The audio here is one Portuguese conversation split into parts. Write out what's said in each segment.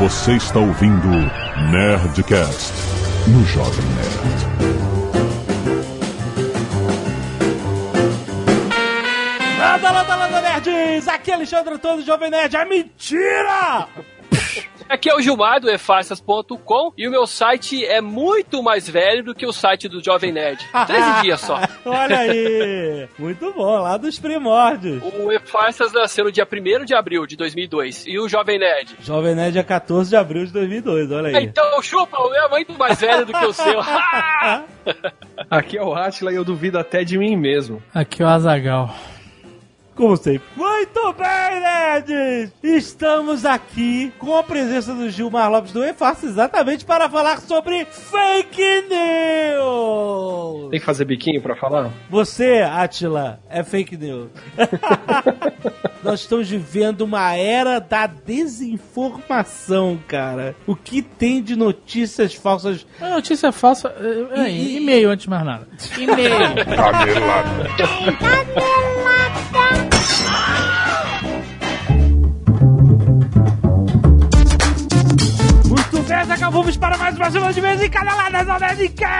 Você está ouvindo Nerdcast no Jovem Nerd. Landa, landa, landa, nerds! Aqui é Alexandre Antônio, Jovem Nerd. É mentira! Aqui é o Gilmar do efarsas.com e o meu site é muito mais velho do que o site do Jovem Nerd. 13 dias só. Olha aí! Muito bom, lá dos primórdios. O eFarsas nasceu no dia 1 de abril de 2002. E o Jovem Nerd? Jovem Nerd é 14 de abril de 2002, olha aí. Então chupa, o meu é muito mais velho do que o seu. Aqui é o Atila e eu duvido até de mim mesmo. Aqui é o Azagal. Como sempre. Muito bem, nerds! Estamos aqui com a presença do Gilmar Lopes do EFARS exatamente para falar sobre fake news! Tem que fazer biquinho pra falar? Você, Atila, é fake news. Nós estamos vivendo uma era da desinformação, cara. O que tem de notícias falsas? A notícia falsa. É, é, e-mail antes de mais nada. E-mail. Muito bem, Zagal, vamos para mais uma semana de vez em cada lado da Nerdcast!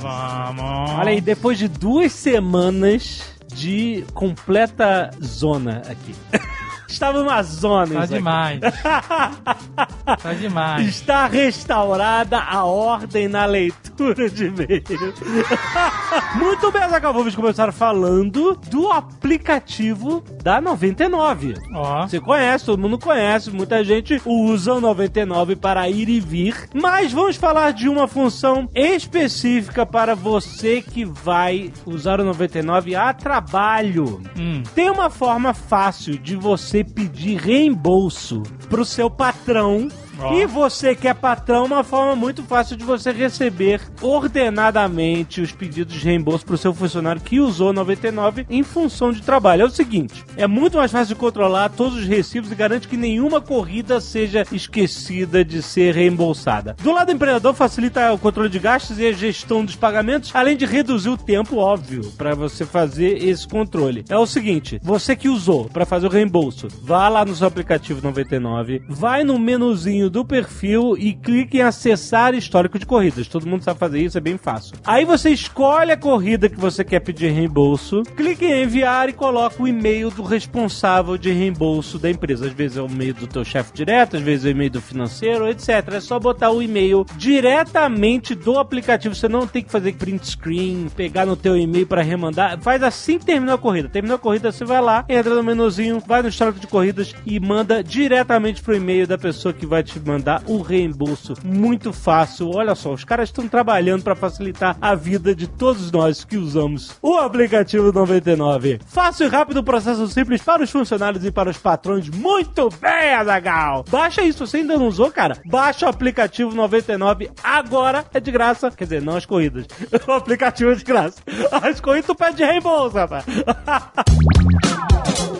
Vamos. Olha aí, depois de duas semanas de completa zona aqui. Estava numa zona. Tá isso aqui. demais. Tá demais. Está restaurada a ordem na leitura de e-mail. Muito bem, Zagal, vamos começar falando do aplicativo da 99. Ó. Você conhece, todo mundo conhece, muita gente usa o 99 para ir e vir, mas vamos falar de uma função específica para você que vai usar o 99 a trabalho. Hum. Tem uma forma fácil de você pedir reembolso pro seu patrão. Ó. E você que é patrão, uma forma muito fácil de você receber ordenadamente os pedidos de reembolso pro seu funcionário que usou 99 em função de trabalho. É o seguinte, é muito mais fácil de controlar todos os recibos e garante que nenhuma corrida seja esquecida de ser reembolsada. Do lado do empreendedor, facilita o controle de gastos e a gestão dos pagamentos, além de reduzir o tempo, óbvio, para você fazer esse controle. É o seguinte, você que usou para fazer o reembolso, vá lá no seu aplicativo 99, vai no menuzinho do perfil e clique em acessar histórico de corridas. Todo mundo sabe fazer isso, é bem fácil. Aí você escolhe a corrida que você quer pedir reembolso, clique em enviar e coloca o e-mail do responsável de reembolso da empresa. Às vezes é o e-mail do teu chefe direto, às vezes é o e-mail do financeiro, etc. É só botar o e-mail diretamente do aplicativo. Você não tem que fazer print screen, pegar no teu e-mail para remandar. Faz assim que terminou a corrida. Terminou a corrida, você vai lá, entra no menuzinho, vai no histórico de corridas e manda diretamente pro e-mail da pessoa que vai te mandar o reembolso. Muito fácil. Olha só, os caras estão trabalhando para facilitar a vida de todos nós que usamos o aplicativo 99. Fácil e rápido, processo simples para os funcionários e para os patrões. Muito bem, Azagal! Baixa isso, você ainda não usou, cara? Baixa o aplicativo 99 agora, é de graça. Quer dizer, não as corridas. O aplicativo é de graça. As corridas tu pede reembolso, rapaz.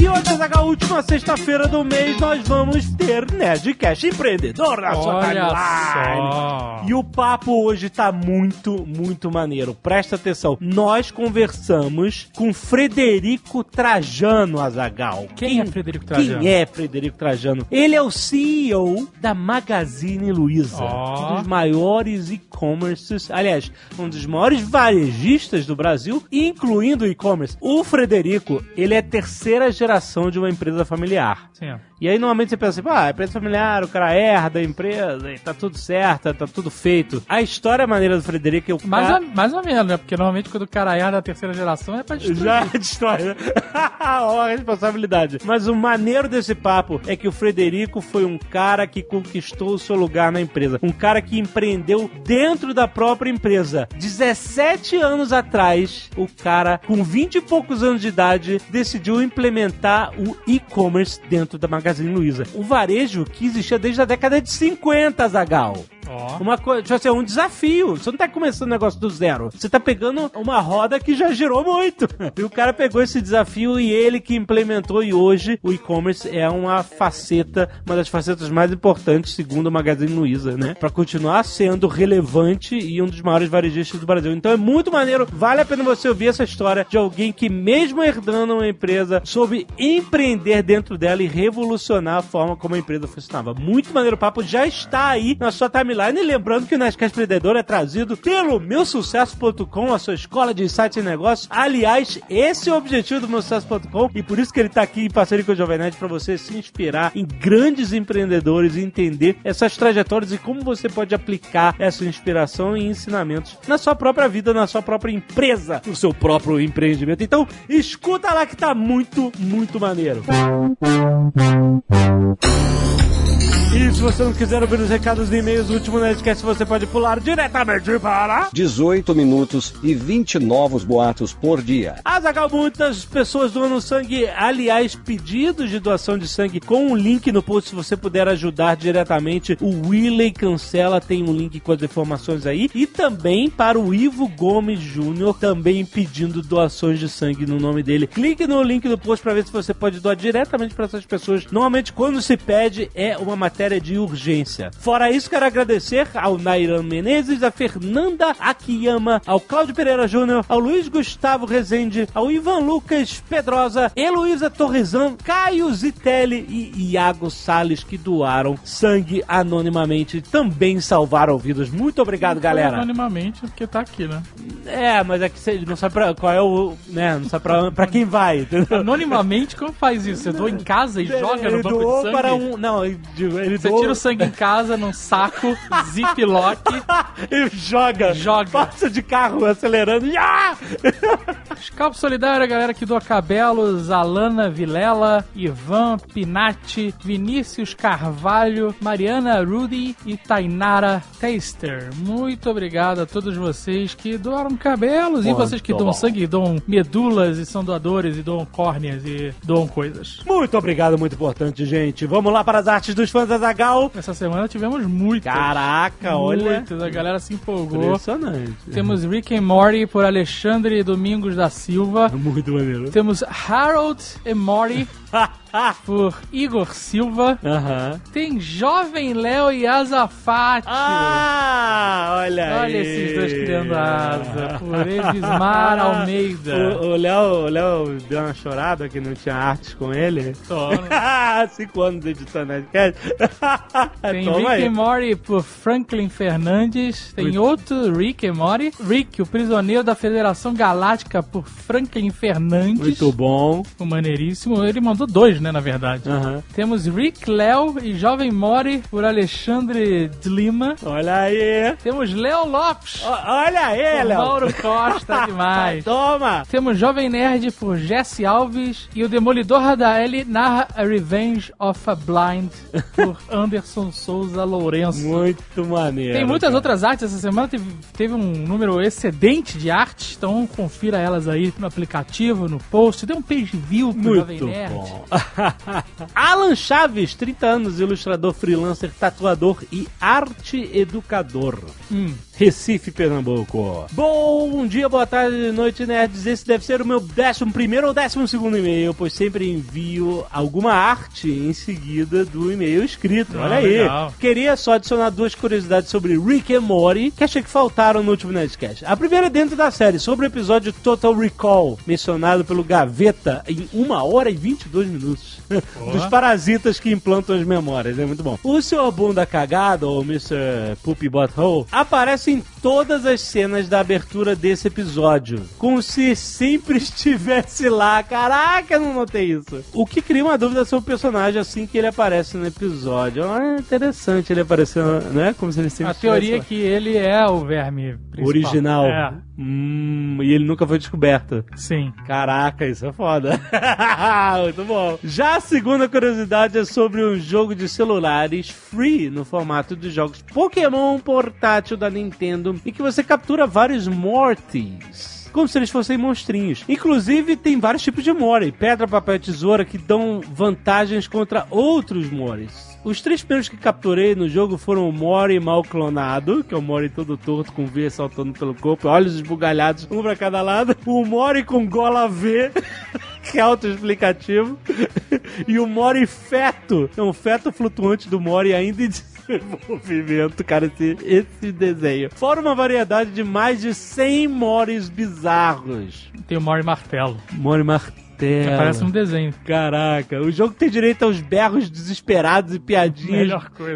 E hoje, Zagal, última sexta-feira do mês, nós vamos ter Nerdcast Empreendedor na sua Olha timeline. só. E o papo hoje tá muito, muito maneiro. Presta atenção. Nós conversamos com Frederico Trajano, Azagal. Quem é Frederico Trajano? Quem é Frederico Trajano? Ele é o CEO da Magazine Luiza. Ó. Um dos maiores e-commerces, aliás, um dos maiores varejistas do Brasil, incluindo o e-commerce. O Frederico, ele é terceira geração de uma empresa familiar. Sim. E aí normalmente você pensa assim, ah, empresa familiar, o cara herda a empresa, e tá tudo certo, tá tudo feito. A história maneira do Frederico é o Mais, cara... ou, mais ou menos, né? Porque normalmente quando o cara é da terceira geração é pra destruir. Já destrói, né? Ó, a responsabilidade. Mas o maneiro desse papo é que o Frederico foi um cara que conquistou o seu lugar na empresa. Um cara que empreendeu dentro da própria empresa. 17 anos atrás, o cara, com 20 e poucos anos de idade, decidiu implementar o e-commerce dentro da Magazine Luiza. O varejo que existia desde a década de 50, Zagal. Ó. Uma coisa, tipo assim, um desafio. Você não tá começando um negócio do zero. Você tá pegando uma roda que já girou muito. E o cara pegou esse desafio e ele que implementou. E hoje o e-commerce é uma faceta, uma das facetas mais importantes, segundo o Magazine Luiza, né? Pra continuar sendo relevante e um dos maiores varejistas do Brasil. Então é muito maneiro. Vale a pena você ouvir essa história de alguém que, mesmo herdando uma empresa, soube empreender dentro dela e revolucionar a forma como a empresa funcionava. Muito maneiro o papo. Já está aí na sua timeline. E lembrando que o Nerdcast Empreendedor é trazido pelo meusucesso.com, a sua escola de insights e negócios. Aliás, esse é o objetivo do meusucesso.com e por isso que ele está aqui em parceria com o Jovem Nerd para você se inspirar em grandes empreendedores e entender essas trajetórias e como você pode aplicar essa inspiração e ensinamentos na sua própria vida, na sua própria empresa, no seu próprio empreendimento. Então, escuta lá que tá muito, muito maneiro. E se você não quiser ouvir os recados e e-mails do último Nerdcast, você pode pular diretamente para... 18 minutos e 20 novos boatos por dia. Azagal, muitas pessoas doando sangue, aliás, pedidos de doação de sangue com um link no post se você puder ajudar diretamente. O Willey Cancela tem um link com as informações aí. E também para o Ivo Gomes Júnior, também pedindo doações de sangue no nome dele. Clique no link do post para ver se você pode doar diretamente para essas pessoas. Normalmente, quando se pede, é uma matéria de urgência. Fora isso, quero agradecer ao Nairan Menezes, a Fernanda Akiyama, ao Cláudio Pereira Júnior, ao Luiz Gustavo Rezende, ao Ivan Lucas Pedrosa, Heloísa Torrezan, Caio Zitelli e Iago Salles, que doaram sangue anonimamente. Também salvaram vidas. Muito obrigado, galera. Anonimamente, porque tá aqui, né? É, mas é que você não sabe pra, qual é o. né? Não sabe pra, pra quem vai. entendeu? Anonimamente, como faz isso? Você doa em casa e joga no banco de sangue? para um. Não, ele, ele Você doou- tira o sangue em casa num saco, ziplock, e joga. Joga. Passa de carro acelerando. Ya! Scalpo Solidário, a galera que doa cabelos, Alana Vilela, Ivan Pinatti, Vinícius Carvalho, Mariana Rudy e Tainara Taster. Muito obrigado a todos vocês que doaram cabelos e vocês que doam bom. sangue, doam medulas e são doadores e doam córneas e doam coisas. Muito obrigado, muito importante, gente. Vamos lá para as artes dos fãs da Zagal. Essa semana tivemos muitas. Caraca, olha. Muitas, a galera se empolgou. Impressionante. Temos Rick and Morty por Alexandre Domingos da Silva. Muito maneiro. Temos Harold e Morty por Igor Silva. Aham. Tem Jovem Léo e Azafate. Ah, olha aí. Olha esses dois criando asa. Por Evismar Almeida. O o Léo, o Léo deu uma chorada que não tinha artes com ele. Toma. Cinco anos editando Nerdcast. Tem Toma Rick aí. and Morty por Franklin Fernandes. Tem outro Rick and Morty. Rick, o prisioneiro da Federação Galáctica por Franklin Fernandes. Muito bom. O maneiríssimo. Ele mandou dois, né, na verdade. Temos Rick Léo e Jovem Mori por Alexandre Lima. Olha aí. Temos Léo Lopes. O- Olha aí, Léo. Mauro Costa, demais. Toma. Temos Jovem Nerd por Jesse Alves e o Demolidor Radaeli narra A Revenge of a Blind por Anderson Souza Lourenço. Muito maneiro. Tem muitas cara. outras artes. Essa semana teve, teve um número excedente de artes, então confira elas aí no aplicativo, no post. Dê um page view pro Jovem Muito Nerd. bom. Alan Chaves, 30 anos, ilustrador, freelancer, tatuador e arte educador. Hum. Recife, Pernambuco. Bom dia, boa tarde, noite, nerds. Esse deve ser o meu décimo primeiro ou décimo segundo e-mail, pois sempre envio alguma arte em seguida do e-mail escrito. Ah, Olha aí. legal. Queria só adicionar duas curiosidades sobre Rick and Morty, que achei que faltaram no último Nerdcast. A primeira é dentro da série, sobre o episódio Total Recall, mencionado pelo Gaveta em 1 hora e 22 minutos. Dos parasitas que implantam as memórias, é muito bom. O Sr. Bunda Cagado, ou Mr. Poopy Butthole, aparece em todas as cenas da abertura desse episódio, como se sempre estivesse lá. Caraca, eu não notei isso. O que cria uma dúvida sobre o personagem assim que ele aparece no episódio. Ah, é interessante ele aparecendo, né? Como se ele sempre A teoria é que ele é o verme principal. original. É, Hum, e ele nunca foi descoberto. sim. Caraca, isso é foda. Muito bom. Já a segunda curiosidade é sobre um jogo de celulares free no formato de jogos Pokémon portátil da Nintendo em que você captura vários Mortys. como se eles fossem monstrinhos. Inclusive, tem vários tipos de Mori. Pedra, papel e tesoura que dão vantagens contra outros Moris. Os três primeiros que capturei no jogo foram o Mori mal clonado, que é o Mori todo torto com V saltando pelo corpo, olhos esbugalhados, um pra cada lado. O Mori com gola V. que é autoexplicativo. E o Mori feto. É um feto flutuante do Mori ainda em desenvolvimento, cara, esse, esse desenho. Fora uma variedade de mais de 100 Moris bizarros. Tem o Mori Martelo. Mori martelo. Que parece um desenho. Caraca, o jogo tem direito aos berros desesperados e piadinhas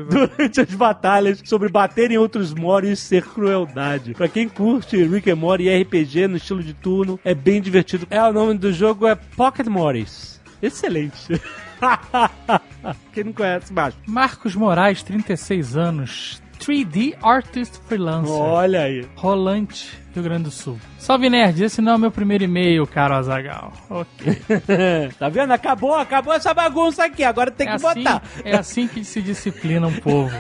durante as batalhas sobre bater em outros Moris e ser crueldade. Pra quem curte Rick and Morty e RPG no estilo de turno, é bem divertido. É, o nome do jogo é Pocket Morris. Excelente. quem não conhece, baixo. Marcos Moraes, 36 anos. 3D Artist Freelancer. Olha aí. Rolante, Rio Grande do Sul. Salve Nerd, esse não é o meu primeiro e-mail, caro Azagal. Ok. tá vendo? Acabou, acabou essa bagunça aqui. Agora tem é que assim, botar. É assim que se disciplina um povo.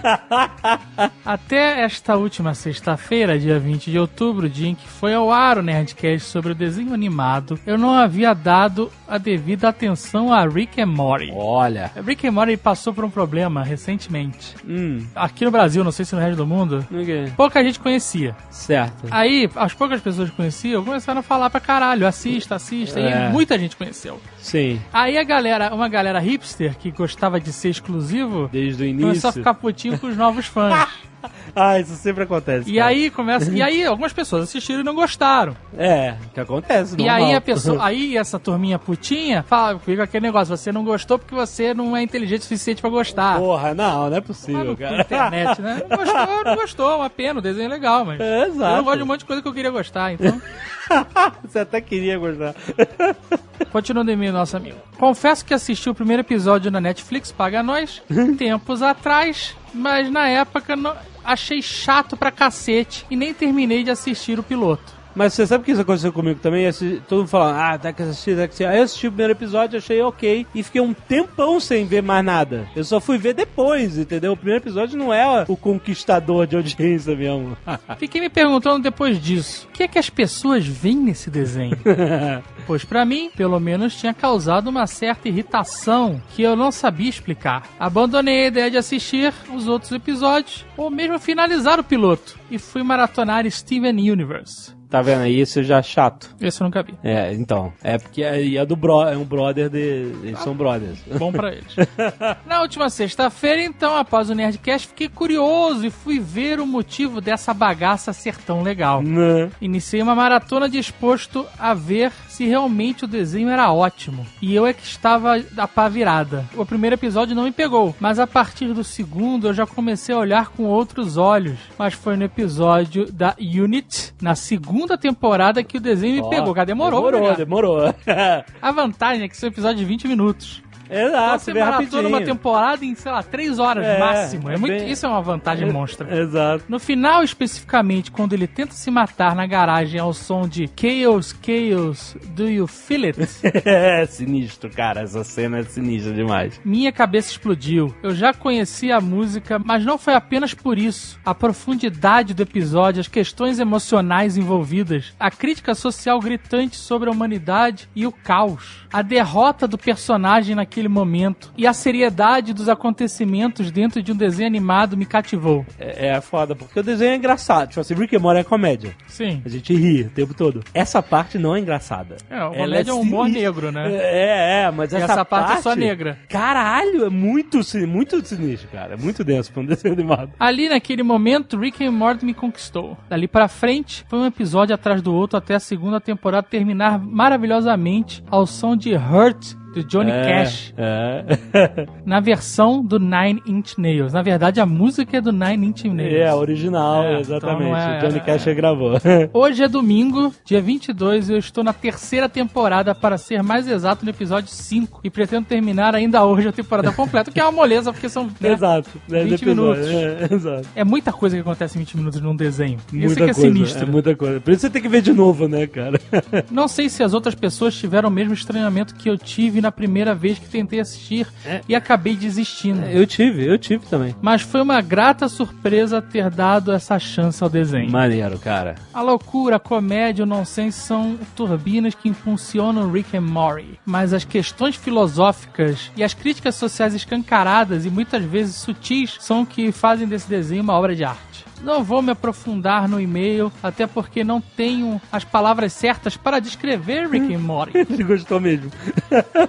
Até esta última sexta-feira, dia 20 de outubro, dia em que foi ao ar o Nerdcast sobre o desenho animado, eu não havia dado a devida atenção a Rick and Morty. Olha. Rick and Morty passou por um problema recentemente. Hum. Aqui no Brasil, não sei se no resto do mundo, ok. pouca gente conhecia. Certo. Aí, as poucas pessoas que conheciam começaram a falar pra caralho, assista, assista, É. e muita gente conheceu. Sim. Aí a galera, uma galera hipster que gostava de ser exclusivo, Desde o começou início. a ficar putinho com os novos fãs. Ah, isso sempre acontece. e cara. aí começa, e aí algumas pessoas assistiram e não gostaram. É, que acontece. E normal. aí a pessoa, aí essa turminha putinha, fala, fica aquele negócio, você não gostou porque você não é inteligente o suficiente pra gostar. Porra, não, não é possível, no- cara. internet, né? Não gostou, não gostou, uma pena, o desenho é legal, mas É, eu exato. não gosto de um monte de coisa que eu queria gostar, então... Você até queria gostar. Continuando em e-mail, nosso amigo. Confesso que assisti o primeiro episódio na Netflix, paga nós, tempos atrás, mas na época não- achei chato pra cacete e nem terminei de assistir o piloto. Mas você sabe que isso aconteceu comigo também? Esse- todo mundo falando, ah, tá que assistir, tá que assistir. Aí eu assisti o primeiro episódio, achei ok. E fiquei um tempão sem ver mais nada. Eu só fui ver depois, entendeu? O primeiro episódio não é o conquistador de audiência mesmo. Fiquei me perguntando depois disso, o que é que as pessoas veem nesse desenho? Pois pra mim, pelo menos, tinha causado uma certa irritação que eu não sabia explicar. Abandonei a ideia de assistir os outros episódios, ou mesmo finalizar o piloto, e fui maratonar Steven Universe. tá vendo aí? Isso já é chato. Esse eu nunca vi. É, então. É porque é, é do bro, é um brother de. Eles são brothers. Bom pra eles. Na última sexta-feira, então, após o Nerdcast, fiquei curioso e fui ver o motivo dessa bagaça ser tão legal. Né? Iniciei uma maratona disposto a ver se realmente o desenho era ótimo. E eu é que estava da pá virada. O primeiro episódio não me pegou, mas a partir do segundo eu já comecei a olhar com outros olhos. Mas foi no episódio da Unit, na segunda temporada, que o desenho me Ó, pegou. Cara, demorou, Demorou, demorou. A vantagem é que são episódios de 20 minutos. Exato, Você vê rapidinho. uma temporada em, sei lá, 3 horas É, máximo. É é muito, bem- Isso é uma vantagem monstra. Exato. No final, especificamente, quando ele tenta se matar na garagem ao som de Chaos, Chaos, Do You Feel It? É sinistro, cara. Essa cena é sinistra demais. Minha cabeça explodiu. Eu já conhecia a música, mas não foi apenas por isso. A profundidade do episódio, as questões emocionais envolvidas, a crítica social gritante sobre a humanidade e o caos, a derrota do personagem naquele momento e a seriedade dos acontecimentos dentro de um desenho animado me cativou. É, é foda, porque o desenho é engraçado. Tipo assim, Rick and Morty é comédia. Sim. A gente ri o tempo todo. Essa parte não é engraçada. É, o comédia é um humor sinistra. negro, né? É, é, mas essa, essa parte é só negra. Caralho, é muito, muito sinistro, cara. É muito denso pra um desenho animado. Ali naquele momento, Rick and Morty me conquistou. Dali pra frente, foi um episódio atrás do outro até a segunda temporada terminar maravilhosamente ao som de Hurt do Johnny é, Cash, É. na versão do Nine Inch Nails. Na verdade, a música é do Nine Inch Nails. É, a original, É, exatamente. então é- o Johnny Cash gravou. Hoje é domingo, dia 22, e eu estou na terceira temporada, para ser mais exato, no episódio 5. E pretendo terminar ainda hoje a temporada completa, que é uma moleza, porque são né, exato. 20 É, do episódio. minutos. É. É muita coisa que acontece em 20 minutos num desenho. Muita que é coisa, sinistro. É muita coisa. Por isso você tem que ver de novo, né, cara? Não sei se as outras pessoas tiveram o mesmo estranhamento que eu tive na primeira vez que tentei assistir É. e acabei desistindo. Eu tive, eu tive também. Mas foi uma grata surpresa ter dado essa chance ao desenho. Maneiro, cara. A loucura, a comédia, o nonsense são turbinas que impulsionam Rick and Morty. Mas as questões filosóficas e as críticas sociais escancaradas e muitas vezes sutis são o que fazem desse desenho uma obra de arte. Não vou me aprofundar no e-mail, até porque não tenho as palavras certas para descrever Rick and Morty, Ele gostou mesmo.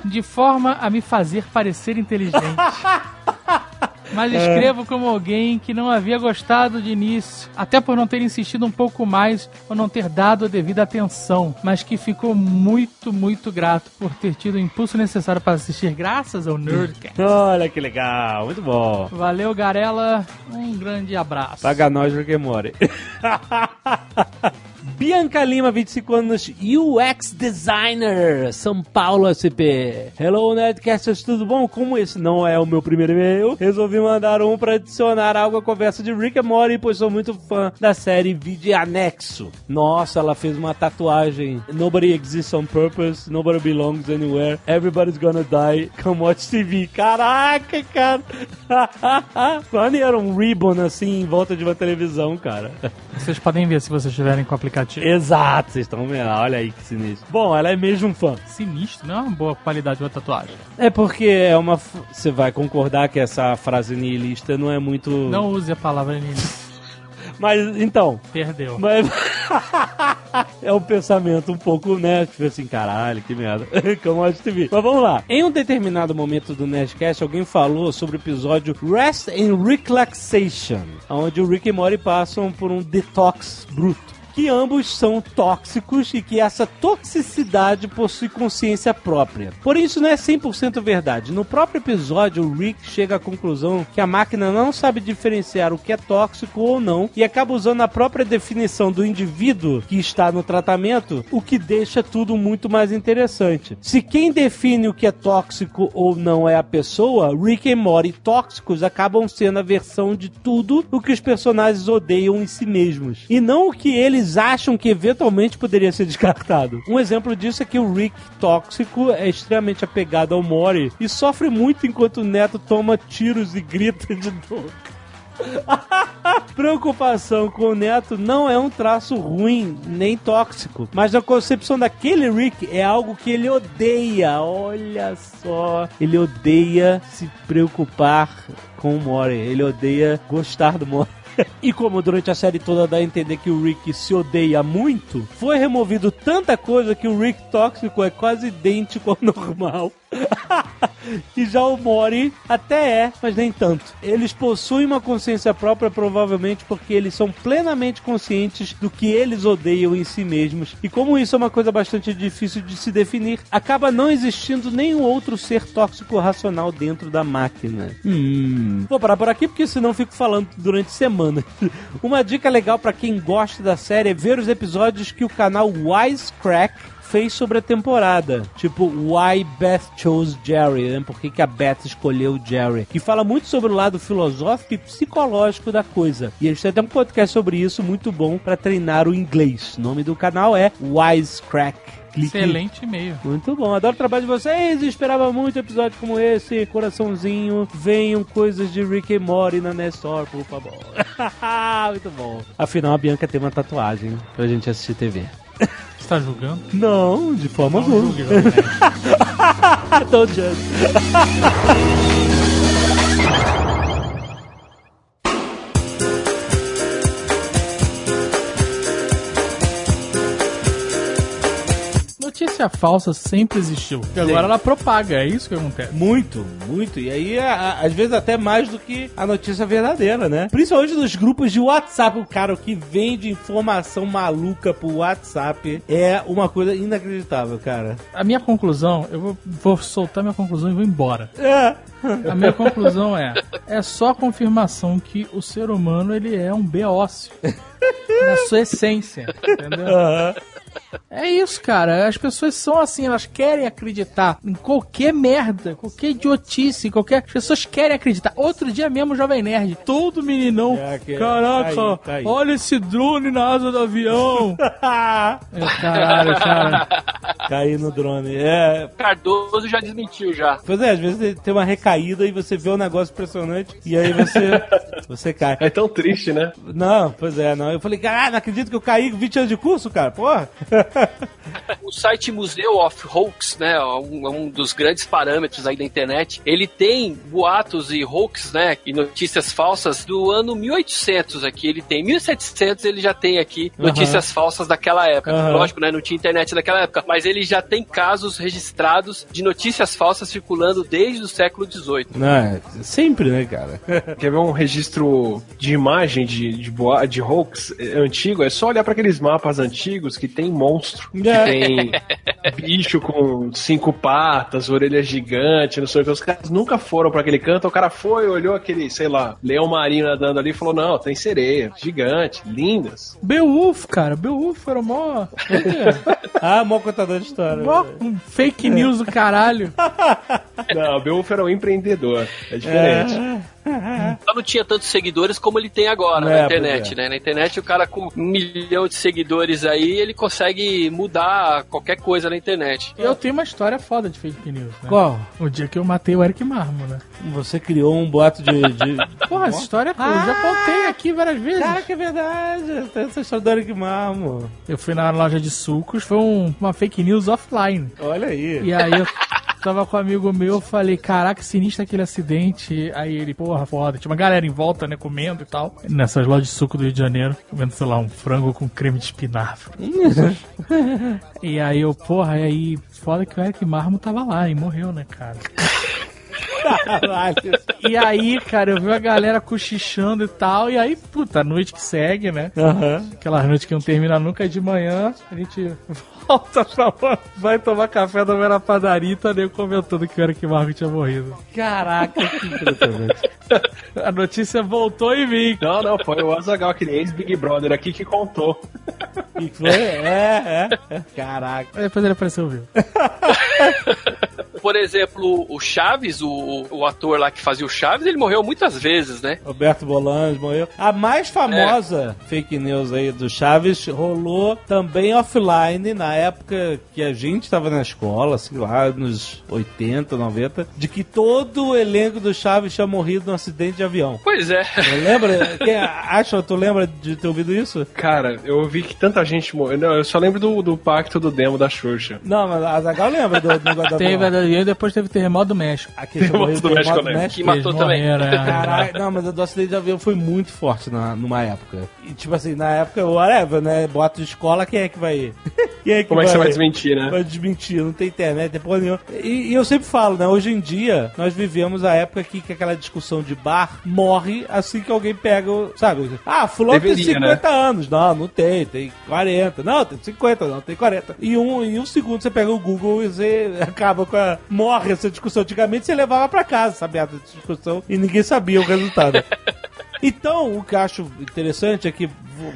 de forma a me fazer parecer inteligente. Mas escrevo como alguém que não havia gostado de início, até por não ter insistido um pouco mais ou não ter dado a devida atenção, mas que ficou muito, muito grato por ter tido o impulso necessário para assistir graças ao Nerdcast. Olha que legal, muito bom. Valeu, Garela. Um grande abraço. Paga nós, Rick Morty. Bianca Lima, 25 anos, UX Designer, São Paulo SP. Hello, Nerdcasters, tudo bom? Como esse não é o meu primeiro e-mail, resolvi mandar um pra adicionar algo à conversa de Rick and Morty, pois sou muito fã da série Vídeo Anexo. Nossa, ela fez uma tatuagem. Nobody exists on purpose, nobody belongs anywhere, everybody's gonna die, come watch TV. Caraca, cara! Maneiro, um ribbon assim em volta de uma televisão, cara. Vocês podem ver se vocês estiverem com o aplicativo. Exato, vocês estão vendo, olha aí que sinistro. Bom, ela é mesmo um fã. Sinistro, não é uma boa qualidade de uma tatuagem. É porque é uma. Você vai concordar que essa frase nihilista não é muito. Não use a palavra nisso. Mas então. Perdeu. Mas. é um pensamento um pouco, né? Tipo assim, caralho, que merda. Como a TV. Mas vamos lá. Em um determinado momento do Nerdcast, alguém falou sobre o episódio Rest and Relaxation, onde o Rick e Morty passam por um detox bruto. Que ambos são tóxicos e que essa toxicidade possui consciência própria. Porém, isso não é 100% verdade. No próprio episódio, o Rick chega à conclusão que a máquina não sabe diferenciar o que é tóxico ou não e acaba usando a própria definição do indivíduo que está no tratamento, o que deixa tudo muito mais interessante. Se quem define o que é tóxico ou não é a pessoa, Rick e Morty tóxicos acabam sendo a versão de tudo o que os personagens odeiam em si mesmos. E não o que eles acham que eventualmente poderia ser descartado. Um exemplo disso é que o Rick tóxico é extremamente apegado ao Morty e sofre muito enquanto o Neto toma tiros e grita de dor. Preocupação com o neto não é um traço ruim nem tóxico, mas na concepção daquele Rick é algo que ele odeia. Olha só, ele odeia se preocupar com o Mori, ele odeia gostar do Mori. E como durante a série toda dá a entender que o Rick se odeia muito, foi removido tanta coisa que o Rick tóxico é quase idêntico ao normal. e já o Mori até é, mas nem tanto. Eles possuem uma consciência própria, provavelmente porque eles são plenamente conscientes do que eles odeiam em si mesmos. E como isso é uma coisa bastante difícil de se definir, acaba não existindo nenhum outro ser tóxico racional dentro da máquina. Hum. Vou parar por aqui porque senão fico falando durante semanas. Uma dica legal para quem gosta da série é ver os episódios que o canal Wisecrack fez sobre a temporada. Tipo, Why Beth Chose Jerry, né? Por que, que a Beth escolheu o Jerry? Que fala muito sobre o lado filosófico e psicológico da coisa. E eles têm até um podcast sobre isso muito bom para treinar o inglês. O nome do canal é Wisecrack. Clique. Excelente e-mail. Muito bom, adoro o trabalho de vocês. Esperava muito episódio como esse. Coraçãozinho, venham coisas de Rick e Morty na Nestor, por favor. muito bom. Afinal, a Bianca tem uma tatuagem pra gente assistir TV. Você tá julgando? Não, de forma Não alguma. julgue, Jovem Nerd. Don't judge. Notícia falsa sempre existiu. E agora ela propaga, é isso que acontece. Muito, muito. E aí, a- a- às vezes, até mais do que a notícia verdadeira, né? Principalmente nos grupos de WhatsApp. O cara que vende informação maluca pro WhatsApp é uma coisa inacreditável, cara. A minha conclusão, eu vou, vou soltar minha conclusão e vou embora. É. A minha conclusão é: é só a confirmação que o ser humano ele é um beócio. na sua essência, entendeu? Aham. É isso, cara. As pessoas são assim, elas querem acreditar em qualquer merda, qualquer idiotice, qualquer. As pessoas querem acreditar. Outro dia mesmo, Jovem Nerd, todo meninão. É, que- Caraca, tá aí, tá aí. olha esse drone na asa do avião. Eu, caralho, cara. cair no drone. É, Cardoso já desmentiu já. pois é, às vezes tem uma recaída e você vê um negócio impressionante e aí você, você cai. É tão triste, né? Não, pois é, não. Eu falei, cara, não acredito que eu caí com 20 anos de curso, cara, porra. O site Museu of Hoax, né, é um, é um dos grandes parâmetros aí da internet, ele tem boatos e hoax, né, e notícias falsas do ano 1800 aqui, ele tem 1700, ele já tem aqui notícias falsas daquela época. Aham. Lógico, né, não tinha internet naquela época, mas ele já tem casos registrados de notícias falsas circulando desde o século 18. Não, é sempre, né, cara? Quer ver um registro de imagem de, de, boa, de hoax eh, antigo? É só olhar para aqueles mapas antigos que tem monstro, que É. tem bicho com cinco patas, orelha gigante, não sei o que. Os caras nunca foram para aquele canto. O cara foi, olhou aquele, sei lá, leão marinho nadando ali e falou: Não, tem sereia, gigante, lindas. Beowulf, cara. Beowulf era mó. ah, mó contador de história. mó um fake news do caralho. Não, o Beowulf era um empreendedor. É diferente. Só não tinha tantos seguidores como ele tem agora É, na internet, é. né? Na internet o cara com um milhão de seguidores aí, ele consegue mudar qualquer coisa na internet. Eu tenho uma história foda de fake news, né? Qual? O dia que eu matei o Eric Marmo, né? Você criou um boato de. de... Porra, essa história eu já contei aqui várias vezes. Caraca, é verdade. Tem essa história do Eric Marmo. Eu fui na loja de sucos, foi um- uma fake news offline. Olha aí. E aí eu tava com um amigo meu, falei, caraca, sinistro aquele acidente. Aí ele, porra, foda. Tinha uma galera em volta, né, comendo e tal. Nessas lojas de suco do Rio de Janeiro, comendo, sei lá, um frango com creme de espinafre. e aí eu, porra, e aí, foda que o Eric Marmo tava lá e morreu, né, cara? Caralho. E aí, cara, eu vi a galera cochichando e tal. E aí, puta, a noite que segue, né? Aham. Aquelas noites que não termina nunca de manhã, a gente volta pra lá, vai tomar café da na padaria e tá nem comentando que o Eric Marco tinha morrido. Caraca, que impressionante. A notícia voltou em mim. Não, não, foi o Azagal, aquele ex-Big Brother aqui que contou. E foi? É, é. Caraca. Aí depois ele apareceu vivo. Por exemplo, o Chaves, o, o ator lá que fazia o Chaves, ele morreu muitas vezes, né? Roberto Bolanes morreu. A mais famosa fake news aí do Chaves rolou também offline na época que a gente estava na escola, sei lá, nos 80, 90, de que todo o elenco do Chaves tinha morrido num acidente de avião. Pois é. Lembra? Quem acha, tu lembra de ter ouvido isso? Cara, eu ouvi que tanta gente morreu. Não, eu só lembro do, do pacto do demo da Xuxa. Não, mas a Zagal lembra do negócio da Teve, avião. E aí depois teve terremoto do México. Aquele Terremoto do México, do né? México. Que matou também. Caralho, não, mas a do acidente de avião foi muito forte na, numa época. E tipo assim, na época, whatever, né? Bota de escola, quem é que vai ir? Quem é que Como é que você vai desmentir, né? Vai desmentir, não tem internet, tem porra nenhuma. E, e eu sempre falo, né? Hoje em dia, nós vivemos a época que, que aquela discussão de bar morre assim que alguém pega, o- sabe? Ah, fulano tem Deveria, 50 anos. Não, não tem, tem 40. Não, tem 50, não, tem 40. E um, em um segundo você pega o Google e você acaba com a... Morre essa discussão. Antigamente você levava pra casa, sabe? Essa discussão e ninguém sabia o resultado. Então, o que eu acho interessante é que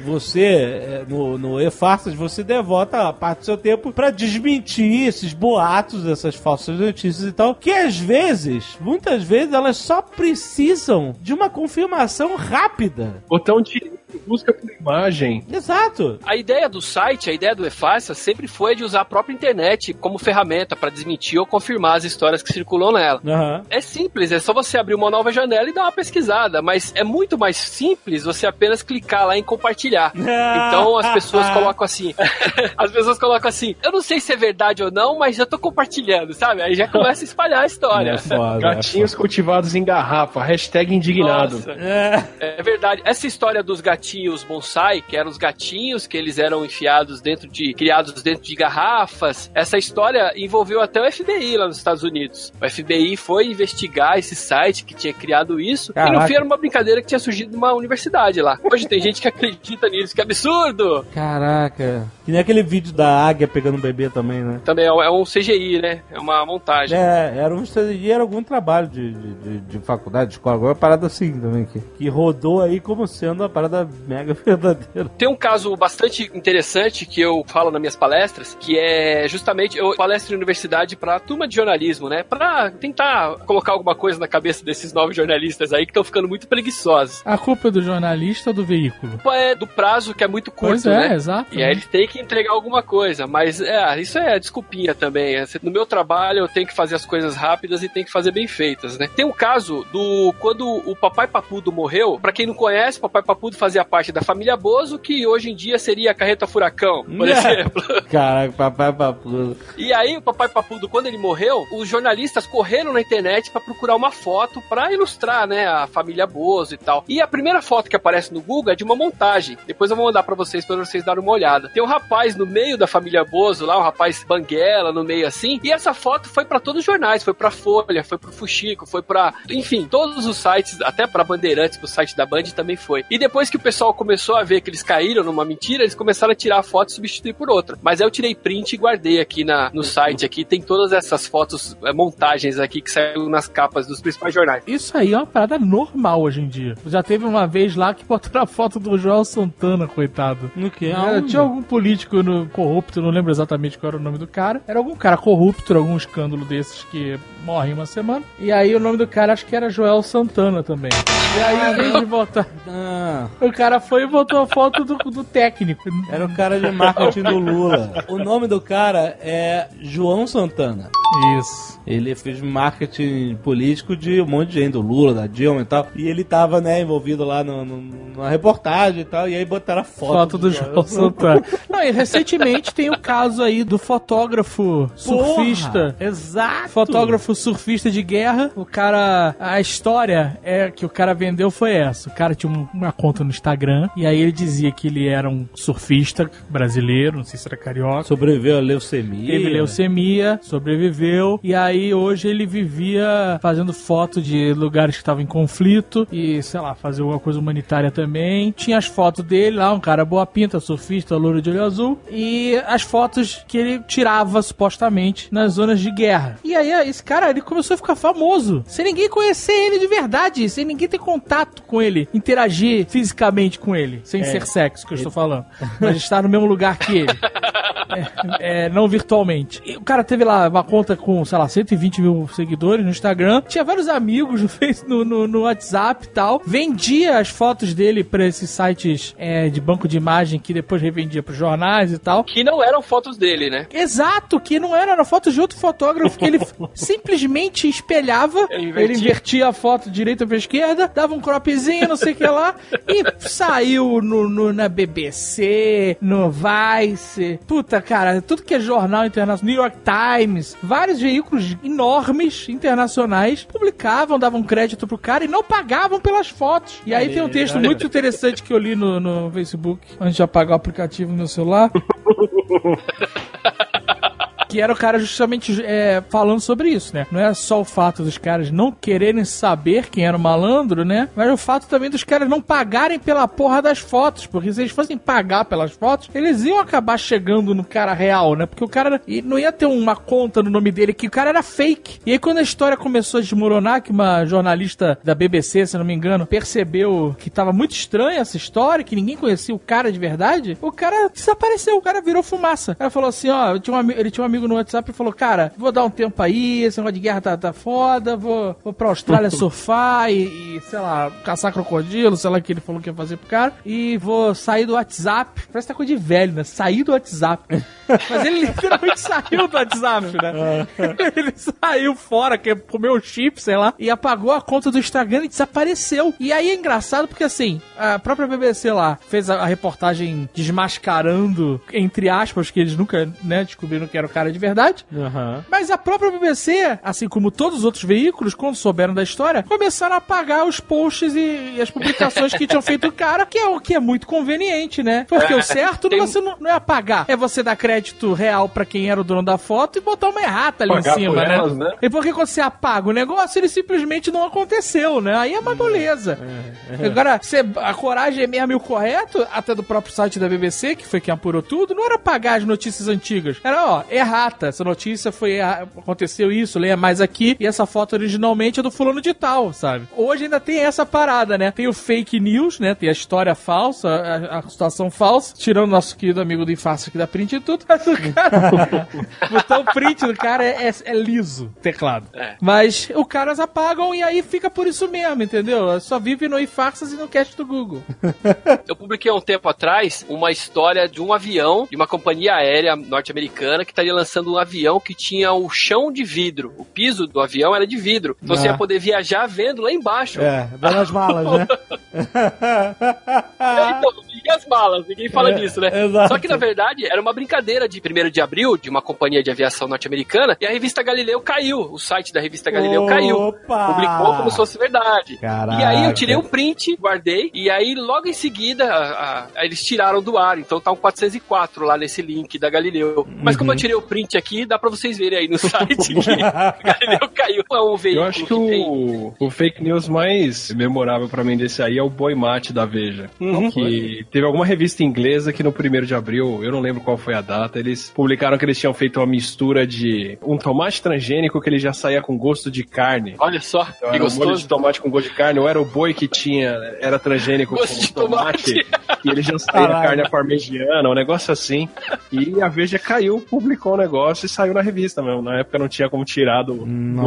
você, é, no, no E-Farsas, você devota a parte do seu tempo pra desmentir esses boatos, essas falsas notícias e tal, que às vezes, muitas vezes, elas só precisam de uma confirmação rápida. Botão de busca por imagem. Exato. A ideia do site, a ideia do E-Farsa sempre foi de usar a própria internet como ferramenta para desmentir ou confirmar as histórias que circulam nela. Aham. É simples, é só você abrir uma nova janela e dar uma pesquisada, mas é muito mais simples você apenas clicar lá em compartilhar. Então as pessoas colocam assim, as pessoas colocam assim, eu não sei se é verdade ou não, mas eu tô compartilhando, sabe? Aí já começa a espalhar a história. É foda. Gatinhos cultivados em garrafa. Hashtag indignado. É. É verdade. Essa história dos gatinhos bonsai, que eram os gatinhos que eles eram enfiados dentro de. criados dentro de garrafas, essa história envolveu até o FBI lá nos Estados Unidos. O FBI foi investigar esse site que tinha criado isso, e Caraca. no fim era uma brincadeira que tinha surgido de uma universidade lá. Hoje tem gente que acredita nisso, que absurdo! Caraca. Que nem aquele vídeo da águia pegando um bebê também, né? Também é um- é um CGI, né? É uma montagem. É, era um e era algum trabalho de, de, de- de faculdade, de escola, alguma parada assim também, que, que rodou aí como sendo uma parada mega verdadeiro. Tem um caso bastante interessante que eu falo nas minhas palestras, que é justamente eu palestro em universidade para turma de jornalismo, né? Para tentar colocar alguma coisa na cabeça desses novos jornalistas aí que estão ficando muito preguiçosos. A culpa é do jornalista ou do veículo? Culpa é do prazo que é muito curto, Pois é, né? exato. E aí eles têm que entregar alguma coisa, mas é, isso é desculpinha também. É, No meu trabalho eu tenho que fazer as coisas rápidas e tenho que fazer bem feitas, né? Tem um caso do quando o papai Papudo morreu, pra quem não conhece, o papai Papudo fazia parte da família Bozo, que hoje em dia seria a carreta furacão, por É. exemplo. Caraca, papai papudo. E aí, o Papai Papudo, quando ele morreu, os jornalistas correram na internet pra procurar uma foto pra ilustrar, né, a família Bozo e tal. E a primeira foto que aparece no Google é de uma montagem. Depois eu vou mandar pra vocês, pra vocês darem uma olhada. Tem um rapaz no meio da família Bozo lá, um rapaz banguela no meio assim. E essa foto foi pra todos os jornais, foi pra Folha, foi pro Fuxico, foi pra, enfim, todos os sites, até pra Bandeirantes, pro site da Band também foi. E depois que o pessoal começou a ver que eles caíram numa mentira, eles começaram a tirar a foto e substituir por outra. Mas aí eu tirei print e guardei aqui na, no site aqui. Tem todas essas fotos, eh, montagens aqui que saíram nas capas dos principais jornais. Isso aí é uma parada normal hoje em dia. Já teve uma vez lá que botaram a foto do Joel Santana, coitado. No que? Era- tinha algum político no, corrupto, não lembro exatamente qual era o nome do cara. Era algum cara corrupto, algum escândalo desses que morre em uma semana. E aí o nome do cara acho que era Joel Santana também. E aí, em vez de botar. Ah, O cara foi e botou a foto do, do técnico. era o cara de marketing do Lula. O nome do cara é João Santana. Isso. Ele fez marketing político de um monte de gente, do Lula, da Dilma e tal. E ele tava, né, envolvido lá no, no- numa reportagem e tal. E aí botaram a foto, Foto do Joel Santana. Não, e recentemente tem o caso aí do fotógrafo surfista. Porra, Exato. Fotógrafo surfista de guerra, o cara. A história é que o cara vendeu foi essa. O cara tinha um- uma conta no Instagram e aí ele dizia que ele era um surfista brasileiro, não sei se era carioca. Sobreviveu a leucemia. Teve leucemia, sobreviveu, e aí hoje ele vivia fazendo foto de lugares que estavam em conflito e, sei lá, fazer alguma coisa humanitária também. Tinha as fotos dele lá, um cara boa pinta, surfista, louro de olho azul, e as fotos que ele tirava supostamente nas zonas de guerra. E aí esse cara, ele começou a ficar famoso, sem ninguém conhecer ele de verdade, sem ninguém ter contato com ele, interagir fisicamente com ele, sem ser sexo que eu estou falando, mas estar no mesmo lugar que ele. É, é, não virtualmente. E o cara teve lá uma conta com, sei lá, 120 mil seguidores no Instagram. Tinha vários amigos no, no, no, no WhatsApp e tal. Vendia as fotos dele pra esses sites é, de banco de imagem que depois revendia pros jornais e tal. Que não eram fotos dele, né? Exato, que não era, era foto de outro fotógrafo que ele simplesmente espelhava. Ele invertia. a foto direita pra esquerda, dava um cropzinho, não sei o que lá, e saiu no, no- na BBC, no Vice. Puta, cara, tudo que é jornal internacional, New York Times, vários veículos enormes internacionais publicavam, davam crédito pro cara e não pagavam pelas fotos. E aí tem um texto muito interessante que eu li no, no Facebook, antes de apagar o aplicativo no meu celular. Que era o cara justamente é, falando sobre isso, né? Não é só o fato dos caras não quererem saber quem era o malandro, né? Mas o fato também dos caras não pagarem pela porra das fotos. Porque se eles fossem pagar pelas fotos, eles iam acabar chegando no cara real, né? Porque o cara não ia ter uma conta no nome dele, que o cara era fake. E aí quando a história começou a desmoronar, que uma jornalista da BBC, se não me engano, percebeu que tava muito estranha essa história, que ninguém conhecia o cara de verdade, o cara desapareceu, o cara virou fumaça. Ela falou assim, ó, ami- ele tinha um amigo no WhatsApp e falou, cara, vou dar um tempo aí, esse negócio de guerra tá, tá foda, vou, vou pra Austrália surfar e, e, sei lá, caçar crocodilo, sei lá o que ele falou que ia fazer pro cara, e vou sair do WhatsApp. Parece que tá coisa de velho, né? Sair do WhatsApp. Mas ele literalmente saiu do WhatsApp, né? ele saiu fora, que comeu o chip, sei lá, e apagou a conta do Instagram e desapareceu. E aí é engraçado porque, assim, a própria BBC lá fez a, a reportagem desmascarando, entre aspas, que eles nunca, né, descobriram que era o cara de verdade. Aham. Mas a própria BBC, assim como todos os outros veículos, quando souberam da história, começaram a apagar os posts e, e as publicações que tinham feito o cara, que é o que é muito conveniente, né? Porque o certo tem- não, você não, não é apagar, é você dar crédito real pra quem era o dono da foto e botar uma errata ali Pagar em cima, né? elas, né? E porque quando você apaga o negócio, ele simplesmente não aconteceu, né? Aí é uma beleza. Agora, você, a coragem é mesmo e o correto, até do próprio site da BBC, que foi quem apurou tudo, não era apagar as notícias antigas. Era, ó, errado errata. Essa notícia foi. Aconteceu isso, leia mais aqui. E essa foto originalmente é do fulano de tal, sabe? Hoje ainda tem essa parada, né? Tem o fake news, né? Tem a história falsa, a, a situação falsa. Tirando nosso querido amigo do Infarto aqui da print e tudo. Mas o cara. botar o print do cara é, é, é liso, teclado. É. Mas o caras apagam e aí fica por isso mesmo, entendeu? Só vive no Infarsas e no cast do Google. Eu publiquei há um tempo atrás uma história de um avião, de uma companhia aérea norte-americana, que estaria lançando um avião que tinha o chão de vidro. O piso do avião era de vidro. Então você Ah. ia poder viajar vendo lá embaixo. É, nas malas, né? É, então, as malas? Ninguém fala É, disso, né? exato. Só que, na verdade, era uma brincadeira de 1 de abril, de uma companhia de aviação norte-americana, e a revista Galileu caiu. O site da revista Galileu caiu. Opa! Publicou como se fosse verdade. Caraca. E aí eu tirei um print, guardei, e aí logo em seguida a- a- eles tiraram do ar. Então tá um 404 lá nesse link da Galileu. Mas como eu Uhum. tirei o print aqui, dá pra vocês verem aí no site que Galileu caiu. É um veículo Eu acho que tem- o, o fake news mais memorável pra mim desse aí é o Boi Mate da Veja. Uhum. Que teve alguma revista inglesa que no 1 de abril, eu não lembro qual foi a data, eles publicaram que eles tinham feito uma mistura de um tomate transgênico que ele já saía com gosto de carne. Olha só, Então, que era um molho de gostoso. tomate com gosto de carne, ou era o boi que tinha, era transgênico Gosto com de tomate, tomate. e ele já saía Caralho. carne parmegiana, um negócio assim. E a Veja caiu, publicou o negócio e saiu na revista mesmo. Na época não tinha como tirar do.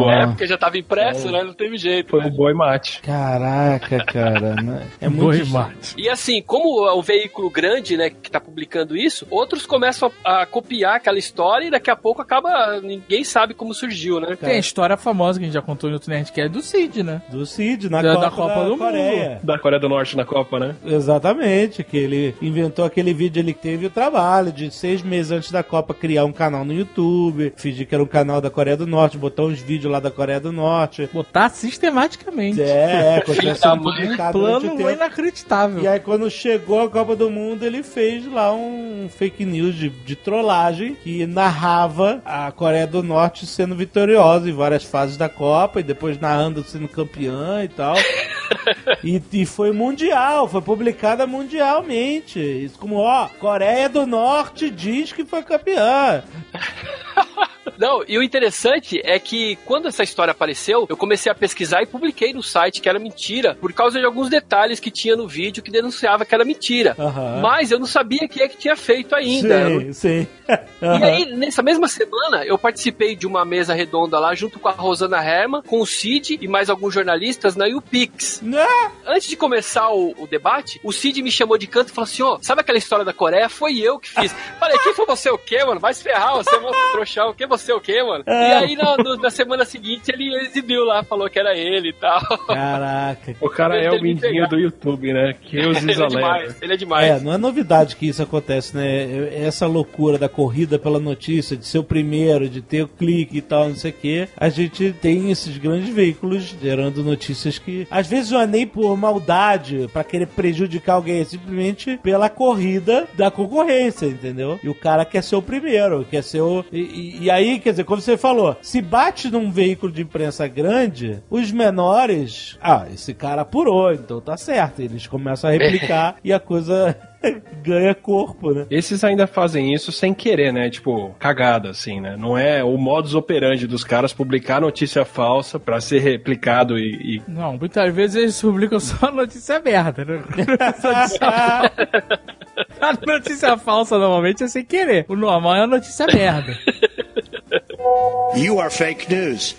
É, ar. porque já tava impresso, né? Não teve jeito. Foi o boi mate. Caraca, cara. né? É muito Boi mate. E assim, como é o veículo grande, né, que tá publicando isso, outros começam a, a copiar aquela história e daqui a pouco acaba. ninguém sabe como surgiu, né? Tem a história famosa que a gente já contou no outro Nerdcast do Cid, né? Do Cid, na Da- Copa, da Copa da do Coreia. Da Coreia do Norte na Copa, né? Exatamente, que ele inventou aquele vídeo, ele teve o trabalho de seis meses antes da Copa criar um canal no YouTube, fingir que era um canal da Coreia do Norte, botar uns vídeos lá da Coreia do Norte. Botar sistematicamente. É, é, durante o Plano inacreditável. E aí, quando chegou a Copa do Mundo, ele fez lá um fake news de, de trollagem que narrava a Coreia do Norte sendo vitoriosa em várias fases da Copa e depois narrando sendo campeã e tal. e, e foi mundial, foi publicada mundialmente. Isso como, ó, Coreia do Norte diz que foi campeã. Não, e o interessante é que quando essa história apareceu, eu comecei a pesquisar e publiquei no site que era mentira, por causa de alguns detalhes que tinha no vídeo que denunciava que era mentira. Mas eu não sabia quem é que tinha feito ainda. Eu não- Sim, sim. E aí, nessa mesma semana, eu participei de uma mesa redonda lá junto com a Rosana Herman, com o Cid e mais alguns jornalistas na UPix. Né? Antes de começar o, o debate, o Cid me chamou de canto e falou assim: Ô, sabe aquela história da Coreia? Foi eu que fiz. Falei, quem foi você o quê, mano? Vai se ferrar, você é um trouxão, o que você o quê, mano? E aí, na, no- na semana seguinte, ele exibiu lá, falou que era ele e tal. Caraca. O cara é o Ele me mindinho pegar. do YouTube, né? Que os ele é demais, ele é demais. É, não é novidade que isso acontece, né? Essa loucura da corrida pela notícia, de ser o primeiro, de ter o clique e tal, não sei o quê. A gente tem esses grandes veículos gerando notícias que, às vezes, não é nem por maldade, pra querer prejudicar alguém, é simplesmente pela corrida da concorrência, entendeu? E o cara quer ser o primeiro, quer ser o. E, e- e aí, quer dizer, como você falou, se bate num veículo de imprensa grande, os menores. Ah, esse cara apurou, então tá certo. Eles começam a replicar e a coisa ganha corpo, né? Esses ainda fazem isso sem querer, né? Tipo, cagada, assim, né? Não é o modus operandi dos caras publicar notícia falsa pra ser replicado e. e- Não, muitas vezes eles publicam só notícia merda, né? A notícia falsa normalmente é sem querer. O normal é a notícia merda. You are fake news.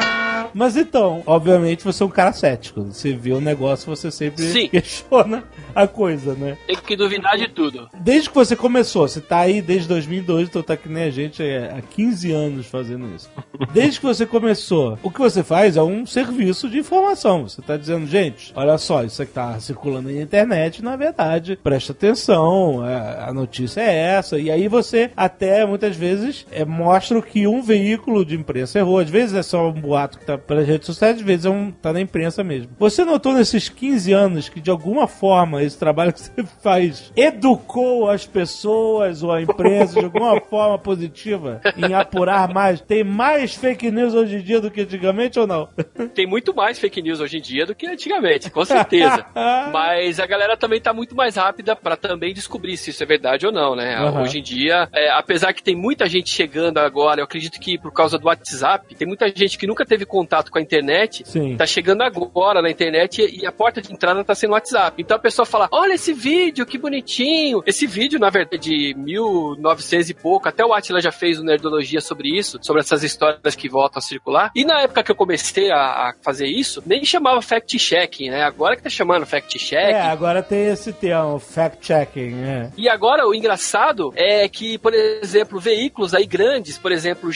Mas então, obviamente você é um cara cético. Você vê o negócio, você sempre Sim. questiona a coisa, né? Tem que duvidar de tudo. Desde que você começou, você tá aí desde 2002, então tá que nem a gente é, há 15 anos fazendo isso. Desde que você começou, o que você faz é um serviço de informação. Você tá dizendo, gente, olha só, isso aqui tá circulando na internet, na verdade, presta atenção, é, a notícia é essa. E aí você até muitas vezes é, mostra que um veículo de imprensa errou. Às vezes é só um boato que tá pelas redes sociais, às vezes é um, tá na imprensa mesmo. Você notou nesses 15 anos que, de alguma forma, esse trabalho que você faz educou as pessoas ou a imprensa de alguma forma positiva em apurar mais? Tem mais fake news hoje em dia do que antigamente ou não? Tem muito mais fake news hoje em dia do que antigamente, com certeza. Mas a galera também tá muito mais rápida pra também descobrir se isso é verdade ou não, né? Aham. Hoje em dia, é, apesar que tem muita gente chegando agora, eu acredito que por causa do WhatsApp, tem muita gente que nunca teve contato com a internet, Sim. tá chegando agora na internet e a porta de entrada tá sendo o WhatsApp. Então a pessoa fala: Olha esse vídeo, que bonitinho. Esse vídeo, na verdade, de 1900 e pouco, até o Atila já fez uma Nerdologia sobre isso, sobre essas histórias que voltam a circular. E na época que eu comecei a, a fazer isso, nem chamava fact-checking, né? Agora que tá chamando fact-checking. É, agora tem esse termo, fact-checking. É. E agora o engraçado é que, por exemplo, veículos aí grandes, por exemplo, o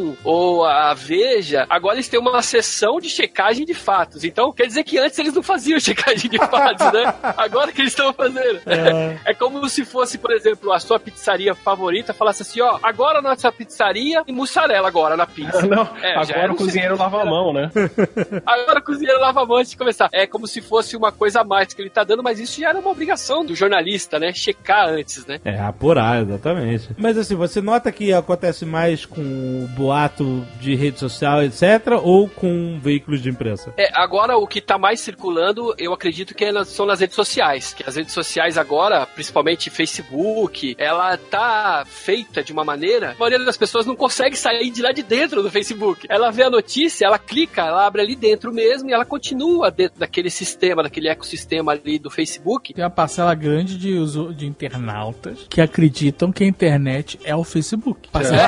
G1 ou a Veja, agora eles têm uma sessão de checagem de fatos. Então, quer dizer que antes eles não faziam checagem de fatos, né? Agora que eles estão fazendo. É. como se fosse, por exemplo, a sua pizzaria favorita falasse assim, ó, agora nossa pizzaria e mussarela agora na pizza. Não, É, agora o cozinheiro lava a mão, né? Agora o cozinheiro lava a mão antes de começar. É como se fosse uma coisa a mais que ele tá dando, mas isso já era uma obrigação do jornalista, né? Checar antes, né? É, apurar, exatamente. Mas assim, você nota que acontece mais com o boato de rede social, etc., ou com veículos de imprensa? É, agora o que tá mais circulando, eu acredito que é são nas redes sociais. Que as redes sociais agora, principalmente Facebook, ela tá feita de uma maneira, a maioria das pessoas não consegue sair de lá de dentro do Facebook. Ela vê a notícia, ela clica, ela abre ali dentro mesmo e ela continua dentro daquele sistema, daquele ecossistema ali do Facebook. Tem uma parcela grande de, uso, de internautas que acreditam que a internet é o Facebook. Parcela-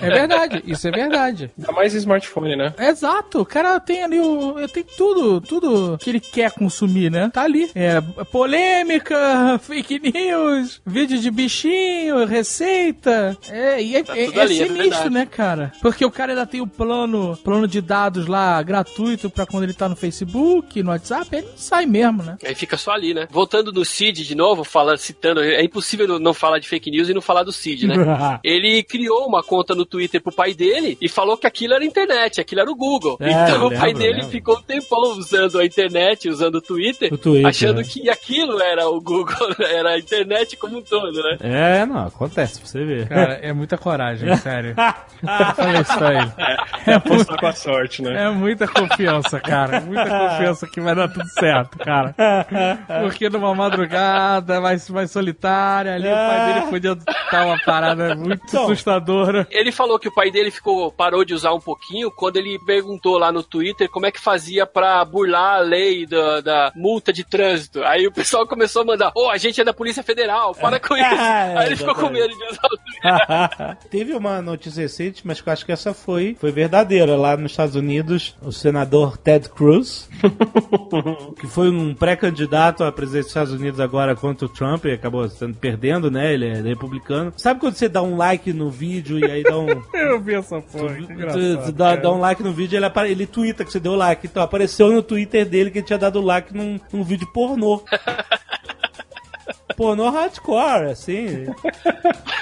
É verdade, isso é verdade. Ainda mais smartphone, né? Exato, o cara tem ali o. Tem tudo, tudo que ele quer consumir, né? Tá ali. É polêmica, fake news, vídeo de bichinho, receita. É, e é, Tá é, é ali, é sinistro, verdade. né, cara? Porque o cara ainda tem o plano, plano de dados lá gratuito pra quando ele tá no Facebook, no WhatsApp, ele não sai mesmo, né? Aí fica só ali, né? Voltando no Cid de novo, falando, citando, é impossível não falar de fake news e não falar do Cid, né? Ele criou uma conta no Twitter pro pai dele e falou que aquilo era internet, aquilo era o Google. É, então eu o pai lembro, dele lembro. ficou um tempão usando a internet, usando o Twitter, O Twitter, achando né? que aquilo era o Google, era a internet como um todo, né? É, não, acontece, pra você ver. Cara, é muita coragem, sério. Isso aí. É, muito- Apostar com a sorte, né? é muita confiança, cara. Muita confiança que vai dar tudo certo, cara. Porque numa madrugada mais, mais solitária, ali o pai dele podia estar uma parada muito Então. assustadora. Ele falou que o pai dele ficou parou de usar um pouquinho quando ele perguntou lá no Twitter como é que fazia pra burlar a lei da, da multa de trânsito. Aí o pessoal começou a mandar: Ô, a gente é da Polícia Federal, para com isso. É, Aí ele ficou com medo de usar o Twitter. Teve uma notícia recente, mas que eu acho que essa foi, foi verdadeira. Lá nos Estados Unidos, o senador Ted Cruz, que foi um pré-candidato à presidência dos Estados Unidos agora contra o Trump e acabou sendo, perdendo, né? Ele é republicano. Sabe quando você dá um like no vídeo e aí dá um. Eu vi essa porra, Tu- tu dá, dá um like no vídeo, ele, apare- ele twitta que você deu like. Então apareceu no Twitter dele que ele tinha dado like num, num vídeo pornô. pornô hardcore, assim.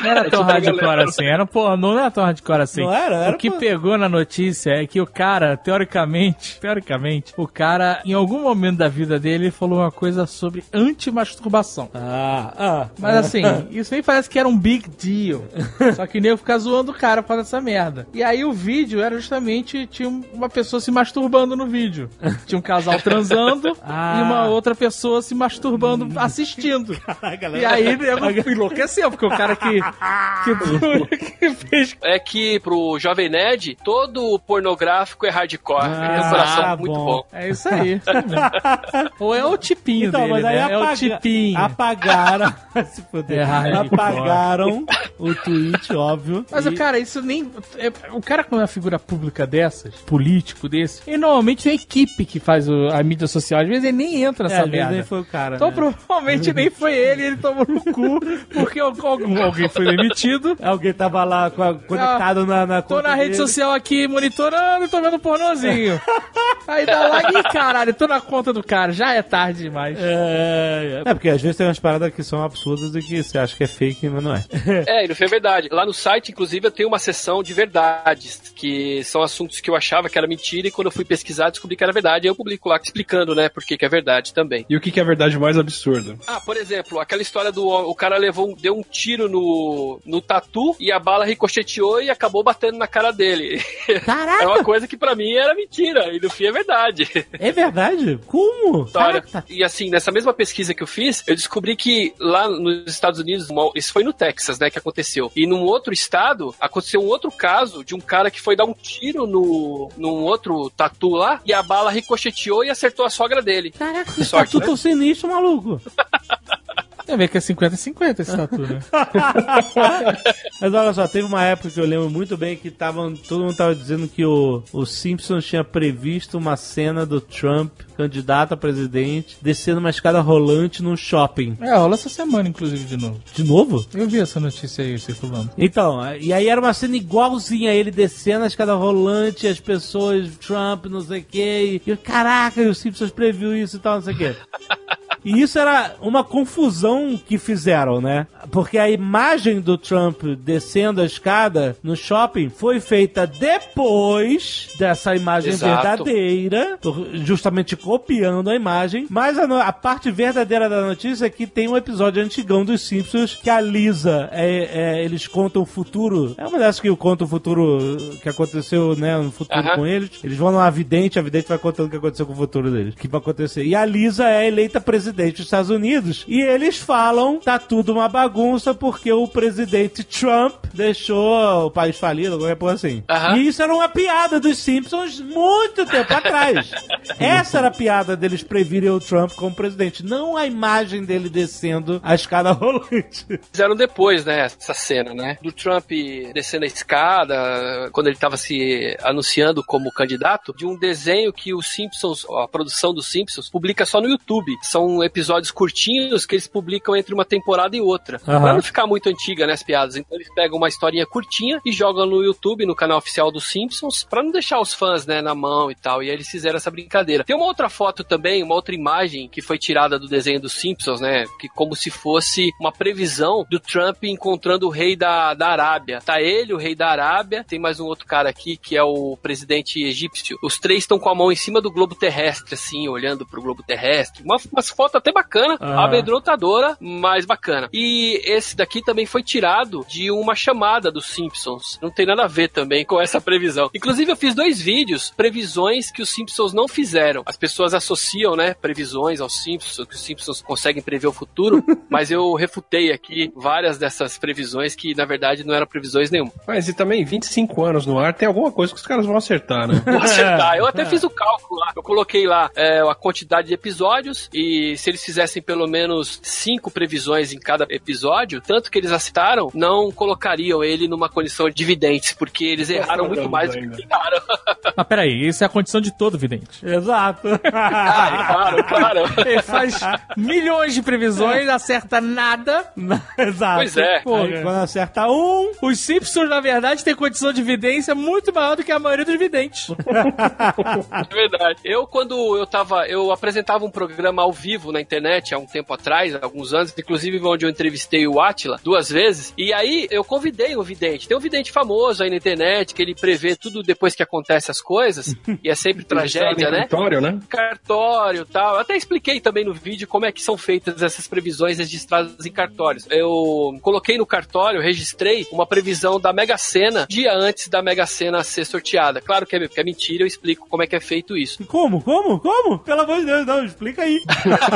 Não era tão hardcore assim, era um pornô, não era tão hardcore assim. Não era? Era o que pô- pegou na notícia é que o cara, teoricamente, teoricamente, o cara, em algum momento da vida dele, ele falou uma coisa sobre anti-masturbação. Ah, ah. Mas assim, isso aí parece que era um big deal. Só que nem eu ficar zoando o cara por essa merda. E aí o vídeo era justamente, tinha uma pessoa se masturbando no vídeo. Tinha um casal transando Ah. e uma outra pessoa se masturbando assistindo. E aí nego enlouqueceu, porque o cara que, que, que fez. É que pro Jovem Nerd, todo pornográfico é hardcore. Ah, é coração muito bom. É isso aí. mesmo. Ou é o tipinho Então, dele, mas aí né? É o apaga- tipinho. apagaram. se fuder. É apagaram o tweet, óbvio. Mas, e- cara, isso nem. é- o cara, é uma figura pública dessas, político desse, ele normalmente tem a equipe que faz o- a mídia social. Às vezes ele nem entra é, nessa às vezes merda. nem foi o cara. Então né? provavelmente nem foi ele ele e ele tomou no cu porque algum, alguém foi demitido. Alguém tava lá conectado na, na Tô na rede dele. social aqui monitorando e tô vendo um pornozinho. Aí dá lá e caralho, tô na conta do cara, já é tarde demais. É, é, porque às vezes tem umas paradas que são absurdas e que você acha que é fake, mas não é. É, e não foi verdade. Lá no site, inclusive, eu tenho uma seção de verdades, que são assuntos que eu achava que era mentira e quando eu fui pesquisar descobri que era verdade. Aí eu publico lá explicando, né, por que que é verdade também. E o que, que é a verdade mais absurda? Ah, por exemplo, aquela história do o cara levou deu um tiro no, no tatu e a bala ricocheteou e acabou batendo na cara dele. Caraca! É uma coisa que pra mim era mentira e no fim é verdade. É verdade? Como? Caraca. e assim, nessa mesma pesquisa que eu fiz, eu descobri que lá nos Estados Unidos, isso foi no Texas, né, que aconteceu. E num outro estado, aconteceu um outro caso de um cara que foi dar um tiro no, num outro tatu lá e a bala ricocheteou e acertou a sogra dele. Caraca, Que esse sorte, tatu né? tão sinistro, maluco. Tem a ver que é 50-50 esse tatu, né? Mas olha só, teve uma época que eu lembro muito bem que tavam, todo mundo tava dizendo que o, o Simpsons tinha previsto uma cena do Trump, candidato a presidente, descendo uma escada rolante num shopping. É, rola essa semana, inclusive, de novo. De novo? Eu vi essa notícia aí circulando. Então, e aí era uma cena igualzinha ele descendo a escada rolante, as pessoas, Trump, não sei o quê, e, e caraca, e o Simpsons previu isso e tal, não sei o quê. E isso era uma confusão que fizeram, né? Porque a imagem do Trump descendo a escada no shopping foi feita depois dessa imagem Exato. verdadeira, justamente copiando a imagem. Mas a, a parte verdadeira da notícia é que tem um episódio antigão dos Simpsons que a Lisa, é, é, eles contam o futuro. É uma dessas que conta o futuro que aconteceu, né, no futuro Aham. com eles. Eles vão numa vidente, a vidente vai contando o que aconteceu com o futuro deles. O que vai acontecer. E a Lisa é eleita presidente dos Estados Unidos. E eles falam, tá tudo uma bagunça porque o presidente Trump deixou o país falido, qualquer coisa assim. E isso era uma piada dos Simpsons muito tempo atrás. Essa era a piada deles previrem o Trump como presidente, não a imagem dele descendo a escada rolante. Fizeram depois, né, essa cena, né? Do Trump descendo a escada, quando ele tava se anunciando como candidato, de um desenho que os Simpsons, a produção dos Simpsons, publica só no YouTube. São episódios curtinhos que eles publicam entre uma temporada e outra. Aham. Pra não ficar muito antiga, né, as piadas. Então eles pegam uma historinha curtinha e jogam no YouTube, no canal oficial dos Simpsons, pra não deixar os fãs, né, na mão e tal. E aí eles fizeram essa brincadeira. Tem uma outra foto também, uma outra imagem que foi tirada do desenho dos Simpsons, né, que como se fosse uma previsão do Trump encontrando o rei da, da Arábia. Tá ele, o rei da Arábia, tem mais um outro cara aqui que é o presidente egípcio. Os três estão com a mão em cima do globo terrestre, assim, olhando pro globo terrestre. Uma, umas fotos até bacana, Aham. amedrontadora, mas bacana. E esse daqui também foi tirado de uma chamada dos Simpsons. Não tem nada a ver também com essa previsão. Inclusive, eu fiz dois vídeos, previsões que os Simpsons não fizeram. As pessoas associam, né, previsões aos Simpsons, que os Simpsons conseguem prever o futuro, mas eu refutei aqui várias dessas previsões que, na verdade, não eram previsões nenhuma. Mas e também 25 anos no ar, tem alguma coisa que os caras vão acertar, né? Vou acertar. Eu até fiz o cálculo lá. Eu coloquei lá é, a quantidade de episódios e se eles fizessem pelo menos cinco previsões em cada episódio, tanto que eles acertaram, não colocariam ele numa condição de videntes, porque eles erraram muito mais do que erraram. Mas peraí, isso é a condição de todo vidente. Exato. Ah, erraram, claro. Ele faz milhões de previsões, acerta nada. Exato. Pois é. Aí, quando acerta um, Os Simpsons, na verdade, têm condição de vidência muito maior do que a maioria dos videntes. É verdade. Eu, quando eu tava. Eu apresentava um programa ao vivo na internet há um tempo atrás, há alguns anos, inclusive onde eu entrevistei o Atila duas vezes. E aí eu convidei um vidente. Tem um vidente famoso aí na internet que ele prevê tudo depois que acontece as coisas. e é sempre tragédia, né? Vitório, né? cartório e tal. Eu até expliquei também no vídeo como é que são feitas essas previsões registradas em cartórios. Eu coloquei no cartório, registrei uma previsão da Mega Sena dia antes da Mega Sena ser sorteada. Claro que é, que é mentira, eu explico como é que é feito isso. como? Como? Como? Pelo amor de Deus, não, explica aí.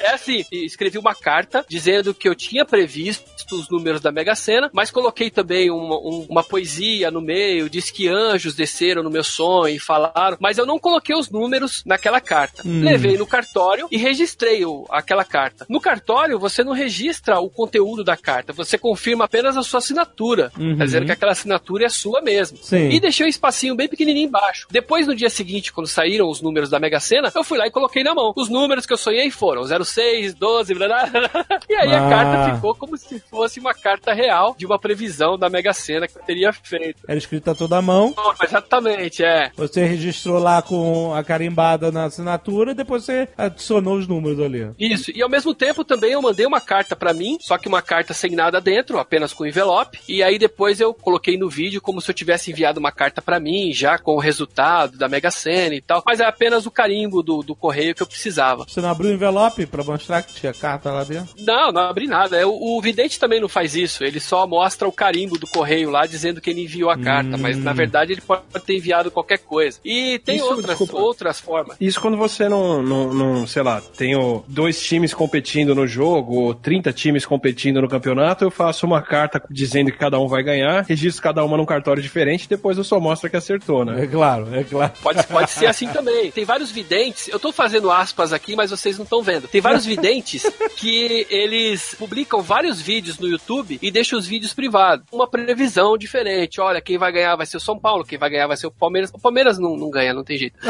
É assim, escrevi uma carta dizendo que eu tinha previsto os números da Mega Sena, mas coloquei também uma, um- uma poesia no meio, diz que anjos desceram no meu sonho e falaram, mas eu não coloquei os números naquela carta. Hum. Levei no cartório e registrei o- aquela carta. No cartório, você não registra o conteúdo da carta, você confirma apenas a sua assinatura. Uhum. Quer dizer que aquela assinatura é sua mesmo. Sim. E deixei um espacinho bem pequenininho embaixo. Depois, no dia seguinte, quando saíram os números da Mega Sena, eu fui lá e coloquei na mão. Os números que eu sonhei sonhei foram 06, 12, blá, blá, blá. E aí Ah. a carta ficou como se fosse uma carta real de uma previsão da Mega Sena que eu teria feito. Era escrita toda à mão. Exatamente, é. Você registrou lá com a carimbada na assinatura e depois você adicionou os números ali. Isso, e ao mesmo tempo também eu mandei uma carta pra mim, só que uma carta sem nada dentro, apenas com envelope. E aí depois eu coloquei no vídeo como se eu tivesse enviado uma carta pra mim, já com o resultado da Mega Sena e tal. Mas é apenas o carimbo do, do correio que eu precisava. Você não abriu o envelope pra mostrar que tinha carta lá dentro? Não, não abri nada. É, O, o vidente também não faz isso. Ele só mostra o carimbo do correio lá dizendo que ele enviou a carta. Mas na verdade ele pode ter enviado qualquer coisa. E tem Isso, outras, desculpa. outras formas. Isso quando você não, não, não, sei lá, tenho dois times competindo no jogo, ou 30 times competindo no campeonato, eu faço uma carta dizendo que cada um vai ganhar, registro cada uma num cartório diferente, depois eu só mostro que acertou, né? É claro, é claro. Pode, pode ser assim também. Tem vários videntes, eu tô fazendo aspas aqui, mas vocês não estão vendo. Tem vários videntes que eles publicam vários vídeos no YouTube e deixam os vídeos privados. Uma previsão diferente. Olha, quem vai ganhar vai ser o São Paulo, quem vai ganhar vai ser o Palmeiras. O Palmeiras não, não ganha, não tem jeito.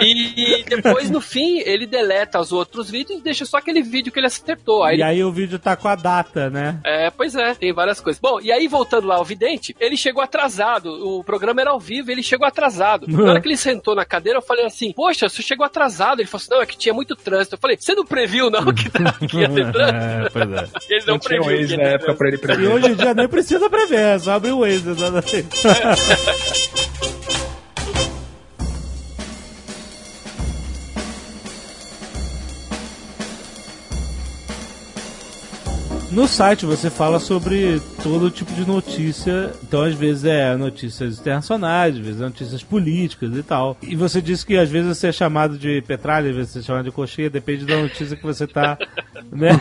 E depois, no fim, ele deleta os outros vídeos e deixa só aquele vídeo que ele acertou. Aí E aí o vídeo tá com a data, né? é, pois é, tem várias coisas. Bom, e aí voltando lá ao vidente, ele chegou atrasado. O programa era ao vivo, ele chegou atrasado. Na hora que ele sentou na cadeira, eu falei assim: Poxa, você chegou atrasado. Ele falou assim: Não, é que tinha muito trânsito. Eu falei: Você não previu, não, que, que ia ter trânsito? É, pois é. Ele não, Não tinha o previu. Waze que na época pra ele E prever. hoje em dia nem precisa prever, é só abrir o Waze. exatamente. No site você fala sobre todo tipo de notícia. Então, às vezes é notícias internacionais, às vezes é notícias políticas e tal. E você disse que às vezes você é chamado de petralha, às vezes você é chamado de cocheia, depende da notícia que você tá, né?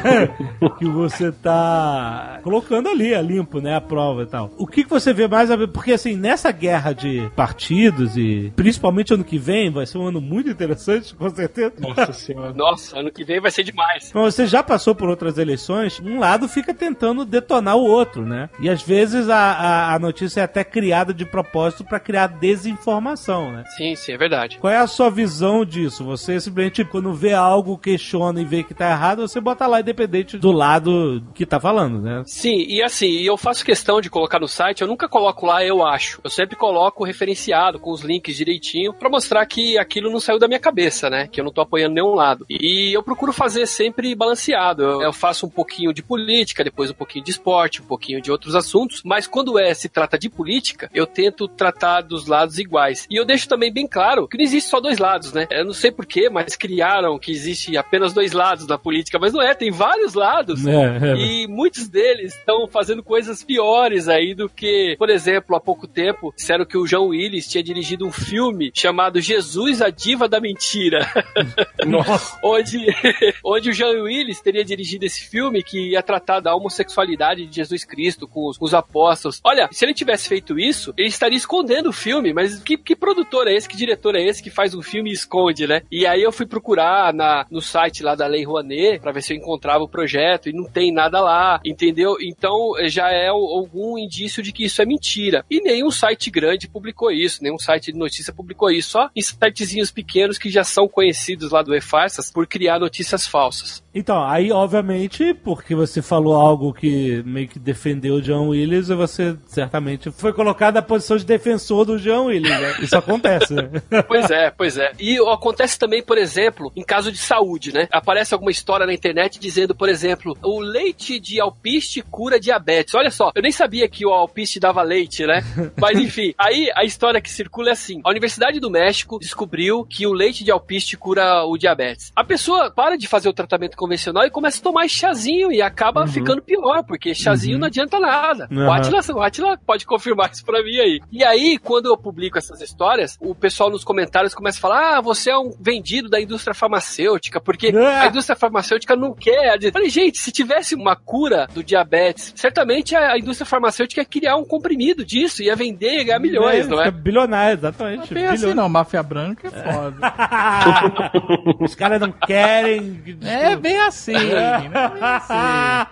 que você tá colocando ali, a limpo, né? A prova e tal. O que, que você vê mais a ver? Porque assim, nessa guerra de partidos e principalmente ano que vem, vai ser um ano muito interessante, com certeza. Nossa senhora. Nossa, ano que vem vai ser demais. Mas você já passou por outras eleições, um lado fica tentando detonar o outro, né? E às vezes a, a, a notícia é até criada de propósito pra criar desinformação, né? Sim, sim, é verdade. Qual é a sua visão disso? Você simplesmente, quando vê algo, questiona e vê que tá errado, você bota lá independente do lado que tá falando, né? Sim, e assim, eu faço questão de colocar no site, eu nunca coloco lá eu acho. Eu sempre coloco referenciado com os links direitinho pra mostrar que aquilo não saiu da minha cabeça, né? Que eu não tô apoiando nenhum lado. E eu procuro fazer sempre balanceado. Eu, eu faço um pouquinho de política, depois um pouquinho de esporte, um pouquinho de outros assuntos, mas quando é se trata de política, eu tento tratar dos lados iguais. E eu deixo também bem claro que não existe só dois lados, né? Eu não sei porquê, mas criaram que existe apenas dois lados da política, mas não é, tem vários lados. É, é. E muitos deles estão fazendo coisas piores aí do que, por exemplo, há pouco tempo, disseram que o João Willis tinha dirigido um filme chamado Jesus, a Diva da Mentira. Nossa. onde, onde o João Willis teria dirigido esse filme que ia tratar da homossexualidade de Jesus Cristo com os, com os apóstolos. Olha, se ele tivesse feito isso, ele estaria escondendo o filme, mas que, que produtor é esse, que diretor é esse que faz um filme e esconde, né? E aí eu fui procurar na, no site lá da Lei Rouanet pra ver se eu encontrava o projeto e não tem nada lá, entendeu? Então já é algum indício de que isso é mentira. E nenhum site grande publicou isso, nenhum site de notícia publicou isso, só em sitezinhos pequenos que já são conhecidos lá do E-Farsas por criar notícias falsas. Então, aí, obviamente, porque você falou algo que meio que defendeu o John Willis, você certamente foi colocado na posição de defensor do John Willis, né? Isso acontece, né? Pois é, pois é. E acontece também, por exemplo, em caso de saúde, né? Aparece alguma história na internet dizendo, por exemplo, o leite de alpiste cura diabetes. Olha só, eu nem sabia que o alpiste dava leite, né? Mas enfim, aí a história que circula é assim: a Universidade do México descobriu que o leite de alpiste cura o diabetes. A pessoa para de fazer o tratamento convencional e começa a tomar chazinho e acaba ficando pior, porque chazinho não adianta nada. Uhum. O Atila, o Atila pode confirmar isso pra mim aí. E aí, quando eu publico essas histórias, o pessoal nos comentários começa a falar: ah, você é um vendido da indústria farmacêutica, porque É. a indústria farmacêutica não quer. Eu falei, gente, se tivesse uma cura do diabetes, certamente a indústria farmacêutica ia criar um comprimido disso, ia vender e ganhar milhões, É, não é? fica Bilionário, exatamente. Bem assim bilionário. não, máfia branca é foda. Os caras não querem. É bem assim, né? Bem assim.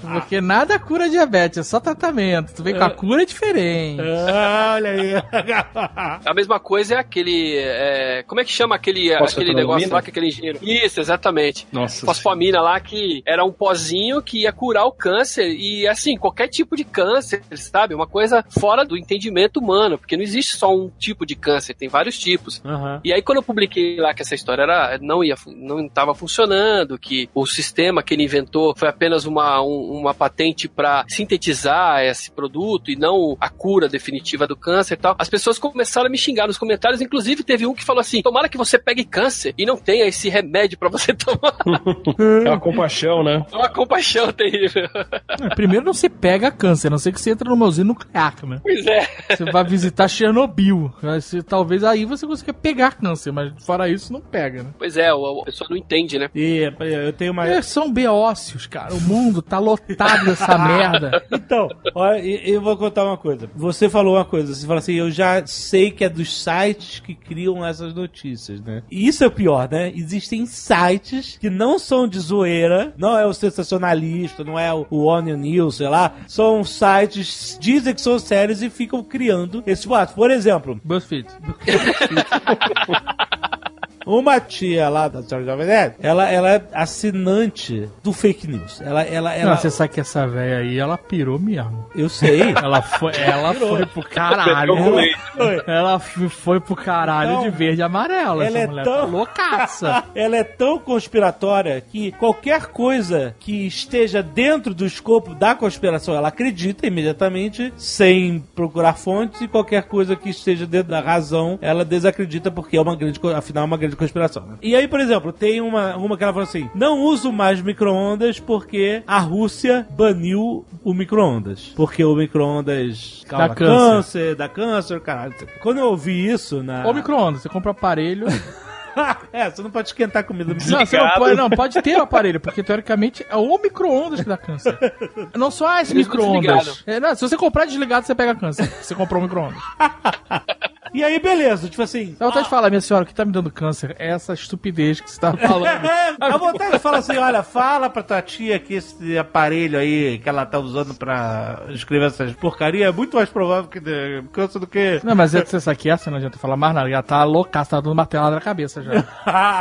Porque nada cura diabetes. é só tratamento. Tu vem com a cura é diferente. Ah, olha aí. A mesma coisa é aquele. é, como é que chama aquele, aquele negócio lá que aquele engenheiro? Isso, exatamente. Nossa. Fosfamina lá que era um pozinho que ia curar o câncer e assim, qualquer tipo de câncer, sabe? Uma coisa fora do entendimento humano, porque não existe só um tipo de câncer, tem vários tipos. Aham. E aí quando eu publiquei lá que essa história era, não ia, não estava funcionando, que o sistema que ele inventou foi apenas uma, um- uma patente para sintetizar esse produto e não a cura definitiva do câncer e tal, as pessoas começaram a me xingar nos comentários. Inclusive teve um que falou assim: tomara que você pegue câncer e não tenha esse remédio para você tomar. É uma compaixão, né? É uma compaixão terrível. É, Primeiro não se pega câncer, a não ser que você entra numa usina nuclear, né? Pois é. Você vai visitar Chernobyl. Vai ser- talvez aí você consiga pegar câncer, mas fora isso não pega, né? Pois é, o- a pessoa não entende, né? E eu tenho uma. É, são beócios, cara. O mundo tá lotado dessa merda. Então, olha, eu vou contar uma coisa. Você falou uma coisa, você falou assim, eu já sei que é dos sites que criam essas notícias, né? E isso é o pior, né? Existem sites que não são de zoeira, não é o sensacionalista, não é o, o Onion News, sei lá. São sites, dizem que são sérios e ficam criando esse boato. Por exemplo, BuzzFeed. uma tia lá da Senhora Jovem Nerd, ela, ela é assinante do fake news. Ela, ela, ela, Não, você sabe que essa velha aí, ela pirou mesmo. eu sei. Ela foi, ela foi pro caralho. Ela- Ela f- foi pro caralho Então, de verde e amarelo. ela essa é mulher tão- tá loucaça. Ela é tão conspiratória que qualquer coisa que esteja dentro do escopo da conspiração, ela acredita imediatamente, sem procurar fontes, e qualquer coisa que esteja dentro da razão, ela desacredita porque é uma grande, afinal, é uma grande conspiração. né? E aí, por exemplo, tem uma, uma que ela falou assim: não uso mais micro-ondas porque a Rússia baniu o micro-ondas. Porque o micro-ondas causa Dá câncer. câncer, dá câncer, caralho. Quando eu ouvi isso na. Ou micro-ondas, você compra o aparelho. é, você não pode esquentar comida no Não, você não pode, não, pode ter o aparelho, porque teoricamente é o micro-ondas que dá câncer. Não só esse micro-ondas. desligado. É, se você comprar desligado, você pega câncer. Você comprou um micro-ondas. E aí, beleza, tipo assim. Dá vontade de falar, minha senhora, o que tá me dando câncer é essa estupidez que você tá falando. É, a vontade de falar assim, olha, fala pra tua tia que esse aparelho aí que ela tá usando pra escrever essas porcaria é muito mais provável que dê câncer do que... Não, mas é que você sabe que essa não adianta falar mais nada. Já tá loucaça, tá dando martelada na cabeça já.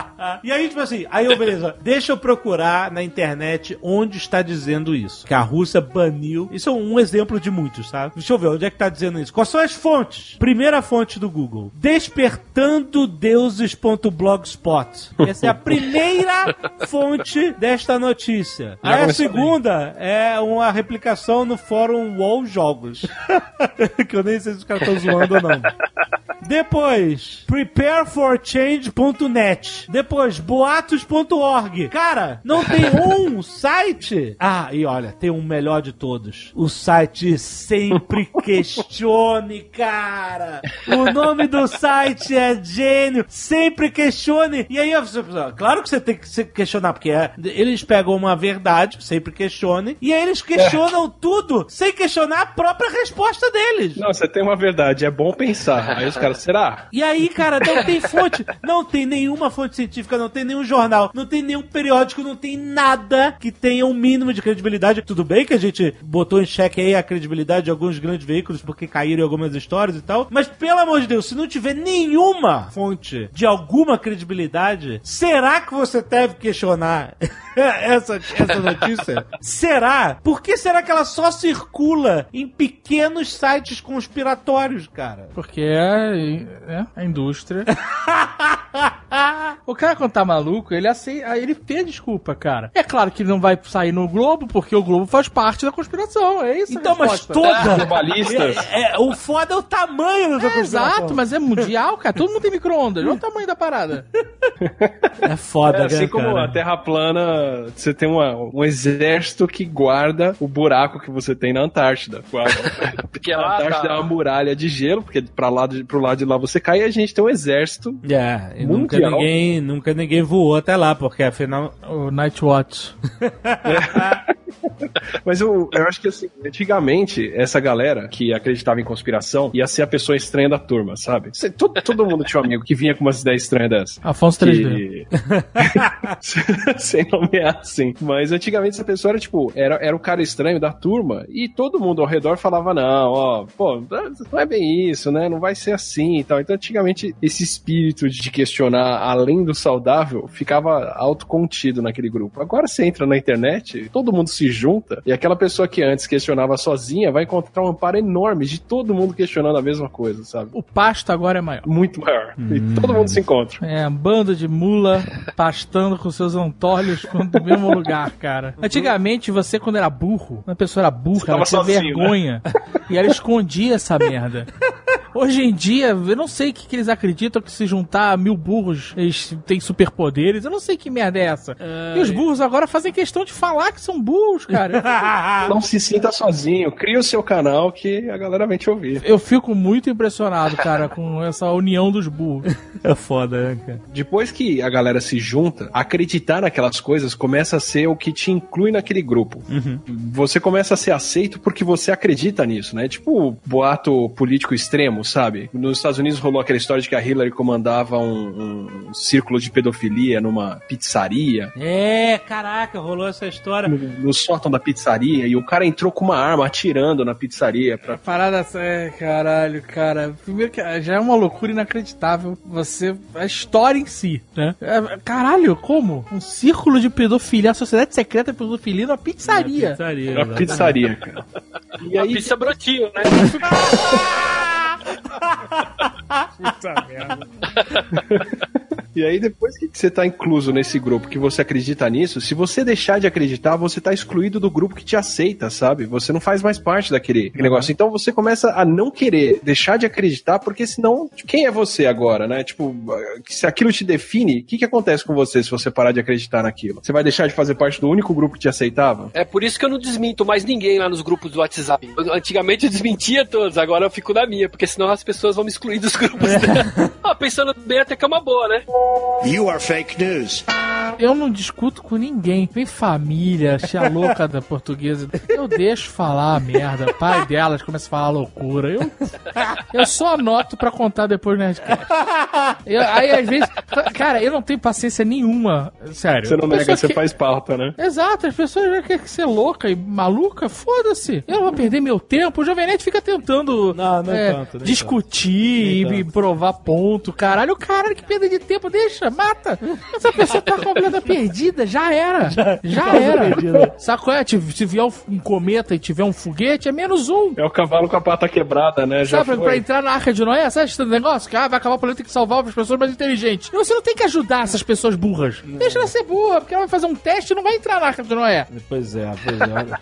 e aí, tipo assim, aí eu, beleza, deixa eu procurar na internet onde está dizendo isso. Que a Rússia baniu. Isso é um exemplo de muitos, sabe? Deixa eu ver, onde é que tá dizendo isso? Quais são as fontes? Primeira fonte do Google: despertandodeuses.blogspot. Essa é a primeira fonte desta notícia. Aí a segunda é uma replicação no fórum Wall Jogos. que eu nem sei se os caras estão zoando ou não. Depois, prepareforchange.net. Depois, boatos.org. Cara, não tem um site. Ah, e olha, tem um melhor de todos. O site Sempre Questione, cara. O nome do site é gênio. Sempre Questione. E aí, claro que você tem que se questionar, porque é- eles pegam uma verdade, sempre questione, e aí eles questionam tudo sem questionar a própria resposta deles. Não, você tem uma verdade, é bom pensar. Aí os caras, será? E aí, cara, não tem fonte, não tem nenhuma fonte científica, não tem nenhum jornal, não tem nenhum periódico, não tem nada que tenha um mínimo de credibilidade. Tudo bem que a gente botou em xeque aí a credibilidade de alguns grandes veículos porque caíram em algumas histórias e tal, mas pelo amor de Deus, se não tiver nenhuma fonte de alguma credibilidade, será que você deve questionar essa, essa notícia? será? Por que será que ela só circula em pequenos sites conspiratórios, cara? Porque é, é a indústria. o cara, quando tá maluco, ele aceita, ele tem desculpa, cara. É claro que ele não vai sair no Globo, porque o Globo faz parte da conspiração. É isso. a Então, mas toda. Globalistas. É, é, o foda é o tamanho da É, conspiração. Exato, mas é mundial, cara. Todo mundo tem micro-ondas. Olha o tamanho da parada. É foda, É assim né, como cara? a Terra plana, você tem uma- um exército que guarda o buraco que você tem na Antártida. Porque a lá Antártida tá- é uma muralha de gelo, porque pra lá de, pro lado de lá você cai e a gente tem um exército. É, e nunca ninguém, nunca ninguém voou até lá, porque afinal. O Night Watch. Mas eu, eu acho que assim, antigamente, essa galera que acreditava em conspiração ia ser a pessoa estranha da turma, sabe? Você- todo, todo mundo tinha um amigo que vinha com umas ideias estranhas dessas. Afonso 3D. Sem nomear, assim. Mas antigamente essa pessoa era tipo, era, era o cara estranho da turma e todo mundo ao redor falava: não, ó, pô, não é bem isso, né? Não vai ser assim e tal. Então antigamente esse espírito de questionar além do saudável ficava autocontido naquele grupo. Agora você entra na internet, todo mundo se junta e aquela pessoa que antes questionava sozinha vai encontrar um amparo enorme de todo mundo questionando a mesma coisa, sabe? O pasto agora é maior. Muito maior. E todo mundo se encontra. É, um bando de mula pastando com seus antolhos no mesmo lugar, cara. Antigamente, você, quando era burro, uma pessoa era burra, ela tava tinha sozinho, vergonha. E ela escondia essa merda. Hoje em dia, eu não sei o que, que eles acreditam que se juntar a mil burros eles têm superpoderes. Eu não sei que merda é essa. E os burros agora fazem questão de falar que são burros, cara. Não se sinta sozinho. Cria o seu canal que a galera vem te ouvir. Eu fico muito impressionado, cara, com essa união dos burros. É foda, né, cara? Depois que a galera se junta, acreditar naquelas coisas começa a ser o que te inclui naquele grupo. Você começa a ser aceito porque você acredita nisso, né? Tipo o boato político extremo, sabe? Nos Estados Unidos rolou aquela história de que a Hillary comandava um, um círculo de pedofilia numa pizzaria. É, caraca, rolou essa história. No, no sótão da pizzaria e o cara entrou com uma arma atirando na pizzaria pra Parada, é, caralho, cara. Primeiro que já é uma loucura inacreditável você. A história em si, né? É, Caralho, como? Um círculo de pedofilia, a sociedade secreta de pedofilia numa pizzaria. Pizzaria, Uma exatamente. pizzaria, cara. E A aí, pizza brotinho, né? Puta merda. e aí, depois que você tá incluso nesse grupo, que você acredita nisso, se você deixar de acreditar, você tá excluído do grupo que te aceita, sabe? Você não faz mais parte daquele aquele negócio. Então você começa a não querer deixar de acreditar, porque senão, quem é você agora, né? Tipo, se aquilo te define, o que, que acontece com você se você parar de acreditar naquilo? Você vai deixar de fazer parte do único grupo que te aceitava? É por isso que eu não desminto mais ninguém lá nos grupos do WhatsApp. Eu- antigamente eu desmentia todos, agora eu fico na minha, porque senão as pessoas vão me excluir dos grupos. Né? ah, pensando bem, até que é uma boa, né? You are fake news. Eu não discuto com ninguém. Vem família, tia louca da portuguesa. Eu deixo falar a merda. Pai delas começa a falar loucura. Eu, eu só anoto pra contar depois no Nerdcast. Eu- aí às vezes. Cara, eu não tenho paciência nenhuma. Sério. Você não nega, você que- faz pauta, né? Exato, as pessoas já querem ser louca e maluca, foda-se. Eu não vou perder meu tempo. O Jovem Nerd fica tentando Não, nem é, tanto, nem discutir tanto. e provar ponto. Caralho, caralho, que perda de tempo, deixa, mata. Essa pessoa tá completa perdida, já era. Já, era. perdida. Sabe qual é? Se se vier um- cometa e tiver um foguete, é menos um. É o cavalo com a pata quebrada, né? Já Sabe, pra, foi. pra entrar na arca de Noé, sabe esse negócio? Que ah, vai acabar o planeta, tem que salvar as pessoas mais inteligentes. Não, você não tem que ajudar essas pessoas burras. Deixa ela ser burra, porque ela vai fazer um teste e não vai entrar na arca de Noé. Pois é, pois é.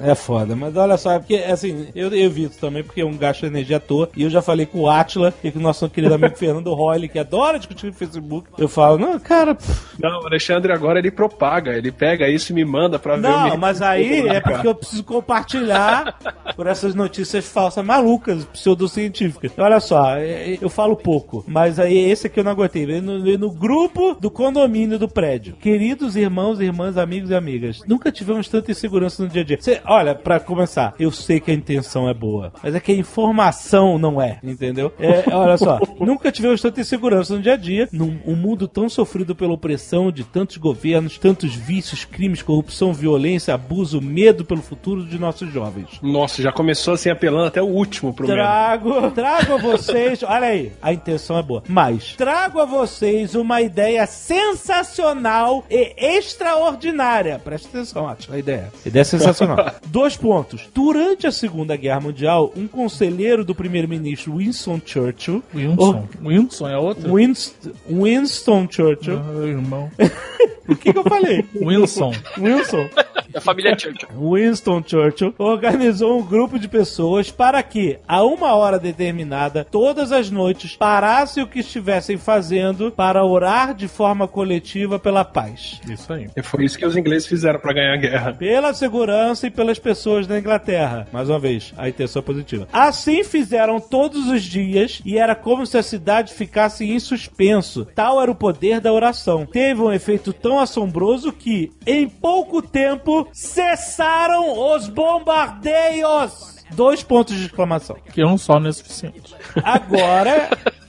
É foda, mas olha só, é porque assim, eu evito também, porque é um gasto de energia à toa. E eu já falei com o Atila e com o nosso querido amigo Fernando Royle, que adora discutir no Facebook. Eu falo, não, cara, pff, Não, o Alexandre agora ele propaga, ele pega isso e me manda pra ver o não, mas aí é porque eu preciso compartilhar por essas notícias falsas, malucas, pseudocientíficas. Olha só, é- é- eu falo pouco, mas aí esse aqui eu não aguentei. Veio no, no grupo do condomínio do prédio. Queridos irmãos, irmãs, amigos e amigas, nunca tivemos tanta insegurança no dia a dia. Cê- olha, pra começar, eu sei que a intenção é boa, mas é que a informação não é, entendeu? É, olha só, nunca tivemos tanta insegurança no dia a dia, num um mundo tão sofrido pela opressão de tantos governos, tantos vícios, crimes, corrupção, violência, abuso, medo pelo futuro de nossos jovens. Nossa, já começou assim apelando até o último pro medo. Trago, trago a vocês, olha aí, a intenção é boa, mas trago a vocês uma ideia sensacional e extraordinária. Presta atenção, Atila, a ideia. A ideia é sensacional. Dois pontos. Durante a Segunda Guerra Mundial, um conselheiro do primeiro-ministro Winston Churchill, Winston. Winston é outro? Winston, Winston Churchill, Meu irmão. o que, que eu falei? Wilson. Wilson. Da família Churchill. Winston Churchill organizou um grupo de pessoas para que, a uma hora determinada, todas as noites, parassem o que estivessem fazendo para orar de forma coletiva pela paz, Isso aí. E foi isso que os ingleses fizeram pra ganhar a guerra. pela segurança e pelas pessoas da Inglaterra. Mais uma vez, a intenção é positiva. Assim fizeram todos os dias e era como se a cidade ficasse em suspenso. Tal era o poder da oração. Teve um efeito tão assombroso que, em pouco tempo, cessaram os bombardeios. Dois pontos de exclamação. Que um só não é suficiente. Agora,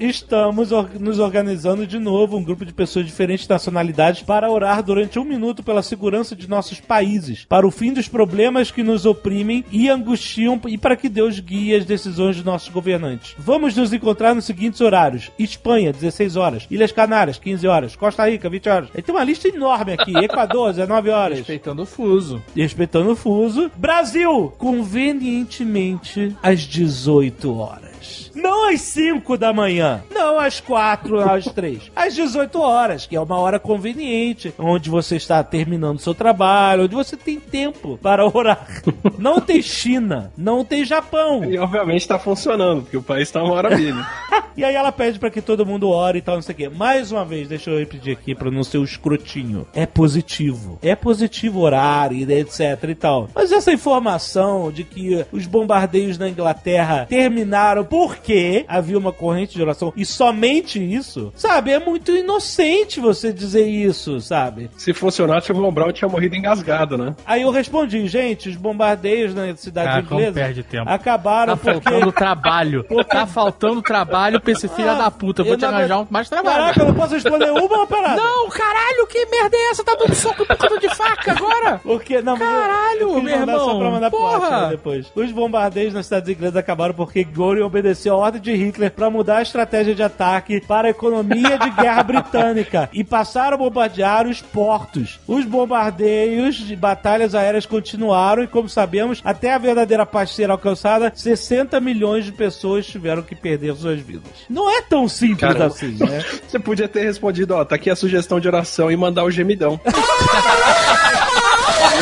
Estamos or- nos organizando de novo, um grupo de pessoas de diferentes nacionalidades, para orar durante um minuto pela segurança de nossos países, para o fim dos problemas que nos oprimem e angustiam e para que Deus guie as decisões de nossos governantes. Vamos nos encontrar nos seguintes horários: Espanha, 16 horas, Ilhas Canárias, 15 horas, Costa Rica, 20 horas. Aí tem uma lista enorme aqui: Equador, 19 horas. Respeitando o fuso. Respeitando o fuso. Brasil, convenientemente às 18 horas. Não às 5 da manhã. Não às 4, às 3. Às 18 horas, que é uma hora conveniente, onde você está terminando seu trabalho, onde você tem tempo para orar. Não tem China, não tem Japão. E obviamente tá funcionando, porque o país tá uma maravilha. E aí ela pede pra que todo mundo ore e tal, não sei o quê. Mais uma vez, deixa eu repetir aqui pra não ser o escrotinho. É positivo. É positivo orar e etc e tal. Mas essa informação de que os bombardeios na Inglaterra terminaram porque havia uma corrente de oração e somente isso, sabe? É muito inocente você dizer isso, sabe? Se funcionasse, o Von Braun tinha morrido engasgado, né? Aí eu respondi, gente, os bombardeios na cidade Cara, como inglesa perde tempo. acabaram Tá porque... faltando trabalho. Tá faltando trabalho pra esse filho Ah, da puta. Eu vou eu te arranjar um mais trabalho. Caraca, eu não posso responder uma parada. Não, caralho, que merda é essa? Tá dando soco causa de faca agora? Porque, não, eu- Caralho, eu quis meu mandar Só irmão, pra mandar porra. Depois. Os bombardeios nas cidades inglesas acabaram porque Göring obedeceu a ordem de Hitler pra mudar a estratégia de ataque para a economia de guerra britânica e passaram a bombardear os portos. Os bombardeios de batalhas aéreas continuaram e, como sabemos, até a verdadeira paz ser alcançada, 60 milhões de pessoas tiveram que perder suas vidas. Não é tão simples Caramba. assim, né? Você podia ter respondido, ó, tá aqui a sugestão de oração e mandar o gemidão.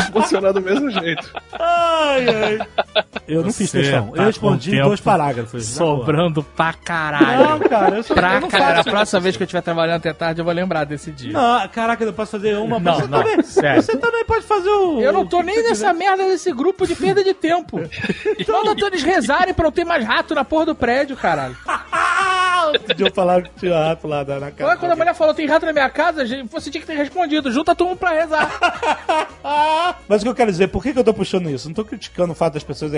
Funciona do mesmo jeito. Ai, ai. Eu não fiz Você questão. tá eu respondi em dois parágrafos. Sobrando pra caralho. Não, cara, eu, só, Pra eu caralho. A próxima vez que eu estiver trabalhando até tarde, eu vou lembrar desse dia. Não, caraca, eu posso fazer uma. Não, você, não, também, sério. você também pode fazer o. Eu não tô nem nessa merda desse grupo de perda de tempo. Manda todos eles rezarem pra eu ter mais rato na porra do prédio, caralho. Eu falava que tinha rato lá na, na Agora, casa. quando a mulher falou tem rato na minha casa, você tinha que ter respondido. Junta todo mundo pra rezar. Mas o que eu quero dizer, por que, que eu tô puxando isso? Não tô criticando o fato das pessoas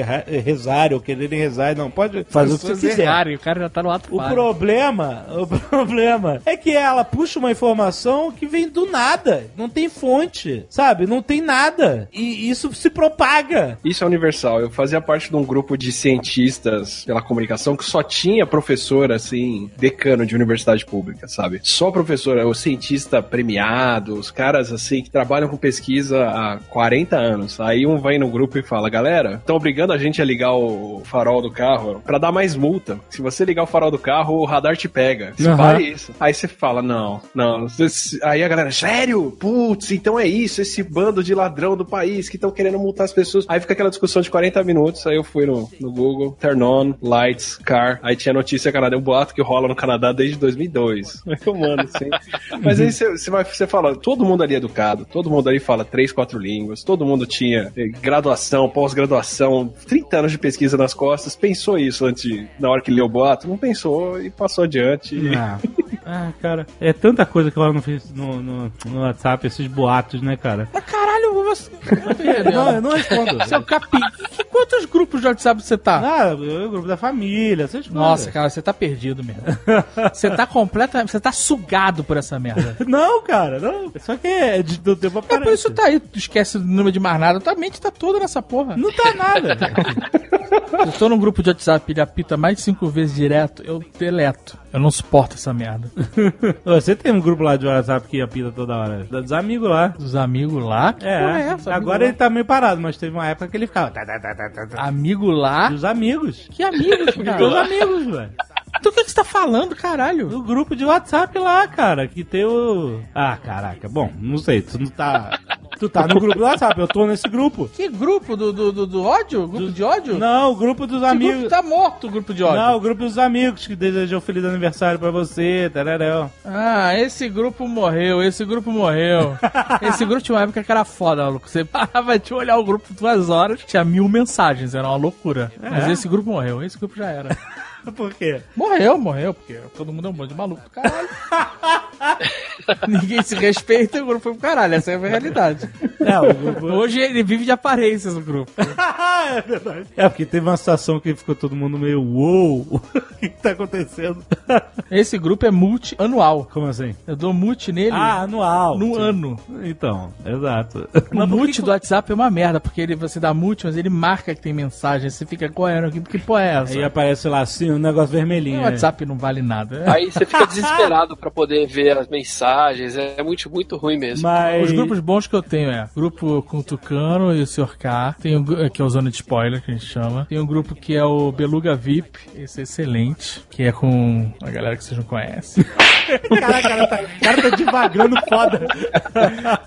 rezarem ou quererem rezar, não. Pode fazer o que você quiser. Errarem, o cara já tá no ato O falho. problema, o problema é que ela puxa uma informação que vem do nada, não tem fonte, sabe? Não tem nada. E isso se propaga. Isso é universal. Eu fazia parte de um grupo de cientistas pela comunicação que só tinha professor, assim, decano de universidade pública, sabe? Só professor, é o cientista premiado, os caras, assim, que trabalham com pesquisa há 40 anos. Aí um vai no grupo e fala, galera, estão obrigando a gente a ligar o farol do carro pra dar mais multa. Se você ligar o farol do carro, o radar te pega. Você fala isso. Aí você fala, não, não. Aí a galera, sério? Putz, então é isso, esse bando de ladrão do país que estão querendo multar as pessoas. Aí fica aquela discussão de 40 minutos. Aí eu fui no, no Google, turn on, lights, car. Aí tinha notícia Canadá, um boato que rola no Canadá desde 2002. Aí eu mando, assim. Mas aí você, vai, você fala, todo mundo ali é educado, todo mundo ali fala três, quatro línguas, todo mundo tinha eh, graduação, pós-graduação, 30 anos de pesquisa nas costas. Pensou isso antes de, na hora que leu o boato? Não pensou e passou adiante. E- Ah. ah, cara, é tanta coisa que eu não fiz no, no, no WhatsApp, esses boatos, né, cara? Mas caralho, você. Não, eu não respondo. Seu capim. Que- Quantos grupos de WhatsApp você tá? Ah, eu, grupo da família, essas coisas. Nossa, cara, você tá perdido mesmo. Você tá completamente. Você tá sugado por essa merda. Não, cara, não. Só que é de, do tempo É aparece. por isso tá aí, tu esquece do número de mais nada. Tua mente tá toda nessa porra. Não tá nada. Eu tô num grupo de WhatsApp, ele apita mais de cinco vezes direto, eu deleto. Eu não suporto essa merda. Você tem um grupo lá de WhatsApp que apita toda hora. Dos amigos lá. Dos amigos lá? Que É, é essa? agora Amigo ele tá meio parado, mas teve uma época que ele ficava. lá? Amigo lá? Dos amigos. Que amigos, Dos cara? amigos, velho. Do que, que você tá falando, caralho? Do grupo de WhatsApp lá, cara, que tem o. Ah, caraca. Bom, não sei, tu não tá. Tu tá no grupo do WhatsApp, eu tô nesse grupo. Que grupo? Do, do, do, do ódio? Grupo de ódio? Não, o grupo dos Que amigos. grupo tá morto, o grupo de ódio. Não, o grupo dos amigos que desejou feliz aniversário pra você, tareréu. Ah, esse grupo morreu, esse grupo morreu. esse grupo tinha uma época que era foda, maluco. Você parava de olhar o grupo duas horas, tinha mil mensagens, era uma loucura. Mas esse grupo morreu, esse grupo já era. Por quê? Morreu, morreu, porque todo mundo é um monte de maluco do caralho. Ninguém se respeita e o grupo foi pro caralho, essa é a realidade. É, o grupo... Hoje ele vive de aparências no grupo. é verdade. É, porque teve uma situação que ficou todo mundo meio, uou, o que, que tá acontecendo? Esse grupo é multi-anual. Como assim? Eu dou multi nele Ah, anual. no Sim. ano. Então, exato. O multi do WhatsApp é uma merda, porque ele, você dá multi, mas ele marca que tem mensagem. Você fica correndo aqui, que porra é essa? Aí aparece lá assim, um negócio vermelhinho. O né? WhatsApp não vale nada. Aí você fica desesperado pra poder ver as mensagens. É muito, muito ruim mesmo. Mas... Os grupos bons que eu tenho é grupo com o Tucano e o Sr. K, tem o, gru- que é o Zona de Spoiler, que a gente chama. Tem um grupo que é o Beluga VIP, esse é excelente, que é com a galera que vocês não conhecem. Caraca, cara, tá, o cara tá devagando foda.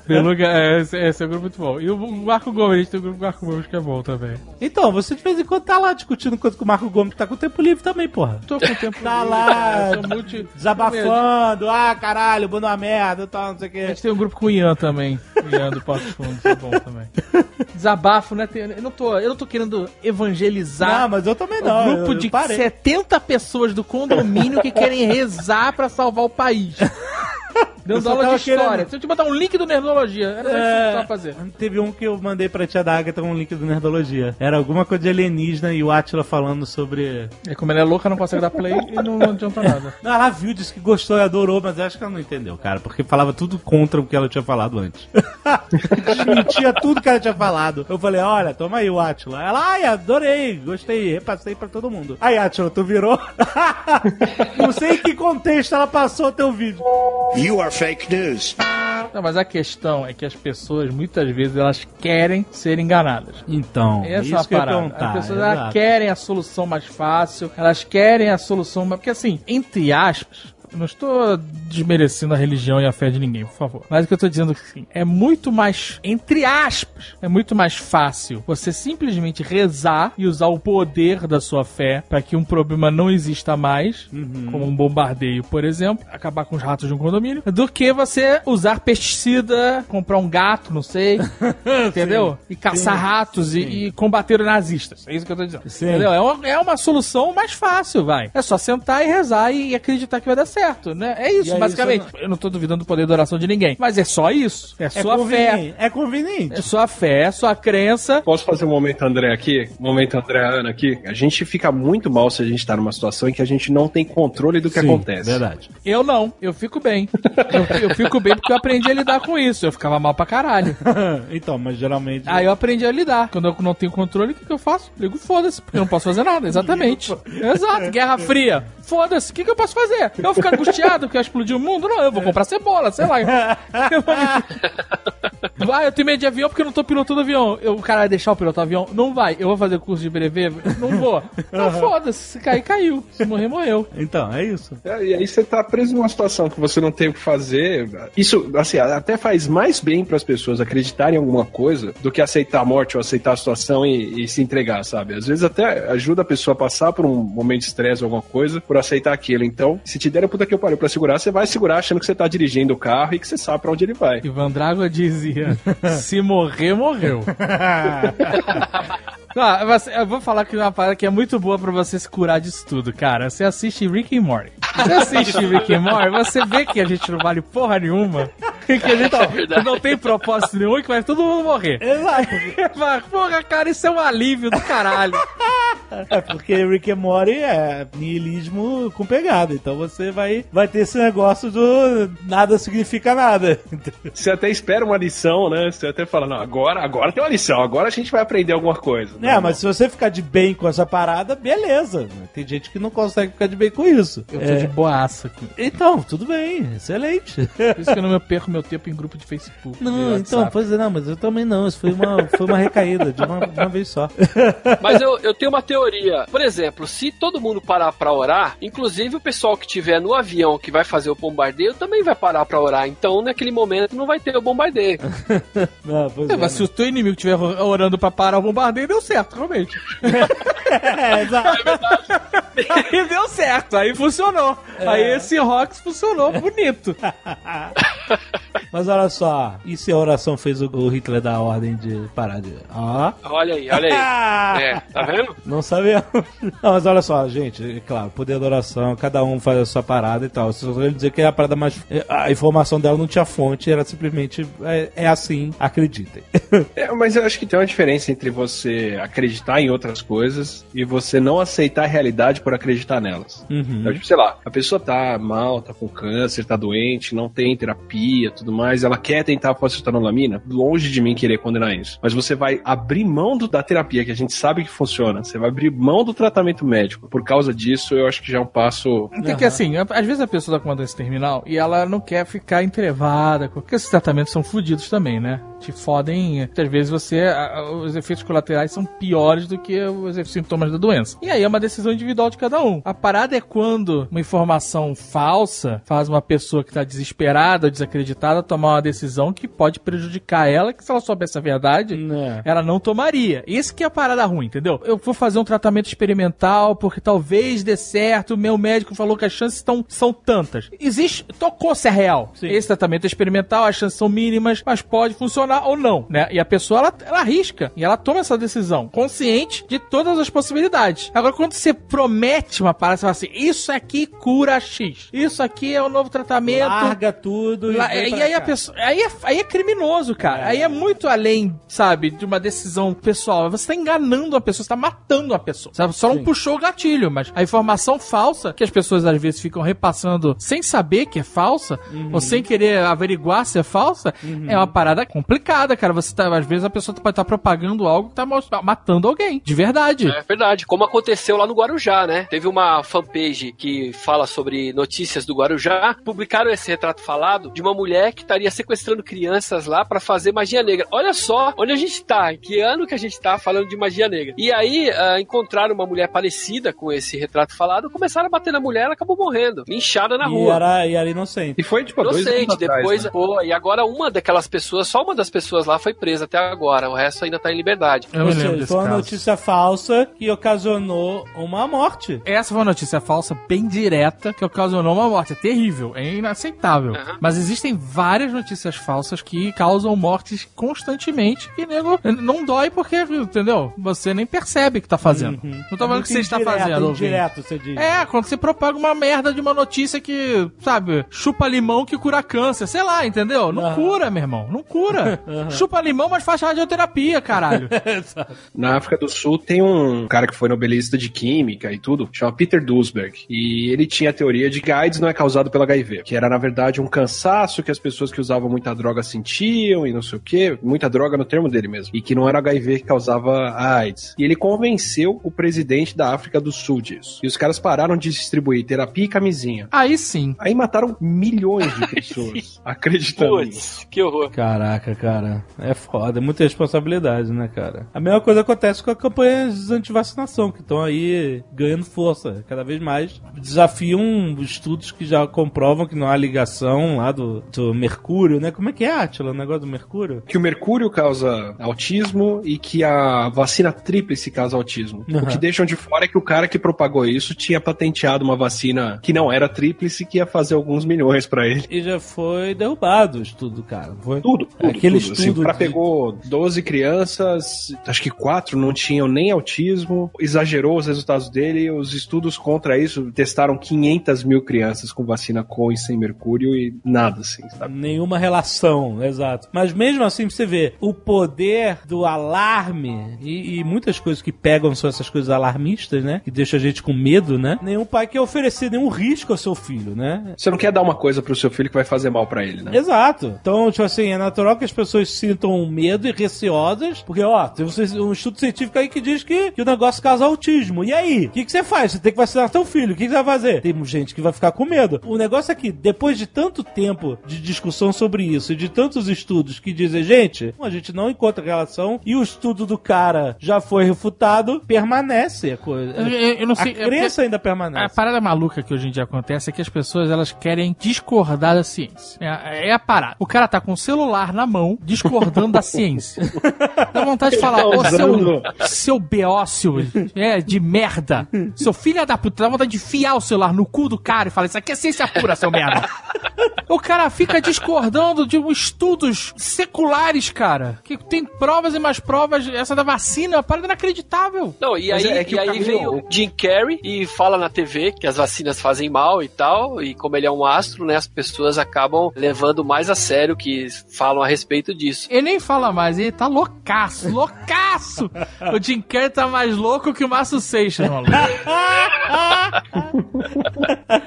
Beluga, é, esse, esse é um grupo muito bom. E o Marco Gomes, a gente tem o grupo Marco Gomes que é bom também. Então, você de vez em quando tá lá discutindo coisa com o Marco Gomes, tá com tempo livre também, porra. Tô com tempo Tá lá, sou multi- Desabafando, ah, caralho, bando uma merda, tal, não sei o A que. gente tem um grupo com o Ian também. O Ian do Porto Fundo, é bom também. Desabafo, né? Tem- Eu não tô, eu não tô querendo evangelizar. Não, mas eu também um não. grupo eu, de eu parei. 70 pessoas do condomínio que querem rezar pra salvar o país. Eu aula de história. querendo- Se eu te botar um link do Nerdologia, era isso que eu precisava fazer. Teve um que eu mandei pra tia da Agatha com um link do Nerdologia. Era alguma coisa de alienígena e o Atila falando sobre. E como ela é louca, não consegue dar play e não, não adianta nada. Não, ela viu, disse que gostou e adorou, mas eu acho que ela não entendeu, cara, porque falava tudo contra o que ela tinha falado antes. Desmentia tudo que ela tinha falado. Eu falei, olha, toma aí o Atila. Ela, ai, adorei, gostei, repassei pra todo mundo. Aí, Atila, tu virou? não sei em que contexto ela passou teu vídeo. You are fake news. Não, mas a questão é que as pessoas, muitas vezes, elas querem ser enganadas. Então, Essa é isso a que eu ia parada. As pessoas elas querem a solução mais fácil, elas querem a solução. mais- Porque, assim, entre aspas. Não estou desmerecendo a religião e a fé de ninguém, por favor. Mas o que eu estou dizendo é que assim, é muito mais, entre aspas, é muito mais fácil você simplesmente rezar e usar o poder da sua fé para que um problema não exista mais, como um bombardeio, por exemplo, acabar com os ratos de um condomínio, do que você usar pesticida, comprar um gato, não sei, entendeu? E caçar ratos e, e combater os nazistas. É isso que eu tô dizendo. Sim. Entendeu? É uma, é uma solução mais fácil, vai. É só sentar e rezar e acreditar que vai dar certo, né? É isso, E basicamente. isso Eu não tô duvidando do poder da oração de ninguém. Mas é só isso. É, É sua fé. É conveniente. É sua fé, é sua crença. Posso fazer um momento André aqui? Um momento André Ana aqui? A gente fica muito mal se a gente tá numa situação em que a gente não tem controle do que Sim, acontece. Verdade. Eu não, eu fico bem. Eu, eu fico bem porque eu aprendi a lidar com isso. Eu ficava mal pra caralho. então, mas geralmente. Aí eu aprendi a lidar. Quando eu não tenho controle, o que, que eu faço? Ligo foda-se, porque eu não posso fazer nada. Exatamente. Exato. Guerra Fria. Foda-se, o que, que eu posso fazer? Eu vou ficar angustiado que vai explodir o mundo? Não, eu vou comprar cebola, sei lá. Vai, eu tenho medo de avião porque eu não tô pilotando avião. Eu, o cara vai deixar eu pilotar avião? Não vai. Eu vou fazer curso de brevet? Não vou. Então foda-se. Se cair, caiu. Se morrer, morreu. Então, é isso. É, E aí você tá preso numa situação que você não tem o que fazer. Isso, assim, até faz mais bem para as pessoas acreditarem em alguma coisa do que aceitar a morte ou aceitar a situação e, e se entregar, sabe? Às vezes até ajuda a pessoa a passar por um momento de estresse ou alguma coisa por aceitar aquilo. Então, se te der a puta que eu pariu pra segurar, você vai segurar achando que você tá dirigindo o carro e que você sabe pra onde ele vai. Ivan Drago dizia: se morrer, morreu. Ah, você- eu vou falar que uma parada que é muito boa pra você se curar disso tudo, cara. Você assiste Rick and Morty. Você assiste Rick and Morty, você vê que a gente não vale porra nenhuma. Que a gente não tem propósito nenhum e que vai todo mundo morrer. Exato. Fala, Porra, cara, isso é um alívio do caralho. É porque Rick and Morty é niilismo com pegada. Então você vai, vai ter esse negócio do nada significa nada. Você até espera uma lição, né? Você até fala, não, agora, agora tem uma lição, agora a gente vai aprender alguma coisa. É, mas se você ficar de bem com essa parada, beleza. Tem gente que não consegue ficar de bem com isso. Eu tô É. de boaça. com- Então, tudo bem, excelente. Por isso que eu não me perco meu tempo em grupo de Facebook. de Não, então, pois é, não, mas eu também não. Isso foi uma, foi uma recaída de uma, de uma vez só. Mas eu, eu tenho uma teoria. Por exemplo, se todo mundo parar pra orar, inclusive o pessoal que tiver no avião que vai fazer o bombardeio também vai parar pra orar. Então, naquele momento, não vai ter o bombardeio. Não, pois É, é, mas se o teu inimigo estiver orando pra parar o bombardeio, deu certo, realmente. É, exato. aí deu certo, aí funcionou. Aí esse Rox funcionou bonito. Mas olha só, e se a oração fez o, Hitler dar a ordem de parar de. Ó. Olha aí, olha aí. É, tá vendo? Não sabia. Não, mas olha só, gente, é claro, poder da oração, cada um faz a sua parada e tal. Se eu dizer que é a parada mais. A informação dela não tinha fonte, era simplesmente. É, é assim, acreditem. É, mas eu acho que tem uma diferença entre você acreditar em outras coisas e você não aceitar a realidade por acreditar nelas. Uhum. Então, tipo, sei lá, a pessoa tá mal, tá com câncer, tá doente, não tem terapia, tudo mais, ela quer tentar a fosfetanolamina, longe de mim querer condenar isso. Mas você vai abrir mão do- da terapia, que a gente sabe que funciona, você vai abrir mão do tratamento médico. Por causa disso, eu acho que já é um passo... Tem que assim, a- às vezes a pessoa tá com uma doença terminal e ela não quer ficar entrevada, porque esses tratamentos são fodidos também, né? Te fodem. Muitas vezes você. Os efeitos colaterais são piores do que os sintomas da doença. E aí é uma decisão individual de cada um. A parada é quando uma informação falsa faz uma pessoa que tá desesperada ou desacreditada tomar uma decisão que pode prejudicar ela, que se ela soubesse a verdade, Né. ela não tomaria. Isso que é a parada ruim, entendeu? Eu vou fazer um tratamento experimental porque talvez dê certo. Meu médico falou que as chances tão, são tantas. Existe, tocou-se a real. Sim. Esse tratamento é experimental, as chances são mínimas, mas pode funcionar ou não, né? E a pessoa, ela, ela arrisca e ela toma essa decisão, consciente de todas as possibilidades. Agora, quando você promete uma parada, você fala assim, isso aqui cura X. Isso aqui é o novo tratamento. Larga tudo e. Vem e pra aí a pessoa. Aí é, aí é criminoso, cara. Aí é muito além, sabe, de uma decisão pessoal. Você tá enganando a pessoa, você tá matando a pessoa. Sabe? Só não Sim. puxou o gatilho, mas a informação falsa, que as pessoas às vezes ficam repassando sem saber que é falsa, Uhum. ou sem querer averiguar se é falsa, é uma parada complicada, cara. Você tá, às vezes a pessoa pode estar propagando algo que tá mo- matando alguém. De verdade. É verdade, como aconteceu lá no Guarujá, né? Teve uma fanpage que fala sobre notícias do Guarujá, publicaram esse retrato falado de uma mulher que estaria sequestrando crianças lá pra fazer magia negra. Olha só onde a gente tá, em que ano que a gente tá falando de magia negra. E aí ah, encontraram uma mulher parecida com esse retrato falado, começaram a bater na mulher, ela acabou morrendo, linchada na E rua. era, e era inocente. E foi, tipo, há dois anos Inocente, atrás, depois, né? pô, e agora uma daquelas pessoas, só uma das pessoas lá foi presa até agora, o resto ainda tá em liberdade. Eu Ou seja, foi uma caso. notícia falsa que ocasionou uma morte. Essa foi uma notícia falsa, bem direta, que ocasionou uma morte. É terrível, é inaceitável. Aham. Mas existem várias notícias falsas que causam mortes constantemente e nego não dói porque, entendeu? Você nem percebe que tá fazendo. Uhum. Não tô falando que você está fazendo. Indireto, você diz. É, quando você propaga uma merda de uma notícia que, sabe, chupa limão que cura câncer, sei lá, entendeu? Não Aham. cura, meu irmão, não cura. Chupa limão, mas faz radioterapia, caralho. Na África do Sul tem um cara que foi nobelista de química e tudo, chama Peter Duisberg. E ele tinha a teoria de que AIDS não é causado pelo HIV, que era na verdade um cansaço que as pessoas que usavam muita droga sentiam e não sei o que, muita droga no termo dele mesmo, e que não era HIV que causava a AIDS. E ele convenceu o presidente da África do Sul disso. E os caras pararam de distribuir terapia e camisinha. Aí sim. Aí mataram milhões de pessoas acreditando. Putz, que horror. Caraca, cara. É foda, é muita responsabilidade, né, cara? A mesma coisa acontece com a campanha de antivacinação, que estão aí ganhando força cada vez mais. Desafiam estudos que já comprovam que não há ligação lá do, do mercúrio, né? Como é que é, Atila, o negócio do mercúrio? que o mercúrio causa autismo e que a vacina tríplice causa autismo. Uhum. O que deixam de fora é que o cara que propagou isso tinha patenteado uma vacina que não era tríplice que ia fazer alguns milhões pra ele. E já foi derrubado o estudo, cara. Foi Tudo, tudo, Aquele tudo. Assim, estudo o cara de- pegou 12 crianças, acho que quatro não tinham nem autismo, exagerou os resultados dele, os estudos contra isso testaram 500 mil crianças com vacina com e sem mercúrio e nada, assim, sabe? Nenhuma relação, exato. Mas mesmo assim, você vê o poder do alarme e, e muitas coisas que pegam são essas coisas alarmistas, né? Que deixam a gente com medo, né? Nenhum pai quer oferecer nenhum risco ao seu filho, né? Você não quer dar uma coisa pro seu filho que vai fazer mal pra ele, né? Exato. Então, tipo assim, é natural que as pessoas sintam medo e receosas, porque, ó, tem um estudo científico aí que diz que, que o negócio causa autismo. E aí? O que, que você faz? Você tem que vacinar seu filho. O que, que você vai fazer? Tem gente que vai ficar com medo. O negócio é que, depois de tanto tempo de discussão sobre isso e de tantos estudos que dizem, gente, a gente não encontra relação e o estudo do cara já foi refutado, permanece a coisa. Eu, eu- não sei. a é porque- crença ainda A permanece. parada maluca que hoje em dia acontece é que as pessoas elas querem discordar da ciência. É, é a parada. O cara tá com o celular na mão, discordando da ciência. Dá vontade de falar, ô seu, seu beócio é, de merda, seu filho da puta, dá vontade de enfiar o celular no cu do cara e falar, isso aqui é ciência pura, seu merda. O cara fica discordando de estudos seculares, cara. Que tem provas e mais provas. Essa da vacina é uma parada inacreditável. Não, e aí, é que e o aí caminho- veio o Jim Carrey e fala na TV que as vacinas fazem mal e tal, e como ele é um astro, né, as pessoas acabam levando mais a sério que falam a respeito disso. Ele nem fala mais, ele tá loucaço, loucaço! o Jim Carrey tá mais louco que o Márcio Seixas, maluco.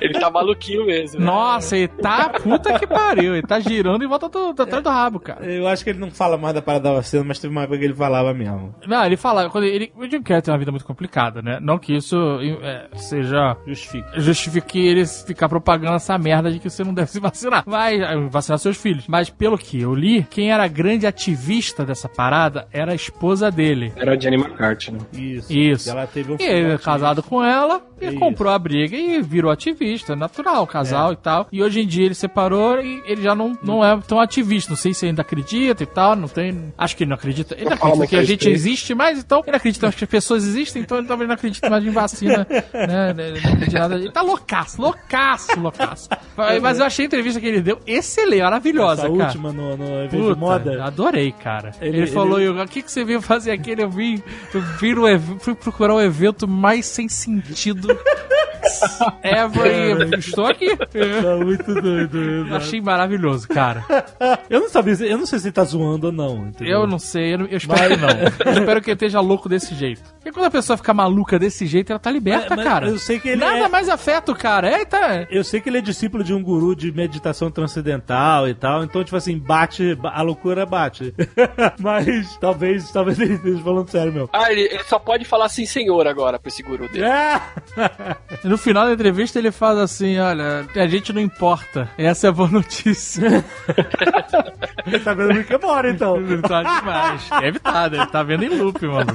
Ele tá maluquinho mesmo. né? Nossa, ele tá puta que pariu. Ele tá girando em volta do, do- atrás do rabo, cara. Eu acho que ele não fala mais da parada da vacina, mas teve uma época que ele falava mesmo. Não, ele fala, quando ele, o Jim Carrey tem uma vida muito complicada, né? Não que isso é, seja Justifica. justifique ele ficar propagando essa merda de que você não deve se vacinar. Vai eh, vacinar seus filhos. Mas pelo que eu li, quem era grande ativista dessa parada era a esposa dele. Era a Jenny McCarthy, né? Isso. Isso. E ela teve um E ele é casado com ela e Isso. comprou a briga e virou ativista, natural, casal e tal. E hoje em dia ele separou e ele já não, não é tão ativista. Não sei se ainda acredita e tal, não tem. Acho que ele não acredita. Ele não acredita que a gente existe mais, então ele acredita que as pessoas existem, então ele talvez não acredite mais em vacina, né? Ele não acredita em nada. Ele tá loucaço, loucaço, loucaço. Mas eu achei a entrevista que ele deu excelente, maravilhosa, Essa cara. última no, no evento Puta, de moda. Adorei, cara. Ele, Ele- falou, ele- o que, que você veio fazer aqui? Eu vim, eu vim no fui procurar o evento mais sem sentido ever estou aqui. Tá muito doido. Eu exato. achei maravilhoso, cara. Eu não sabia, se- eu não sei se ele tá zoando ou não. entendeu? Eu não sei, eu, eu espero que não. Eu espero que ele esteja louco desse jeito. Porque quando a pessoa fica maluca desse jeito, ela tá liberta, Mas- mas cara. eu sei que ele Nada é- mais afeta o cara. É, tá. Eu sei que ele é discípulo de um guru de meditação transcendental e tal, então, tipo assim, bate, ba- a loucura bate. Mas talvez, talvez ele esteja falando sério, meu. Ah, ele, ele só pode falar assim, senhor, agora, pra esse guru dele. É! No final da entrevista ele faz assim, olha, a gente não importa. Essa é a boa notícia. Ele tá vendo Rick and Morty, então. Ele tá demais. Deve estar, deve estar vendo em loop, mano.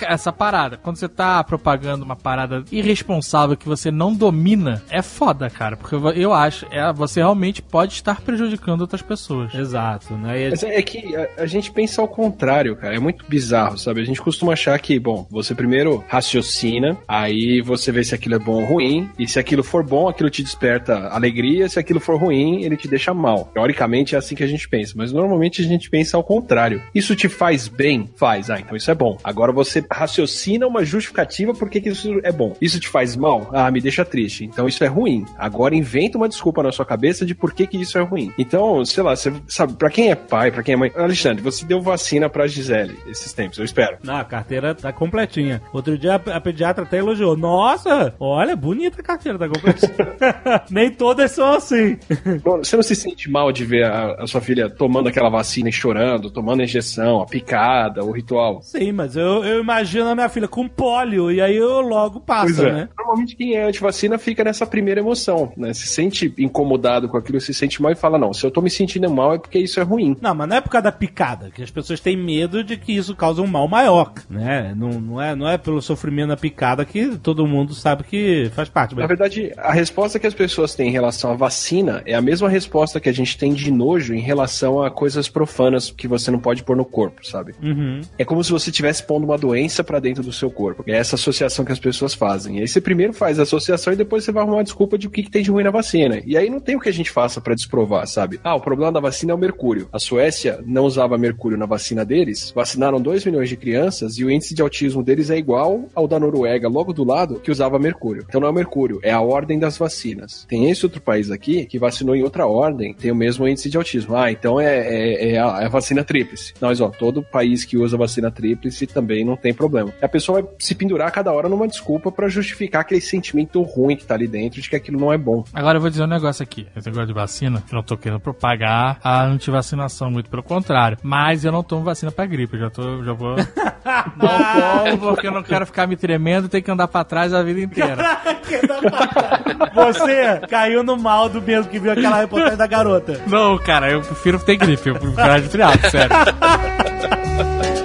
Essa parada, quando você tá propagando uma parada irresponsável que você não domina, é foda, cara. Porque eu- eu acho, é, você realmente pode estar prejudicando outras pessoas. Exato, né? E Mas é que a, a gente pensa ao contrário, cara. É muito bizarro, sabe? A gente costuma achar que, bom, você primeiro raciocina, aí você vê se aquilo é bom ou ruim, e se aquilo for bom, aquilo te desperta alegria, se aquilo for ruim, ele te deixa mal. Teoricamente é assim que a gente pensa, mas normalmente a gente pensa ao contrário. Isso te faz bem? Faz. Ah, então isso é bom. Agora você raciocina uma justificativa por que isso é bom. Isso te faz mal? Ah, me deixa triste. Então isso é ruim. Agora inventa uma desculpa na sua cabeça de por que que isso é ruim. Então, sei lá, você sabe, pra quem é pai, pra quem é mãe. Alexandre, você deu vacina pra Gisele esses tempos, eu espero. Não, a carteira tá completinha. Outro dia a, a pediatra até elogiou. Nossa, olha, bonita a carteira, tá completinha. Nem todas são assim. Você não se sente mal de ver a, a sua filha tomando aquela vacina e chorando, tomando a injeção, a picada, o ritual? Sim, mas eu, eu imagino a minha filha com pólio e aí eu logo passo, é. né? Normalmente quem é antivacina fica nessa primeira emoção, né? Se sente incomodado com aquilo, se sente mal e fala, não, se eu tô me sentindo mal é porque isso é ruim. Não, mas não é por causa da picada, que as pessoas têm medo de que isso cause um mal maior, né? Não, não, é, não é pelo sofrimento da picada que todo mundo sabe que faz parte. Na Mas... verdade, a resposta que as pessoas têm em relação à vacina é a mesma resposta que a gente tem de nojo em relação a coisas profanas que você não pode pôr no corpo, sabe? Uhum. É como se você estivesse pondo uma doença pra dentro do seu corpo. É essa associação que as pessoas fazem. E aí você primeiro faz a associação e depois você vai arrumar uma desculpa de o que, que tem de ruim na vacina. E aí não tem o que a gente faça pra desprovar, sabe? Ah, o problema da vacina é o mercúrio. A Suécia não usava mercúrio na vacina deles, vacinaram 2 milhões de crianças e o índice de autismo deles é igual ao da Noruega, logo do lado, que usava mercúrio. Então não é o mercúrio, é a ordem das vacinas. Tem esse outro país aqui que vacinou em outra ordem, tem o mesmo índice de autismo. Ah, então é, é, é a, é a vacina tríplice. Mas, ó, todo país que usa vacina tríplice também não tem problema. A pessoa vai se pendurar cada hora numa desculpa pra justificar aquele sentimento ruim que tá ali dentro de que aquilo não é bom. Agora eu vou dizer um negócio aqui. Esse negócio de vacina, eu não tô querendo propagar a antivacinação, muito pelo contrário. Mas eu não tomo vacina pra gripe, já tô, já vou. não tomo porque eu não quero ficar me tremendo e ter que andar pra trás a vida inteira. Você caiu no mal do mesmo que viu aquela reportagem da garota. Não, cara, eu prefiro ter gripe, eu prefiro de triado, sério.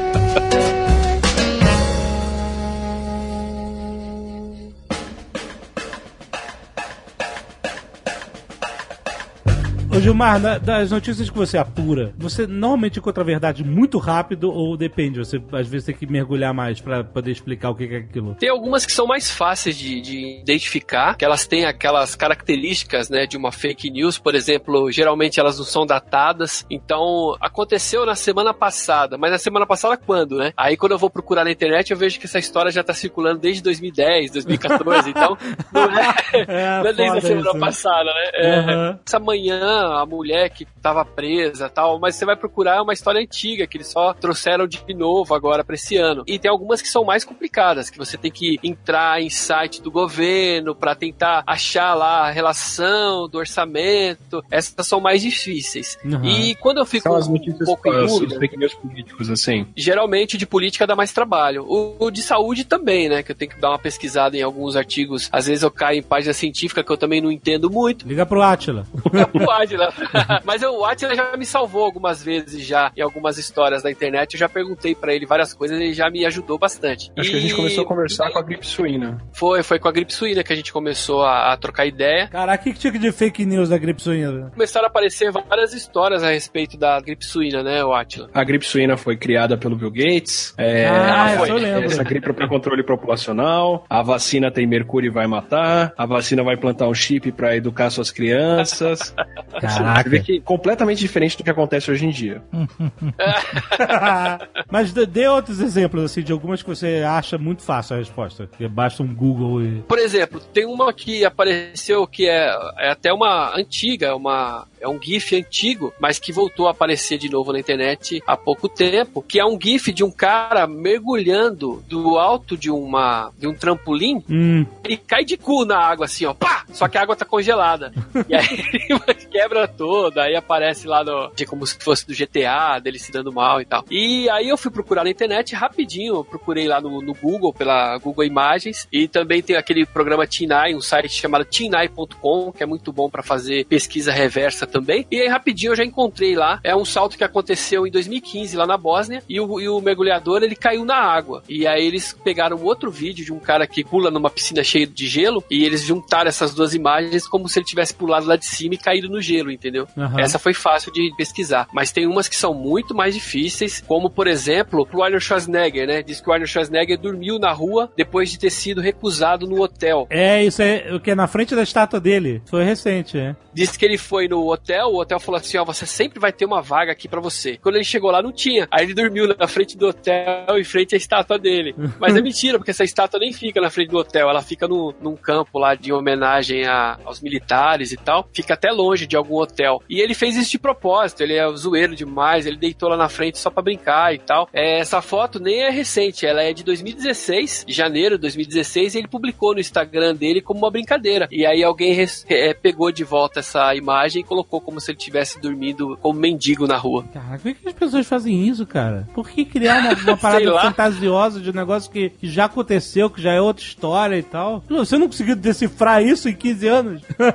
Ô Gilmar, na- das notícias que você apura, você normalmente encontra a verdade muito rápido ou depende? Você às vezes tem que mergulhar mais pra poder explicar o que é aquilo. Tem algumas que são mais fáceis de, de identificar, que elas têm aquelas características, né, de uma fake news, por exemplo, geralmente elas não são datadas. Então, aconteceu na semana passada, mas na semana passada quando, né? Aí quando eu vou procurar na internet, eu vejo que essa história já tá circulando desde 2010, 2014, então não é, É, não é desde a semana isso, passada, né? É, Aham. essa manhã, a mulher que tava presa tal, mas você vai procurar é uma história antiga, que eles só trouxeram de novo agora pra esse ano. E tem algumas que são mais complicadas, que você tem que entrar em site do governo pra tentar achar lá a relação do orçamento. Essas são mais difíceis. Aham. E quando eu fico São as um pouco em dúvida, políticos, assim. geralmente de política dá mais trabalho. O, o de saúde também, né? Que eu tenho que dar uma pesquisada em alguns artigos. Às vezes eu caio em página científica que eu também não entendo muito. Liga pro Atila. Mas o Atila já me salvou algumas vezes já em algumas histórias da internet. Eu já perguntei pra ele várias coisas e ele já me ajudou bastante. Acho que a gente E começou a conversar com a gripe suína. Foi, foi com a gripe suína que a gente começou a, a trocar ideia. Caraca, que tipo de fake news da gripe suína? Começaram a aparecer várias histórias a respeito da gripe suína, né, o Atila? A gripe suína foi criada pelo Bill Gates. É, Ah, foi. eu lembro. Essa gripe é para controle populacional. A vacina tem mercúrio e vai matar. A vacina vai plantar um chip para educar suas crianças. Caraca. Você vê que é completamente diferente do que acontece hoje em dia. Mas dê- outros exemplos, assim, de algumas que você acha muito fácil a resposta. Que basta um Google e. Por exemplo, tem uma que apareceu que é, é até uma antiga, uma, é um GIF antigo, mas que voltou a aparecer de novo na internet há pouco tempo, que é um GIF de um cara mergulhando do alto de uma de um trampolim, Hum, ele cai de cu na água assim, ó, pá! Só que a água tá congelada. e aí ele quebra toda, aí aparece lá no, como se fosse do GTA, dele se dando mal e tal. E aí eu fui procurar na internet rapidinho, eu procurei lá no, no Google, pela Google Imagens, e também tem aquele programa Tinai, um site chamado tinai.com, que é muito bom pra fazer pesquisa reversa também. E aí rapidinho eu já encontrei lá, é um salto que aconteceu em 2015 lá na Bósnia, e o, e o mergulhador ele caiu na água. E aí eles pegaram outro vídeo de um cara que pula numa piscina cheia de gelo, e eles juntaram essas duas imagens como se ele tivesse pulado lá de cima e caído no gelo, entendeu? Aham. Essa foi fácil de pesquisar. Mas tem umas que são muito mais difíceis, como por exemplo, o Arnold Schwarzenegger, né? Diz que o Arnold Schwarzenegger dormiu na rua depois de ter sido recusado no hotel. É, isso é o que é na frente da estátua dele. Foi recente, é. Disse que ele foi no hotel, o hotel falou assim: ó, você sempre vai ter uma vaga aqui pra você. Quando ele chegou lá, não tinha. Aí ele dormiu na frente do hotel, em frente à estátua dele. Mas é mentira, porque essa estátua nem fica na frente do hotel, ela fica no, num campo lá de homenagem a- aos militares e tal. Fica até longe de algum hotel. E ele fez isso de propósito, ele é zoeiro demais, ele deitou lá na frente só pra brincar e tal. É, essa foto nem é recente, ela é de 2016, de janeiro de 2016, e ele publicou no Instagram dele como uma brincadeira. E aí alguém é, pegou de volta essa imagem e colocou como se ele tivesse dormido como mendigo na rua. Caraca, por que as pessoas fazem isso, cara? Por que criar uma, uma parada fantasiosa de um negócio que, que já aconteceu, que já é outra história e tal? Você não conseguiu decifrar isso em 15 anos?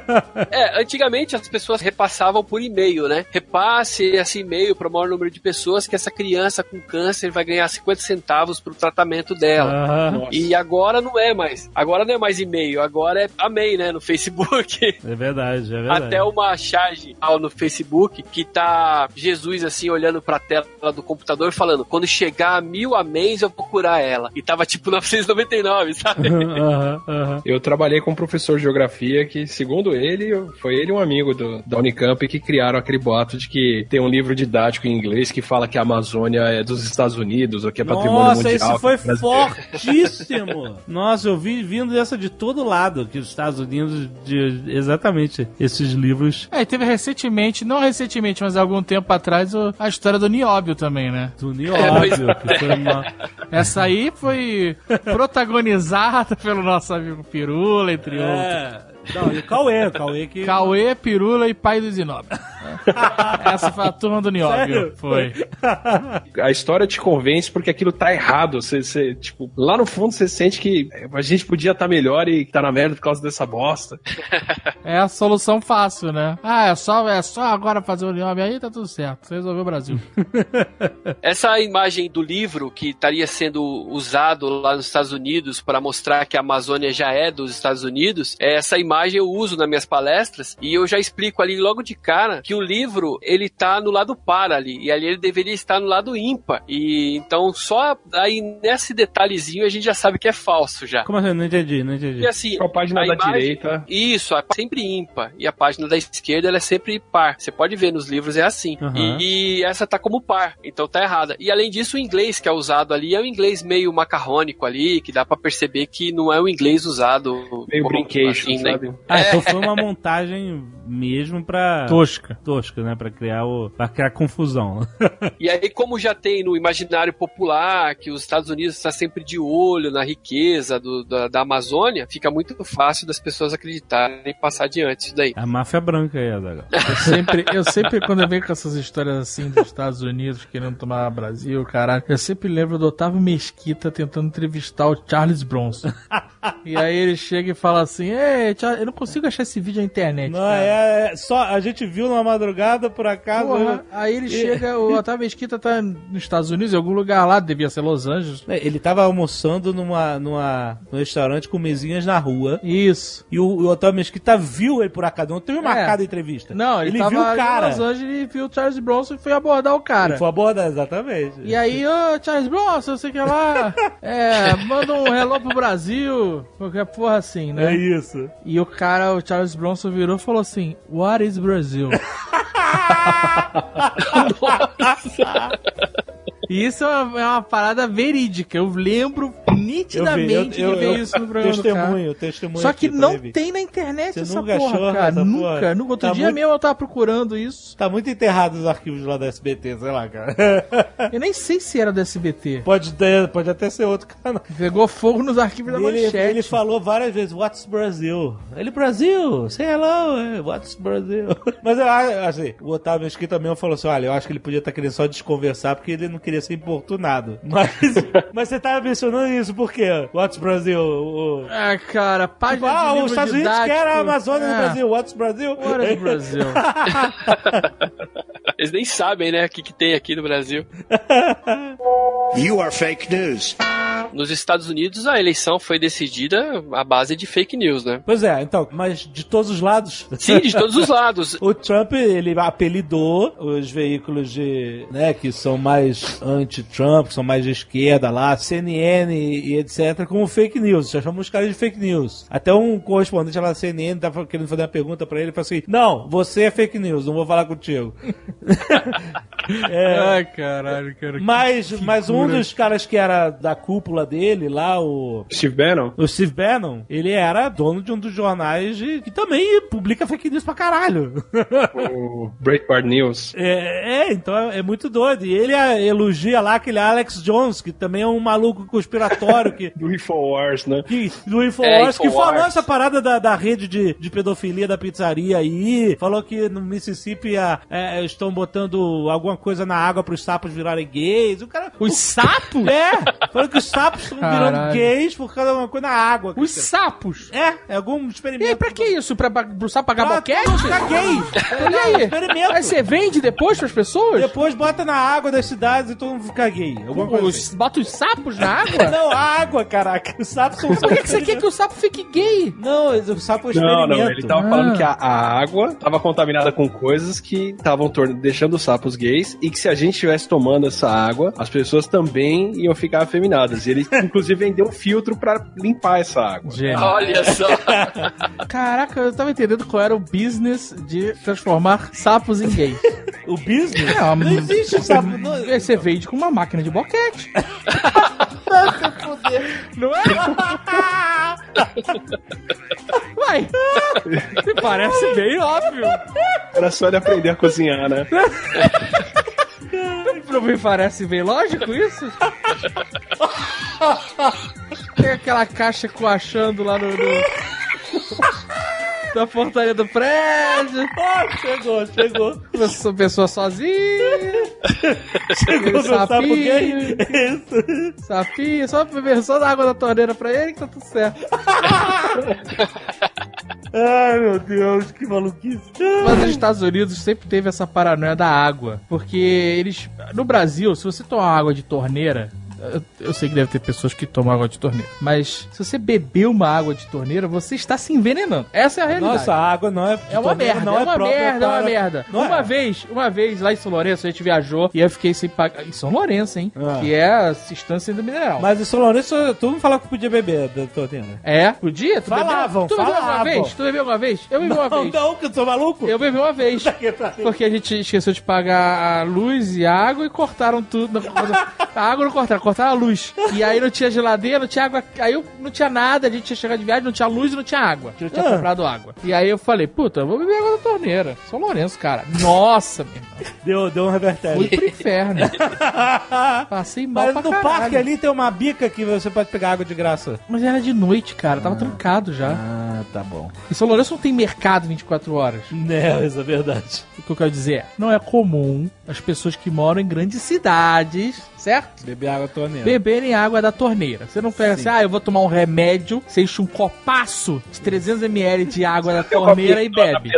É, antigamente as pessoas repassavam por e-mail, né? Repasse esse e-mail para o maior número de pessoas que essa criança com câncer vai ganhar 50 centavos pro tratamento dela. Aham. E agora não é mais. Agora não é mais e-mail, agora é amei, né? No Facebook. É verdade, é verdade. Até uma charge ao no Facebook que tá Jesus assim olhando pra tela do computador falando: quando chegar a mil améns eu vou curar ela. E tava tipo 999, sabe? Aham, aham. Eu trabalhei com um professor de geografia que, segundo ele, foi ele e um amigo do, da Unicamp que criaram aquele boato de que tem um livro didático em inglês que fala que a Amazônia é dos Estados Unidos ou que é patrimônio Nossa, mundial. isso foi brasileiro. fortíssimo! Nossa, eu vi vindo dessa de todo lado, que os Estados Unidos, de, exatamente, esses livros É, teve recentemente, não recentemente, mas há algum tempo atrás, a história do Nióbio também, né? do Nióbio, que foi uma... Essa aí foi protagonizada pelo nosso amigo Pirula, entre outros. Não, e o Cauê, o Cauê que... Cauê, Pirula e pai do Zinóbio. Essa foi a turma do Nióbio. Sério? Foi. A história te convence porque aquilo tá errado. Você, você, tipo, lá no fundo você sente que a gente podia estar melhor e tá na merda por causa dessa bosta. É a solução fácil, né? Ah, é só, é só agora fazer o Nióbio aí, tá tudo certo. Você resolveu o Brasil. Essa imagem do livro que estaria sendo usado lá nos Estados Unidos para mostrar que a Amazônia já é dos Estados Unidos, é, essa imagem eu uso nas minhas palestras e eu já explico ali logo de cara que o livro ele tá no lado par ali e ali ele deveria estar no lado ímpar. E então só aí nesse detalhezinho a gente já sabe que é falso já. Como assim? Não entendi, não entendi. E assim, A página a da imagem- direita. Isso, é sempre ímpar. E a página da esquerda ela é sempre par. Você pode ver nos livros, é assim. Aham. E, e essa tá como par, então tá errada. E além disso, o inglês que é usado ali é um inglês meio macarrônico ali, que dá pra perceber que não é o inglês usado. Meio como- brincation, assim, né? Ah, então foi uma montagem mesmo pra. Tosca. Tosca, né? Pra criar o. pra criar confusão. E aí, como já tem no imaginário popular que os Estados Unidos está sempre de olho na riqueza do- da, da Amazônia, fica muito fácil das pessoas acreditarem e passar adiante isso daí. A máfia branca aí, Azaghal. Eu sempre, eu sempre, quando eu venho com essas histórias assim dos Estados Unidos querendo tomar Brasil, caralho, eu sempre lembro do Otávio Mesquita tentando entrevistar o Charles Bronson. E aí ele chega e fala assim: Ei, Eu não consigo achar esse vídeo na internet. Não, cara." é, é só. A gente viu numa madrugada, por acaso. Porra, aí ele chega, o Otávio Mesquita tá nos Estados Unidos, em algum lugar lá, devia ser Los Angeles. É, Ele tava almoçando numa, numa, num restaurante com mesinhas na rua. Isso. E o, o Otávio Mesquita viu ele por acaso. Não teve É. marcada a entrevista. Não, ele, tava viu o cara. em Los Angeles e viu o Charles Bronson e foi abordar o cara. Ele foi abordar, exatamente. E aí, ô Charles Bronson, você que lá, é, manda um hello pro Brasil, qualquer porra assim, É né? isso. E o cara, o Charles Bronson virou e falou assim, What is Brazil? E isso é uma, é uma parada verídica, eu lembro nitidamente eu, de ver isso no programa. Testemunho, testemunho. Só que não tem na internet Você essa nunca porra, achou cara. essa nunca, porra? nunca. Outro Tá dia muito- mesmo eu tava procurando isso. Tá muito enterrado nos arquivos lá da SBT, sei lá, cara. Eu nem sei se era do SBT. pode, ter, pode até ser outro canal. Pegou fogo nos arquivos da Ele, manchete. ele falou várias vezes, What's Brasil? Ele, Brasil, hello, eh, what's Brasil? Mas eu acho, assim, o Otávio Mesquita mesmo falou assim, olha, eu acho que ele podia estar querendo só desconversar porque ele não queria ser importunado. Mas, mas você tava mencionando isso, por quê? What's Brasil? O, Ah, cara, página ah, de livro os Estados Unidos didático. querem a Amazônia no É. Brasil, What's Brasil? What is Brasil? Eles nem sabem, né, o que, que tem aqui no Brasil. You are fake news. Nos Estados Unidos, a eleição foi decidida à base de fake news, né? Pois é, então, mas de todos os lados. Sim, de todos os lados. O Trump, ele apelidou os veículos de, né, que são mais anti-Trump, que são mais de esquerda lá, CNN e etc, como fake news. Já chamam os caras de fake news. Até um correspondente lá da CNN tava querendo fazer uma pergunta pra ele e falou assim: Não, você é fake news, não vou falar contigo. É, Ai, caralho, cara. mas, que mas um dos caras que era da cúpula dele lá, o. Steve Bannon? O Steve Bannon, ele era dono de um dos jornais de- que também publica fake news pra caralho. o Breitbart News. É, é, então é, é muito doido. E ele é, elogia lá aquele Alex Jones, que também é um maluco conspiratório que. Do Infowars, né? Que, do Infowars, É, que falou essa parada da, da rede de, de pedofilia da pizzaria aí, falou que no Mississippi a- é, estão botando alguma coisa na água pros sapos virarem gays. O cara. Os sapos? É! Falou que os sapos estão virando gays por causa de alguma coisa na água. Os cara. sapos? É, é algum E experimento. aí, pra que isso? Pra, pra, pro sapo pagar Pra boquete? todo mundo ficar gay. E aí? Experimento. Aí você vende depois pras pessoas? Depois bota na água das cidades e todo mundo fica gay. Alguma coisa assim. Os, bota os sapos na água? Não, a água, caraca. Os sapos são Por que, que você quer que o sapo fique gay? Não, o sapo é um Não, experimento. não, ele tava Ah. falando que a, a água tava contaminada com coisas que estavam tor- deixando os sapos gays e que se a gente estivesse tomando essa água, as pessoas também iam ficar afeminadas. E ele, inclusive, vendeu um filtro pra limpar essa água. Gênio. Olha só. Caraca, eu tava entendendo qual era o business de transformar sapos em gays. O business? É, uma- Não existe sapo. Não... Aí Você vende com uma máquina de boquete. Não é? Me parece bem óbvio. Era só ele aprender a cozinhar, né? Não me parece bem lógico isso? Tem aquela caixa coachando lá no. no... da portaria do prédio. Oh, chegou, chegou. Essa pessoa sozinha. Chegou, por quê? Isso. Sapinho, só beber só da água da torneira pra ele que tá tudo certo. Ai, meu Deus, que maluquice. Mas nos Estados Unidos sempre teve essa paranoia da água. Porque eles. No Brasil, se você tomar água de torneira. Eu, eu sei que deve ter pessoas que tomam água de torneira. Mas se você beber uma água de torneira, você está se envenenando. Essa é a realidade. Nossa, a água não é. É uma merda, não é uma própria merda, é uma merda. Não uma é. vez, uma vez lá em São Lourenço, a gente viajou e eu fiquei sem pagar. Em São Lourenço, hein? Ah. Que é a instância do mineral. Mas em São Lourenço, todo mundo falava que podia beber da torneira. É? Podia? Tu Falavam, bebeu? Tu bebeu alguma falavam. vez? Tu bebeu alguma vez? Eu bebi uma Não, vez. não, que eu sou maluco. Eu bebi uma vez. Porque a gente esqueceu de pagar a luz e a água e cortaram tudo. A água não cortaram, cortaram a luz. E aí não tinha geladeira, não tinha água. Aí eu não tinha nada, a gente tinha chegado de viagem, não tinha luz e não tinha água. Eu tinha Ah. comprado água. E aí eu falei, puta, eu vou beber água da torneira. São Lourenço, cara. Nossa, meu irmão. Deu, deu um Fui revertério. pro inferno. Passei mal Mas pra no caralho. parque ali tem uma bica que você pode pegar água de graça. Mas era de noite, cara. Tava trancado já. Ah, tá bom. Em São Lourenço não tem mercado 24 horas. Né, isso é verdade. O que eu quero dizer é, não é comum as pessoas que moram em grandes cidades, certo? Beber água da torneira. Beberem água da torneira. Você não pega assim, ah, eu vou tomar um remédio, você enche um copaço de 300ml de água da torneira e bebe.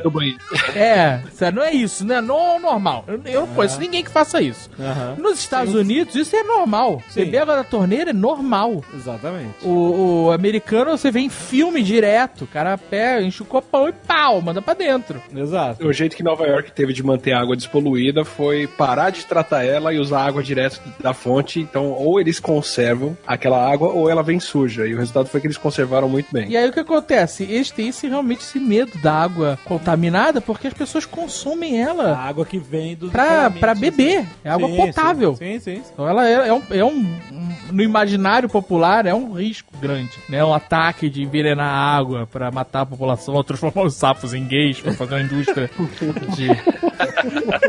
É. É, não é isso, né? Não é normal. Eu, eu não conheço ninguém que faça isso. Nos Estados Unidos, isso é normal. Sim. Beber água da torneira é normal. Exatamente. O, o americano, você vê em filme direto. O cara pega, enche o copão e pau, manda pra dentro. Exato. O jeito que Nova York teve de manter a água despoluída foi parar de tratar ela e usar água direto da fonte. Então, ou eles conservam aquela água ou ela vem suja. E o resultado foi que eles conservaram muito bem. E aí o que acontece? Eles têm esse, realmente esse medo da água contaminada porque as pessoas consomem A ela água que vem do pra, escoamento, pra sim, beber. sim. É água Sim, potável. Sim, sim. sim. Então ela é, é um, é um- um- No imaginário popular é um risco grande. Né? Um ataque de envenenar a água pra matar a população, ou transformar os sapos em gays pra fazer uma indústria de.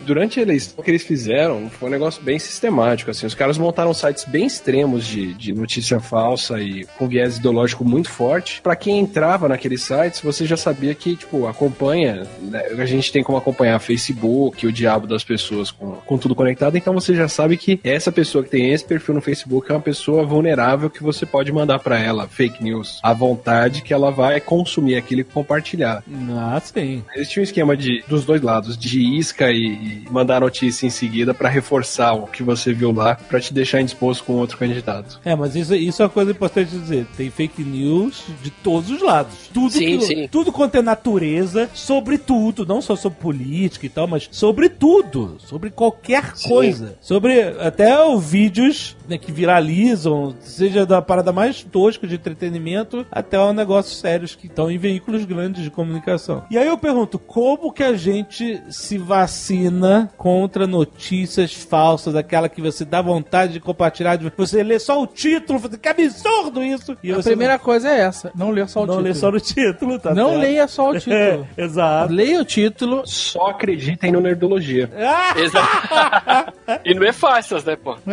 Durante a eleição, o que eles fizeram foi um negócio bem sistemático. Assim, os caras montaram sites bem extremos de, de notícia falsa e com viés ideológico muito forte. Pra quem entrava naqueles sites, você já sabia que, tipo, acompanha. né, a gente tem como acompanhar Facebook, o diabo das pessoas com, com tudo conectado. Então você já sabe que essa pessoa que tem esse perfil no Facebook é uma pessoa vulnerável que você pode mandar pra ela fake news à vontade, que ela vai consumir aquilo e compartilhar. Ah, sim. Eles tinham um esquema de, dos dois lados, de isca e, e mandar notícia em seguida pra reforçar o que você viu lá, pra te deixar indisposto com outro candidato. É, mas isso, isso é uma coisa importante de dizer. Tem fake news de todos os lados. Tudo, Sim, que- sim. tudo quanto é natureza, sobre tudo. Não só sobre política e tal, mas sobre tudo. Sobre qualquer coisa. Sobre até os vídeos né, que viralizam, seja da parada mais tosca de entretenimento até os negócios sérios que estão em veículos grandes de comunicação. E aí eu pergunto, como que a gente se vacina contra notícias falsas, aquela que você dá vontade de compartilhar, de você lê só o título, você, que absurdo isso! E A você primeira coisa é essa: não ler só o não, não título. lê só no título, tá Não certo? leia só o título. É, exato. Leia o título. Só acreditem no Nerdologia. Exato. e não é fácil, né, pô?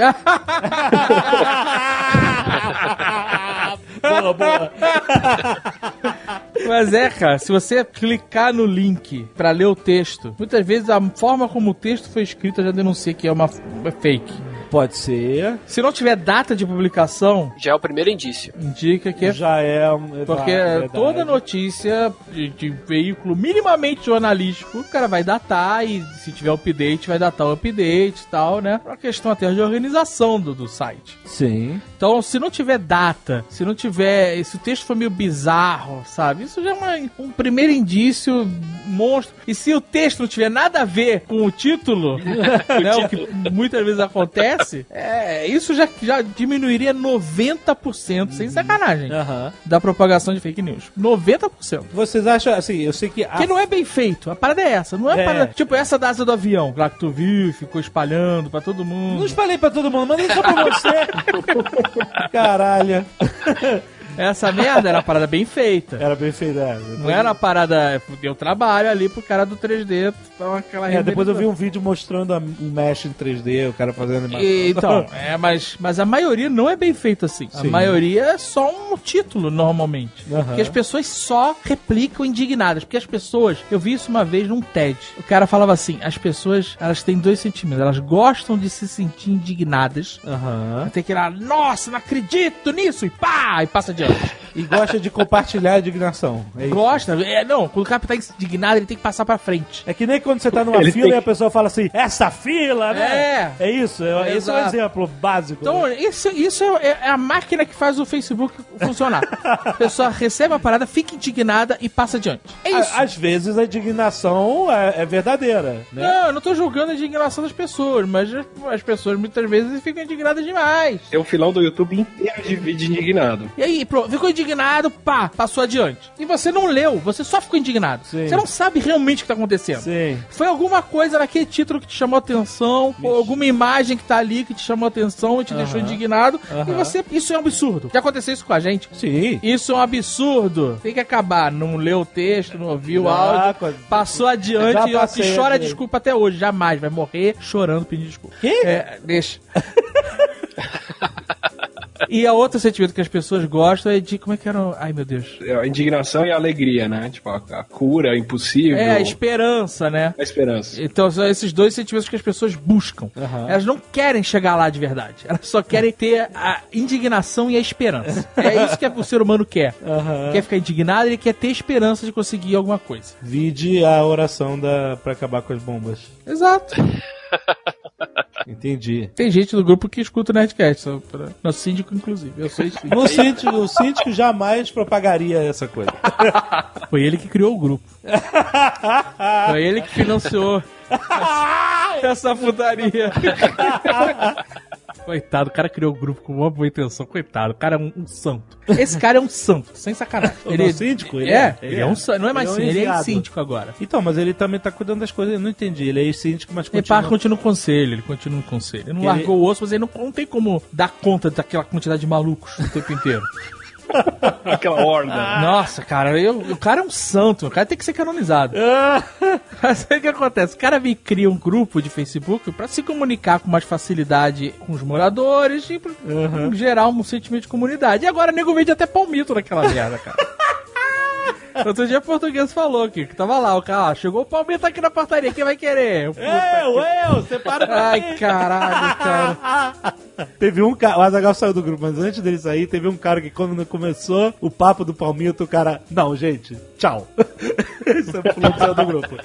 boa, boa. Mas é, cara, se você clicar no link pra ler o texto, muitas vezes a forma como o texto foi escrito já denuncia que é uma é fake. Pode ser. Se não tiver data de publicação, Já é o primeiro indício. indica que é Já é. um- Porque verdade. toda notícia de, de veículo minimamente jornalístico, o cara vai datar e se tiver update, vai datar o update e tal, né? Pra questão até de organização do, do site. Sim. Então, se não tiver data, se não tiver. Se o texto for meio bizarro, sabe? Isso já é uma- um primeiro indício monstro. E se o texto não tiver nada a ver com o título, né? O que muitas vezes acontece, é, isso já, já diminuiria 90%, sem sacanagem, Aham. da propagação de fake news. 90%. Vocês acham, assim, eu sei que. A... Que não é bem feito. A parada é essa. Não é, É. parada. Tipo, essa da asa do avião, lá que tu viu, ficou espalhando pra todo mundo. Não espalhei pra todo mundo, mandei só pra você. Caralho. Essa merda era uma parada bem feita. Era bem feito. É. Não era uma parada. Deu trabalho ali pro cara do 3D. Então aquela É, depois eu vi um vídeo mostrando a- um mesh em 3D, o cara fazendo animação. E, Então, é, mas, mas a maioria não é bem feito assim. A Sim. maioria é só um título, normalmente. Aham. Porque as pessoas só replicam indignadas. Porque as pessoas, eu vi isso uma vez num TED. O cara falava assim: as pessoas, elas têm dois sentimentos. Elas gostam de se sentir indignadas. Aham. Tem que ir lá, nossa, não acredito nisso, e pá, e passa adiante. E gosta de compartilhar a indignação. É, isso. Gosta, é, não, quando o cara tá indignado, ele tem que passar pra frente. É que nem quando você tá numa Ele fila tem e a pessoa fala assim, essa fila, né? É. É isso, é, esse é um Exato. exemplo básico. Então, né? isso, isso é, é a máquina que faz o Facebook funcionar. A pessoa recebe a parada, fica indignada e passa adiante. É isso. Às vezes a indignação é, é verdadeira, né? Não, eu não tô julgando a indignação das pessoas, mas as pessoas muitas vezes ficam indignadas demais. Tem um filão do YouTube inteiro de vídeo indignado. E aí, pronto, ficou indignado, pá, passou adiante. E você não leu, você só ficou indignado. Sim. Você não sabe realmente o que tá acontecendo. Sim. Foi alguma coisa naquele título que te chamou atenção, ou alguma imagem que tá ali que te chamou atenção e te deixou indignado. E Aham. você. Isso é um absurdo. Já aconteceu isso com a gente. Sim. Isso é um absurdo. Tem que acabar. Não leu o texto, não ouviu o áudio. Passou adiante e, ó, e chora desculpa até hoje. Jamais. Vai morrer chorando pedindo desculpa. Quê? É, deixa. E a outro sentimento que as pessoas gostam é de. Como é que era? o- Ai, meu Deus. É A indignação e a alegria, né? Tipo, a, a cura, impossível. É a esperança, né? a esperança. Então são esses dois sentimentos que as pessoas buscam. Aham. Elas não querem chegar lá de verdade. Elas só querem ter a indignação e a esperança. É isso que o ser humano quer. Aham. Quer ficar indignado, ele quer ter esperança de conseguir alguma coisa. Vide a oração da, pra acabar com as bombas. Exato. Entendi. Tem gente do grupo que escuta o Nerdcast. Só pra... Nosso síndico, inclusive. Eu sou síndico. O síndico, o síndico jamais propagaria essa coisa. Foi ele que criou o grupo. Foi ele que financiou essa putaria. Coitado, o cara criou o grupo com uma boa intenção. Coitado, o cara é um, um santo. Esse cara é um santo, sem sacanagem. O nosso síndico? Ele é, é, ele ele é é. um santo. Não é mais Ele é um síndico, ele é enviado. síndico agora. Então, mas ele também tá cuidando das coisas. Eu não entendi. Ele é síndico, mas Ele continua... pá, continua no conselho, ele continua no conselho. Ele não Ele- largou o osso, mas ele não, não tem como dar conta daquela quantidade de malucos o tempo inteiro. Aquela horda. Nossa, cara, eu- o cara é um santo, o cara tem que ser canonizado. Mas aí o que acontece? O cara me cria um grupo de Facebook pra se comunicar com mais facilidade com os moradores e pra gerar um sentimento de comunidade. E agora o nego vende até palmito naquela merda, cara. Outro dia o português falou que, que tava lá, o cara, ó, chegou o palmito aqui na portaria, quem vai querer? Eu, Eu, que- eu, separa pra Ai, caralho, cara. Teve um cara, o Azagal saiu do grupo, mas antes dele sair, teve um cara que quando começou o papo do Palmito, o cara, não, gente, tchau. Você pulou saiu do grupo.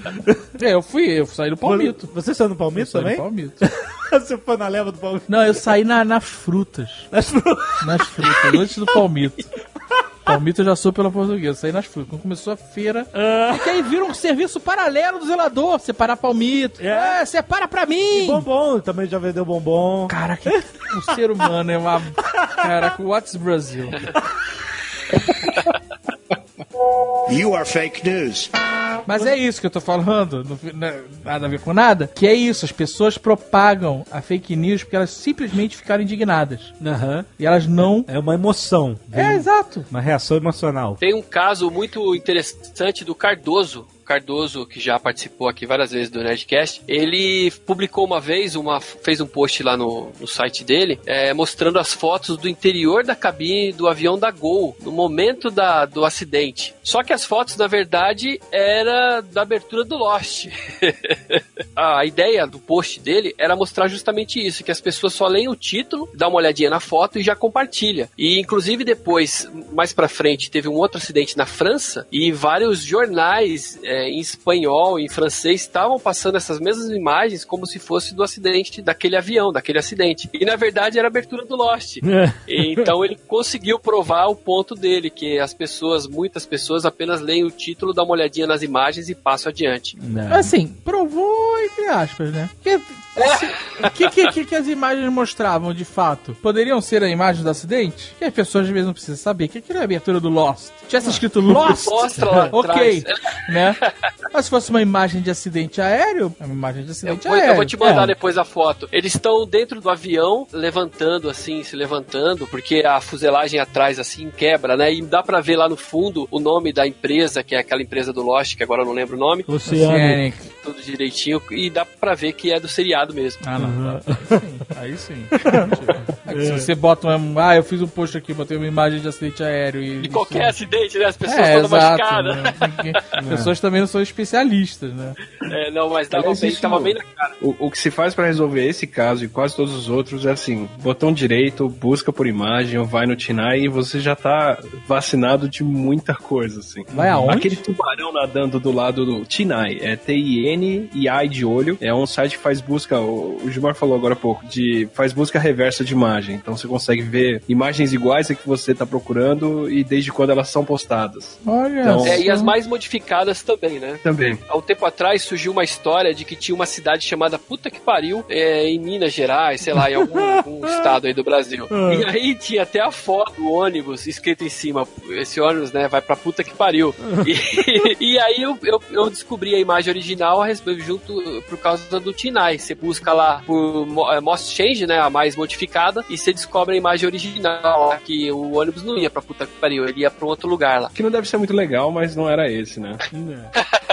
É, eu fui, eu saí do palmito. Você saiu no Palmito Saí do também? palmito. Você foi na leva do Palmito? Não, eu saí na, nas frutas. Nas frutas. Nas frutas, antes do palmito. Palmito eu já sou pela portuguesa, saí nas frutas. Quando começou a feira. É que aí vira um serviço paralelo do zelador, separar palmito. É. É, separa pra mim! Bombom, também já vendeu bombom. Caraca, o ser humano é uma. Caraca, what's Brasil? You are fake news. Mas é isso que eu tô falando, fi- na- nada a ver com nada. Que é isso, as pessoas propagam a fake news porque elas simplesmente ficaram indignadas. Aham. E elas não. É uma emoção. É, exato. Uma reação emocional. Tem um caso muito interessante do Cardoso. Cardoso, que já participou aqui várias vezes do Nerdcast, ele publicou uma vez, uma, fez um post lá no, no site dele, é, mostrando as fotos do interior da cabine do avião da Gol, no momento da, do acidente. Só que as fotos, na verdade, era da abertura do Lost. a ideia do post dele era mostrar justamente isso, que as pessoas só leem o título, dá uma olhadinha na foto e já compartilha. E inclusive depois, mais pra frente, teve um outro acidente na França e vários jornais é, em espanhol, em francês, estavam passando essas mesmas imagens como se fosse do acidente daquele avião, daquele acidente. E na verdade era a abertura do Lost. Então ele conseguiu provar o ponto dele, que as pessoas, muitas pessoas apenas leem o título, dão uma olhadinha nas imagens e passam adiante. Não. Assim, provou entre aspas, né? Porque o que, que, que, que as imagens mostravam de fato? Poderiam ser a imagem do acidente? Que as pessoas às vezes não precisam saber. Que aquilo é a abertura do Lost. Tivesse escrito Lost, Mostra lá ok, atrás. né? Mas se fosse uma imagem de acidente aéreo, é uma imagem de Eu acidente vou, aéreo. eu vou te mandar É. depois a foto. Eles estão dentro do avião, levantando assim, se levantando, porque a fuselagem atrás assim quebra, né? E dá pra ver lá no fundo o nome da empresa, que é aquela empresa do Lost, que agora eu não lembro o nome. Oceanic. tudo direitinho, e dá pra ver que é do seriado mesmo. Ah, não. Aí sim. Aí sim. É se você bota uma. Ah, eu fiz um post aqui, botei uma imagem de acidente aéreo e. De qualquer acidente, né? As pessoas é, todas exato, machucadas. né? Ninguém- As pessoas também não são especialistas, né? É, não, mas Aliás, bem, isso- tava bem na cara. O, o que se faz pra resolver esse caso e quase todos os outros é assim: botão direito, busca por imagem, ou vai no Tinai e você já tá vacinado de muita coisa, assim. Vai aonde? Aquele tubarão nadando do lado do Tinai, é T-I-N e A de olho. É um site que faz busca, o, o Gilmar falou agora há pouco, de faz busca reversa de imagem. Então você consegue ver imagens iguais a que você tá procurando e desde quando elas são postadas. Olha. Então- É, e as mais modificadas também, né? Também. Há um tempo atrás surgiu uma história de que tinha uma cidade chamada Puta que Pariu é, em Minas Gerais, sei lá, em algum, algum estado aí do Brasil. E aí tinha até a foto do ônibus escrito em cima: esse ônibus, né, vai pra puta que pariu. E, e aí eu, eu, eu descobri a imagem original a respeito junto por causa do Tinai. Você busca lá por é, Most Change, né, a mais modificada, e você descobre a imagem original, lá, que o ônibus não ia pra puta que pariu, ele ia pra um outro lugar lá. Que não deve ser muito legal, mas não era esse, né?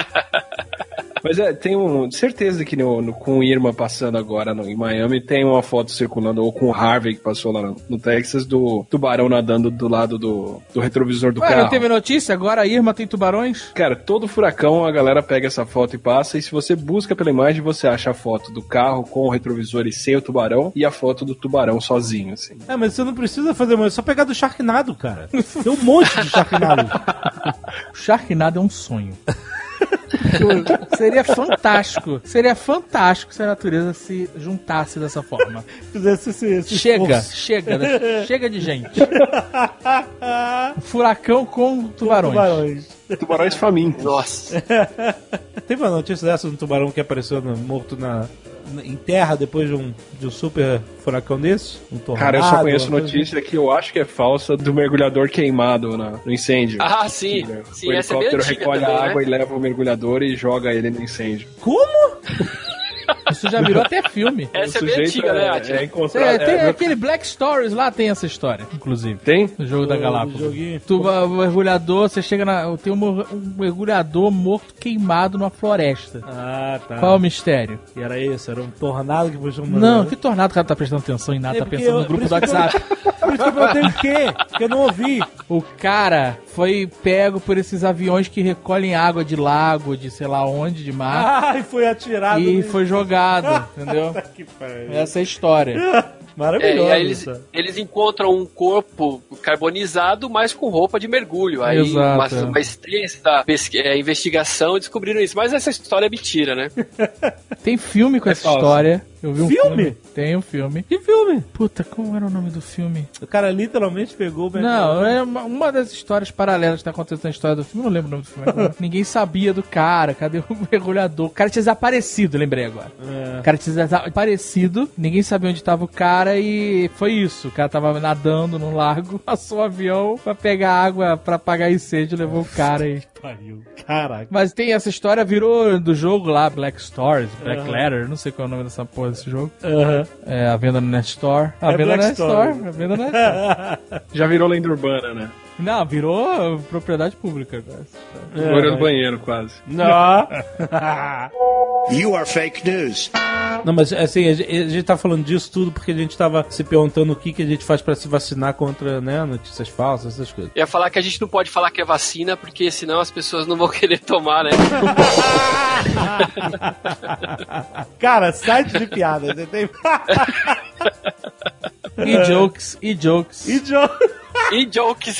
Mas é, tem um. Certeza que no, no- com o Irma passando agora no- em Miami, tem uma foto circulando, ou com o Harvey que passou lá no, no Texas, do tubarão nadando do lado do, do retrovisor do Ué, carro. não teve notícia? Agora a Irma tem tubarões? Cara, todo furacão a galera pega essa foto e passa, e se você busca pela imagem, você acha a foto do carro com o retrovisor e sem o tubarão, e a foto do tubarão sozinho, assim. É, mas você não precisa fazer mais, é só pegar do Sharknado, cara. Tem um monte de Sharknado. O Sharknado é um sonho. Seria fantástico. Seria fantástico se a natureza se juntasse dessa forma. Fizesse esse, esse Chega, esforço. chega, né? chega de gente. Um furacão com tubarões. Tubarões. Tubarões famintos. Nossa. Teve uma notícia dessa de um tubarão que apareceu no- morto na- em terra depois de um, de um super furacão desse? Um tornado, Cara, eu só conheço notícia que eu acho que é falsa do mergulhador queimado na- no incêndio. Ah, sim. o Sim, essa é bem helicóptero recolhe também, a né? água e leva o mergulhador e joga ele no incêndio. assim. Como? Isso já virou até filme. Essa é bem antiga, né, é, Atila? é encontrado. É, tem é, aquele Black Stories lá, tem essa história, inclusive. tem? No jogo da O Galápagos. joguinho. Tu, o mergulhador, você chega na. Tem um, um mergulhador morto queimado numa floresta. Ah, tá. Qual é o mistério? E era isso? Era um tornado que puxou uma... Não, que tornado o cara tá prestando atenção em nada, É tá pensando eu- no grupo do eu- WhatsApp. Por isso que eu perguntei o quê? Que eu não ouvi. O cara foi pego por esses aviões que recolhem água de lago, de sei lá onde, de mar, Ai, foi atirado. e no- foi jogado, entendeu? Essa é a história. É, Maravilhoso. e aí eles, eles encontram um corpo carbonizado, mas com roupa de mergulho. Aí, Exato, uma, é. uma extensa é, investigação descobriram isso. Mas essa história é mentira, né? Tem filme com essa falso. história. Eu vi um Filme? filme. Tem um filme. Que filme? Puta, como era o nome do filme? O cara literalmente pegou o Não, é uma, uma das histórias paralelas que tá acontecendo na história do filme. Eu não lembro o nome do filme. agora. Ninguém sabia do cara. Cadê o mergulhador? O cara tinha desaparecido, lembrei agora. É. O cara tinha desaparecido, ninguém sabia onde tava o cara e foi isso. O cara tava nadando no lago, passou o avião pra pegar água pra apagar incêndio, levou o cara e. Pariu. Caraca. Mas tem essa história, virou do jogo lá, Black Stories, Black Aham. Letter, não sei qual é o nome dessa porra desse jogo. Aham. É a venda no Net Store. A É venda Black no Net Story. Store. A venda no Net Store. Já virou lenda urbana, né? Não, virou propriedade pública agora. É, mas- banheiro, quase. Não. You are fake news. Não, mas assim, a gente, a gente tá falando disso tudo porque a gente tava se perguntando o que, que a gente faz pra se vacinar contra, né, notícias falsas, essas coisas. Eu ia falar que a gente não pode falar que é vacina, porque senão as pessoas não vão querer tomar, né? Cara, site de piada. Você tem. E jokes, e jokes. Idiota. E jokes.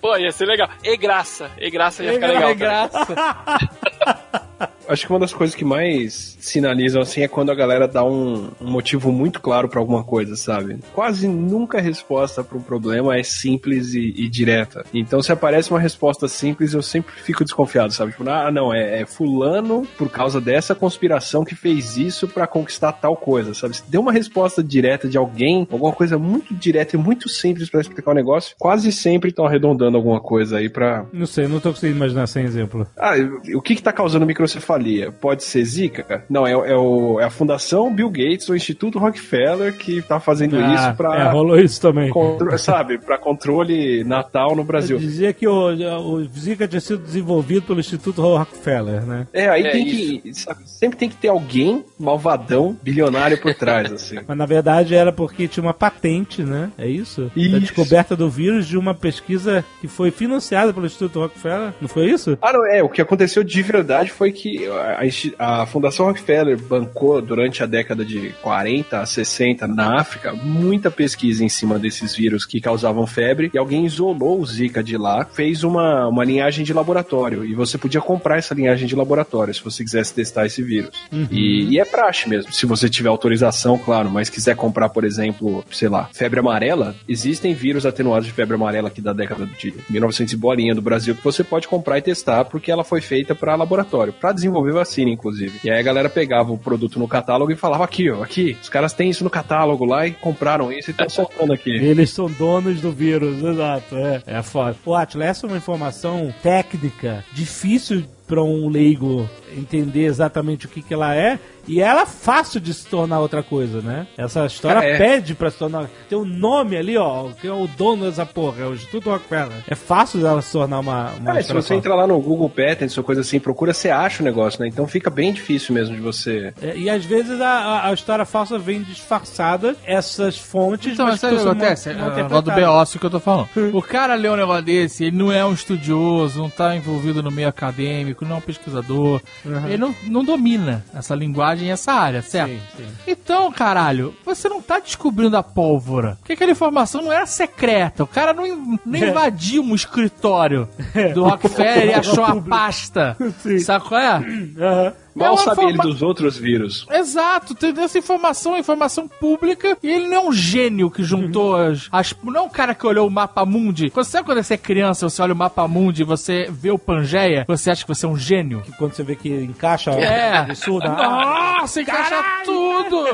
Pô, ia ser legal. E graça. E graça ia ficar E legal. Cara. graça. Acho que uma das coisas que mais sinalizam assim é quando a galera dá um, um motivo muito claro pra alguma coisa, sabe? Quase nunca a resposta para um problema é simples e, e direta. Então, se aparece uma resposta simples, eu sempre fico desconfiado, sabe? Tipo, ah, não, é, é fulano por causa dessa conspiração que fez isso pra conquistar tal coisa, sabe? Se deu uma resposta direta de alguém, alguma coisa muito direta e muito simples pra explicar o negócio, quase sempre estão arredondando alguma coisa aí pra. Não sei, não tô conseguindo imaginar sem exemplo. Ah, o que que tá causando microcefalia? Pode ser Zika? Não, é, é o- é a Fundação Bill Gates, o Instituto Rockefeller que tá fazendo Ah, isso pra. É, rolou isso também. contro- sabe, pra controle natal no Brasil. Eu dizia que o, o Zika tinha sido desenvolvido pelo Instituto Rockefeller, né? É, aí É tem que. sabe, sempre tem que ter alguém malvadão, bilionário por trás, assim. Mas na verdade era porque tinha uma patente, né? É isso? Da Isso. descoberta do vírus de uma pesquisa que foi financiada pelo Instituto Rockefeller. Não foi isso? Ah, não, é, o que aconteceu de verdade foi que a, a Fundação Rockefeller bancou durante a década de 40 a 60 na África muita pesquisa em cima desses vírus que causavam febre e alguém isolou o Zika de lá, fez uma, uma linhagem de laboratório. E você podia comprar essa linhagem de laboratório se você quisesse testar esse vírus. E, e é praxe mesmo, se você tiver autorização, claro, mas quiser comprar, por exemplo, sei lá, febre amarela, existem vírus atenuados de febre amarela aqui da década de 1900 e bolinha do Brasil que você pode comprar e testar porque ela foi feita para laboratório, para desenvolver vacina, inclusive. E aí a galera pegava o produto no catálogo e falava aqui, ó, aqui, os caras têm isso no catálogo lá e compraram isso e estão soltando aqui. Eles são donos do vírus, exato. É, é foda. Atila, essa é uma informação técnica, difícil para um leigo entender exatamente o que, que ela é, e ela é fácil de se tornar outra coisa, né? Essa história É. pede pra se tornar. Tem um nome ali, ó, que é o dono dessa porra, é o Instituto Rockefeller. É fácil dela se tornar uma. uma se você só. entrar lá no Google Patents ou coisa assim, procura, você acha o negócio, né? Então fica bem difícil mesmo de você. É, e às vezes a, a- a história falsa vem disfarçada, essas fontes. Então, mas sabe o que acontece? mal- É o negócio do. Beócio que eu tô falando. O cara lê um negócio desse, ele não é um estudioso, não tá envolvido no meio acadêmico, não é um pesquisador. Ele não, não domina essa linguagem e essa área, certo? Sim, sim. Então, caralho, você não tá descobrindo a pólvora. Porque aquela informação não era secreta. O cara não, não invadiu um escritório do Rockefeller e achou a pasta. Sabe qual é? Aham. Mal uma sabe ele dos outros vírus. Exato, tem essa informação, é informação pública, e ele não é um gênio que juntou as, as. Não é um cara que olhou o mapa mundi. Quando, sabe quando você é criança, você olha o mapa mundi e você vê o Pangeia, você acha que você é um gênio? Que quando você vê que encaixa É. o absurdo, ah, Nossa, encaixa tudo!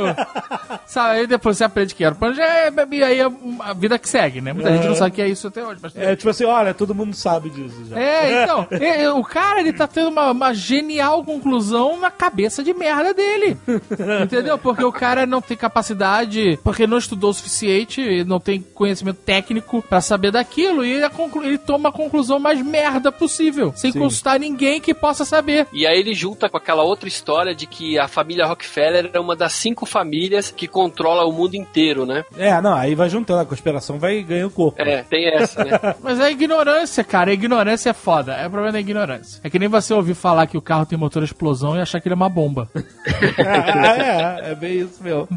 Sabe, aí depois você aprende que era o Pangeia, e aí a, a vida que segue, né? Muita gente não sabe que é isso até hoje, mas. É tipo assim, olha, todo mundo sabe disso já. É, então, é, é, o cara, ele tá tendo uma, uma genial conclusão na cabeça de merda dele. Entendeu? Porque o cara não tem capacidade, porque não estudou o suficiente, não tem conhecimento técnico pra saber daquilo, e ele, conclu- ele toma a conclusão mais merda possível, sem Sim. consultar ninguém que possa saber. E aí ele junta com aquela outra história de que a família Rockefeller é uma das cinco famílias que controla o mundo inteiro, né? É, não, aí vai juntando, a conspiração vai ganhando corpo. É, tem essa, né? Mas é ignorância, cara. A ignorância é foda. É o problema da ignorância. É que nem você ouvir falar que o carro tem motor explosão e achar que ele é uma bomba. é, é bem isso mesmo.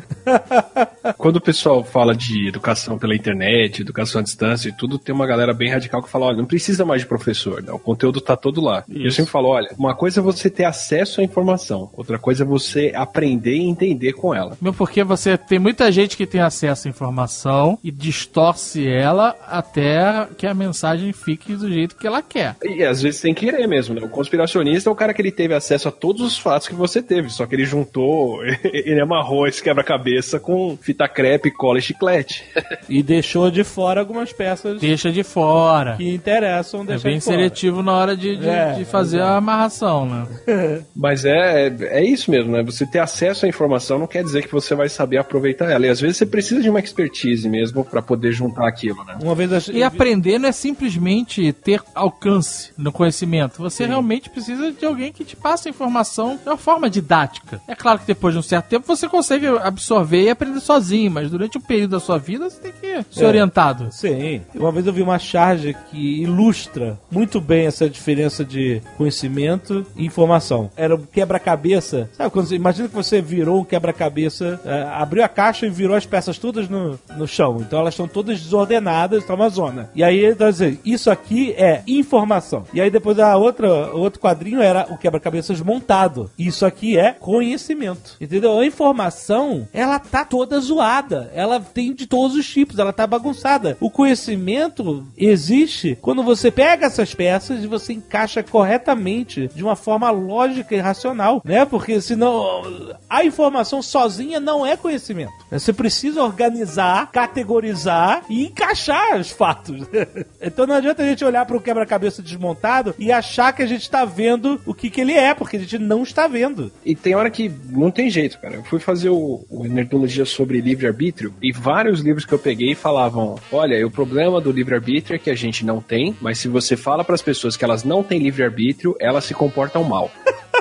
Quando o pessoal fala de educação pela internet, educação à distância e tudo, tem uma galera bem radical que fala, olha, não precisa mais de professor, né? O conteúdo tá todo lá. E eu sempre falo, olha, uma coisa é você ter acesso à informação, outra coisa é você aprender e entender com ela. Mesmo porque você tem muita gente que tem acesso à informação e distorce ela até que a mensagem fique do jeito que ela quer. E às vezes tem que querer mesmo, né? O conspiracionista é o cara que ele teve acesso a todos os fatos que você teve, só que ele juntou, ele amarrou esse quebra-cabeça com fita crepe, cola e chiclete. E deixou de fora algumas peças Deixa de fora. que interessam É deixar bem de fora. seletivo na hora de, de, É, de fazer a amarração, né? Mas é, é isso mesmo, né? Você ter acesso à informação não quer dizer que você vai saber aproveitar ela. E às vezes você precisa de uma expertise mesmo pra poder juntar aquilo, né? Uma vez E aprender não é simplesmente ter alcance no conhecimento. Você realmente precisa de alguém que te passe a informação de uma forma didática. É claro que depois de um certo tempo você consegue absorver e aprender sozinho, mas durante um período da sua vida você tem que ser É. orientado. Sim. Uma vez eu vi uma charge que ilustra muito bem essa diferença de conhecimento e informação. Era um quebra-cabeça. Sabe quando você, imagina que você virou um quebra-cabeça, é, abriu a caixa e virou as peças todas no, no chão. Então elas estão todas desordenadas, tá uma zona. E aí ele tá dizendo, isso aqui é informação. E aí depois a outra, o outro quadrinho era o quebra-cabeças montado. Errado. Isso aqui é conhecimento. Entendeu? A informação, ela tá toda zoada. Ela tem de todos os tipos, ela tá bagunçada. O conhecimento existe quando você pega essas peças e você encaixa corretamente de uma forma lógica e racional, né? Porque senão a informação sozinha não é conhecimento. Você precisa organizar, categorizar e encaixar os fatos. então não adianta a gente olhar para o quebra-cabeça desmontado e achar que a gente está vendo o que, que ele é, porque a gente não está vendo. E tem hora que não tem jeito, cara. Eu fui fazer o, o Nerdologia sobre livre-arbítrio e vários livros que eu peguei falavam: olha, o problema do livre-arbítrio é que a gente não tem, mas se você fala para as pessoas que elas não têm livre-arbítrio, elas se comportam mal.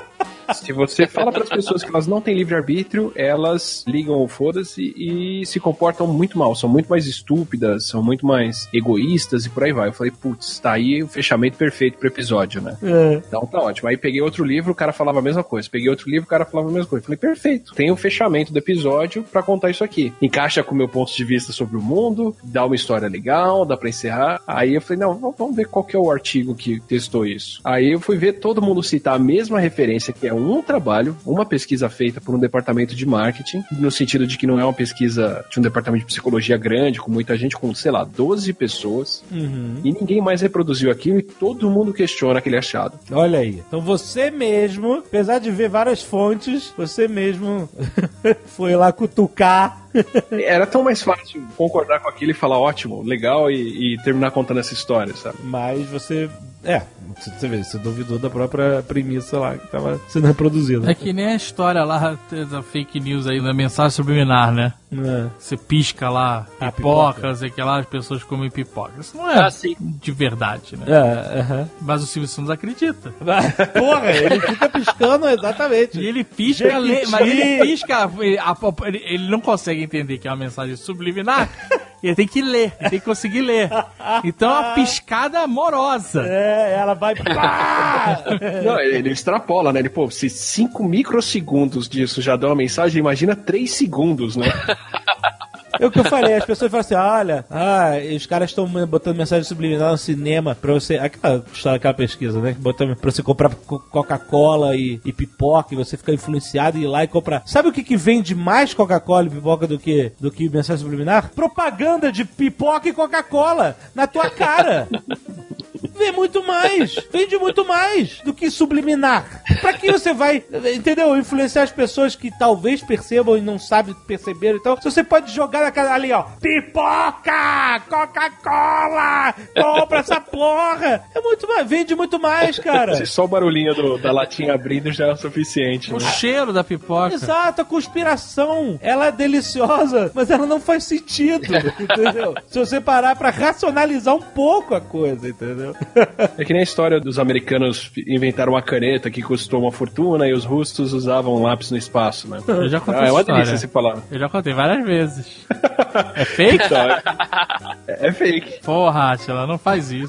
Se você fala para as pessoas que elas não têm livre-arbítrio, elas ligam o foda-se e se comportam muito mal. São muito mais estúpidas, são muito mais egoístas e por aí vai. Eu falei, putz, tá aí o fechamento perfeito pro episódio, né? É. Então tá ótimo. Aí peguei outro livro, o cara falava a mesma coisa. Peguei outro livro, o cara falava a mesma coisa. Eu falei, perfeito. Tem o fechamento do episódio para contar isso aqui. Encaixa com o meu ponto de vista sobre o mundo, dá uma história legal, dá pra encerrar. Aí eu falei, não, vamos ver qual que é o artigo que testou isso. Aí eu fui ver todo mundo citar a mesma referência, que é um trabalho, uma pesquisa feita por um departamento de marketing, no sentido de que não é uma pesquisa de um departamento de psicologia grande, com muita gente, com, sei lá, 12 pessoas, Uhum. e ninguém mais reproduziu aquilo e todo mundo questiona aquele achado. Olha aí. Então você mesmo, apesar de ver várias fontes, você mesmo foi lá cutucar. Era tão mais fácil concordar com aquilo e falar ótimo, legal e, e terminar contando essa história, sabe? Mas você. É, você vê, você duvidou da própria premissa lá que tava sendo reproduzida. É que nem a história lá da fake news aí, da mensagem subliminar, né? É. Você pisca lá, Ah, pipoca, pipoca. não sei que lá, as pessoas comem pipoca. Isso não é Ah, sim. de verdade, né? É, aham. Mas o Silvio Santos acredita. Porra, ele fica piscando exatamente. E ele pisca, mas ele pisca, ele, a- ele- ele não consegue entender que é uma mensagem subliminar. Ele tem que ler, ele tem que conseguir ler. Então é uma piscada amorosa. É, ela vai. Pá! Não, ele, ele extrapola, né? Ele, pô, se 5 microsegundos disso já dá uma mensagem, imagina 3 segundos, né? É o que eu falei, as pessoas falam assim: olha, ah, os caras estão botando mensagem subliminar no cinema pra você. Aquela história, aquela pesquisa, né? Botando pra você comprar co- Coca-Cola e, e pipoca e você fica influenciado e ir lá e comprar. Sabe o que, que vende mais Coca-Cola e pipoca do que, do que mensagem subliminar? Propaganda de pipoca e Coca-Cola na tua cara. Vê muito mais, vende muito mais do que subliminar. Pra que você vai, entendeu? Influenciar as pessoas que talvez percebam e não sabem perceber. Então, se você pode jogar na cara ali, ó, pipoca, Coca-Cola, compra essa porra. É muito mais, vende muito mais, cara. Se só o barulhinho do- da latinha abrindo já é o suficiente. O Né? cheiro da pipoca. Exato, a conspiração, ela é deliciosa, mas ela não faz sentido, entendeu? Se você parar pra racionalizar um pouco a coisa, entendeu? É que nem a história dos americanos inventaram uma caneta que custou uma fortuna e os russos usavam um lápis no espaço, né? Eu já contei Ah, é essa uma história. delícia esse falar. Eu já contei várias vezes. É fake? Então, é, é fake. Porra, Atila, não faz isso.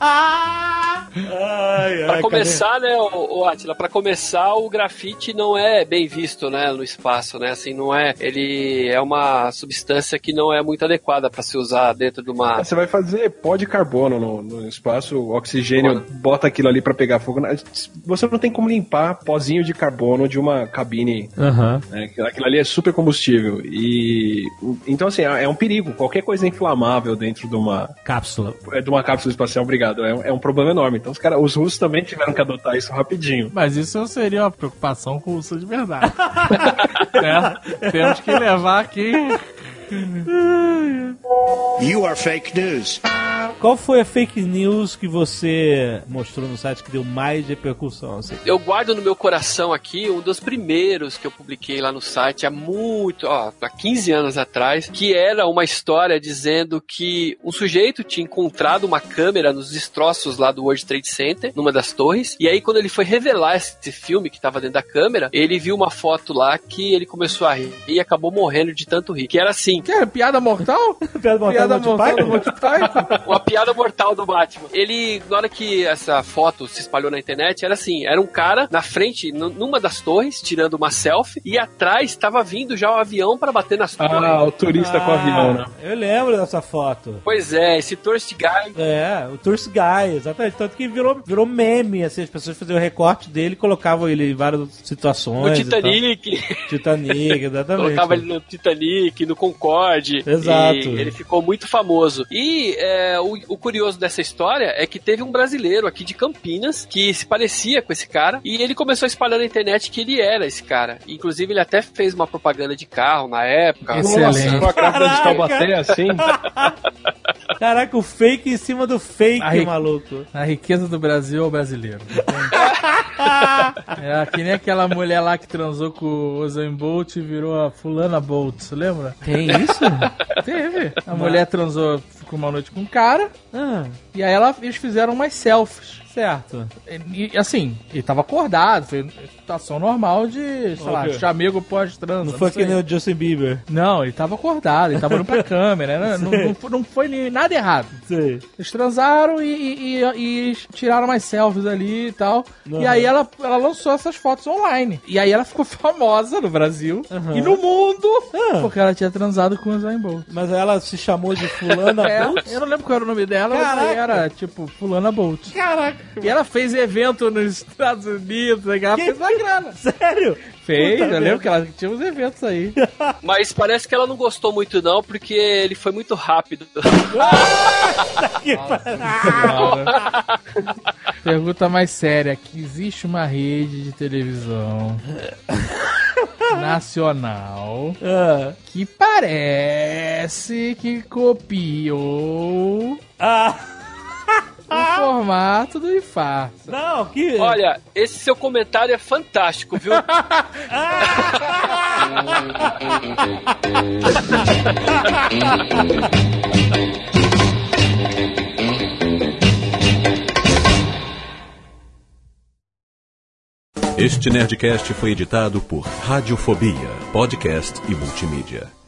ai, Pra começar, né, o, Atila, pra começar, o grafite não é bem visto, né, no espaço, né, assim, não é, ele é uma substância que não é muito adequada pra se usar dentro de uma... Você vai fazer pó de carbono no, no espaço, o oxigênio, bota aquilo ali pra pegar fogo. Você não tem como limpar pozinho de carbono de uma cabine. Aham. né? Aquilo- Aquilo ali é super combustível. E. Então, assim, é é um perigo. Qualquer coisa inflamável dentro de uma, Cápsula. é, de uma cápsula espacial, obrigado. É, um- é um problema enorme. Então, os, cara, os russos também tiveram que adotar isso rapidinho. Mas isso não seria uma preocupação russa de verdade. É, temos que levar aqui. You are fake news. Qual foi a fake news que você mostrou no site que deu mais repercussão? Assim? Eu guardo no meu coração aqui um dos primeiros que eu publiquei lá no site há muito, ó, há 15 anos atrás, que era uma história dizendo que um sujeito tinha encontrado uma câmera nos destroços lá do World Trade Center, numa das torres, e aí quando ele foi revelar esse filme que estava dentro da câmera, ele viu uma foto lá que ele começou a rir e acabou morrendo de tanto rir. Que era assim, Que é piada mortal? Piada mortal Piada do Monty mortal do? Monty Python? uma piada mortal do Batman. Ele, na hora que essa foto se espalhou na internet, era assim: era um cara na frente, numa das torres, tirando uma selfie, e atrás estava vindo já o avião para bater nas torres. Ah, o turista com o avião, né? Eu lembro dessa foto. Pois é, esse Tourist Guy. É, o Tourist Guy, exatamente. Tanto que virou, virou meme, assim, as pessoas faziam o recorte dele e colocavam ele em várias situações. No tal. Titanic, Titanic, exatamente. colocava ele no Titanic, no Concorde. Exato. E ele ficou muito famoso. E é, o, o curioso dessa história é que teve um brasileiro aqui de Campinas que se parecia com esse cara e ele começou a espalhar na internet que ele era esse cara. Inclusive, ele até fez uma propaganda de carro na época. Excelente. Com a grávida de Caraca! Taubaté, assim. Caraca, o fake em cima do fake, Aí- maluco. A riqueza do Brasil é o brasileiro. é que nem aquela mulher lá que transou com o Usain Bolt e virou a fulana Bolt, você lembra? Tem isso? Teve. A mulher transou, ficou uma noite com um cara, ah, e aí ela, eles fizeram umas selfies. Certo. E, assim, ele tava acordado, foi situação normal de, sei lá, Ok. chamego pós-transa. Não foi sei. que nem o Justin Bieber. Não, ele tava acordado, ele tava olhando pra câmera, né? não, não, foi- não foi nada errado. Sei. Eles transaram e, e- e- tiraram umas selfies ali e tal. Uhum. E aí ela, ela lançou essas fotos online. E aí ela ficou famosa no Brasil Uhum. e no mundo Ah. porque ela tinha transado com o Zayn Bolt. Mas ela se chamou de fulana É, Bolt? eu não lembro qual era o nome dela, mas Caraca. era tipo Fulana Bolt. Caraca. E ela fez evento nos Estados Unidos, aí ela Que- fez uma grana. Sério? Fez, Puta eu lembro que ela tinha uns eventos aí. Mas parece que ela não gostou muito, não, porque ele foi muito rápido. Pergunta mais séria: que existe uma rede de televisão nacional Ah. que parece que copiou Ah. O formato do infarto. Não, que. Olha, esse seu comentário é fantástico, viu? Este Nerdcast foi editado por Radiofobia, podcast e multimídia.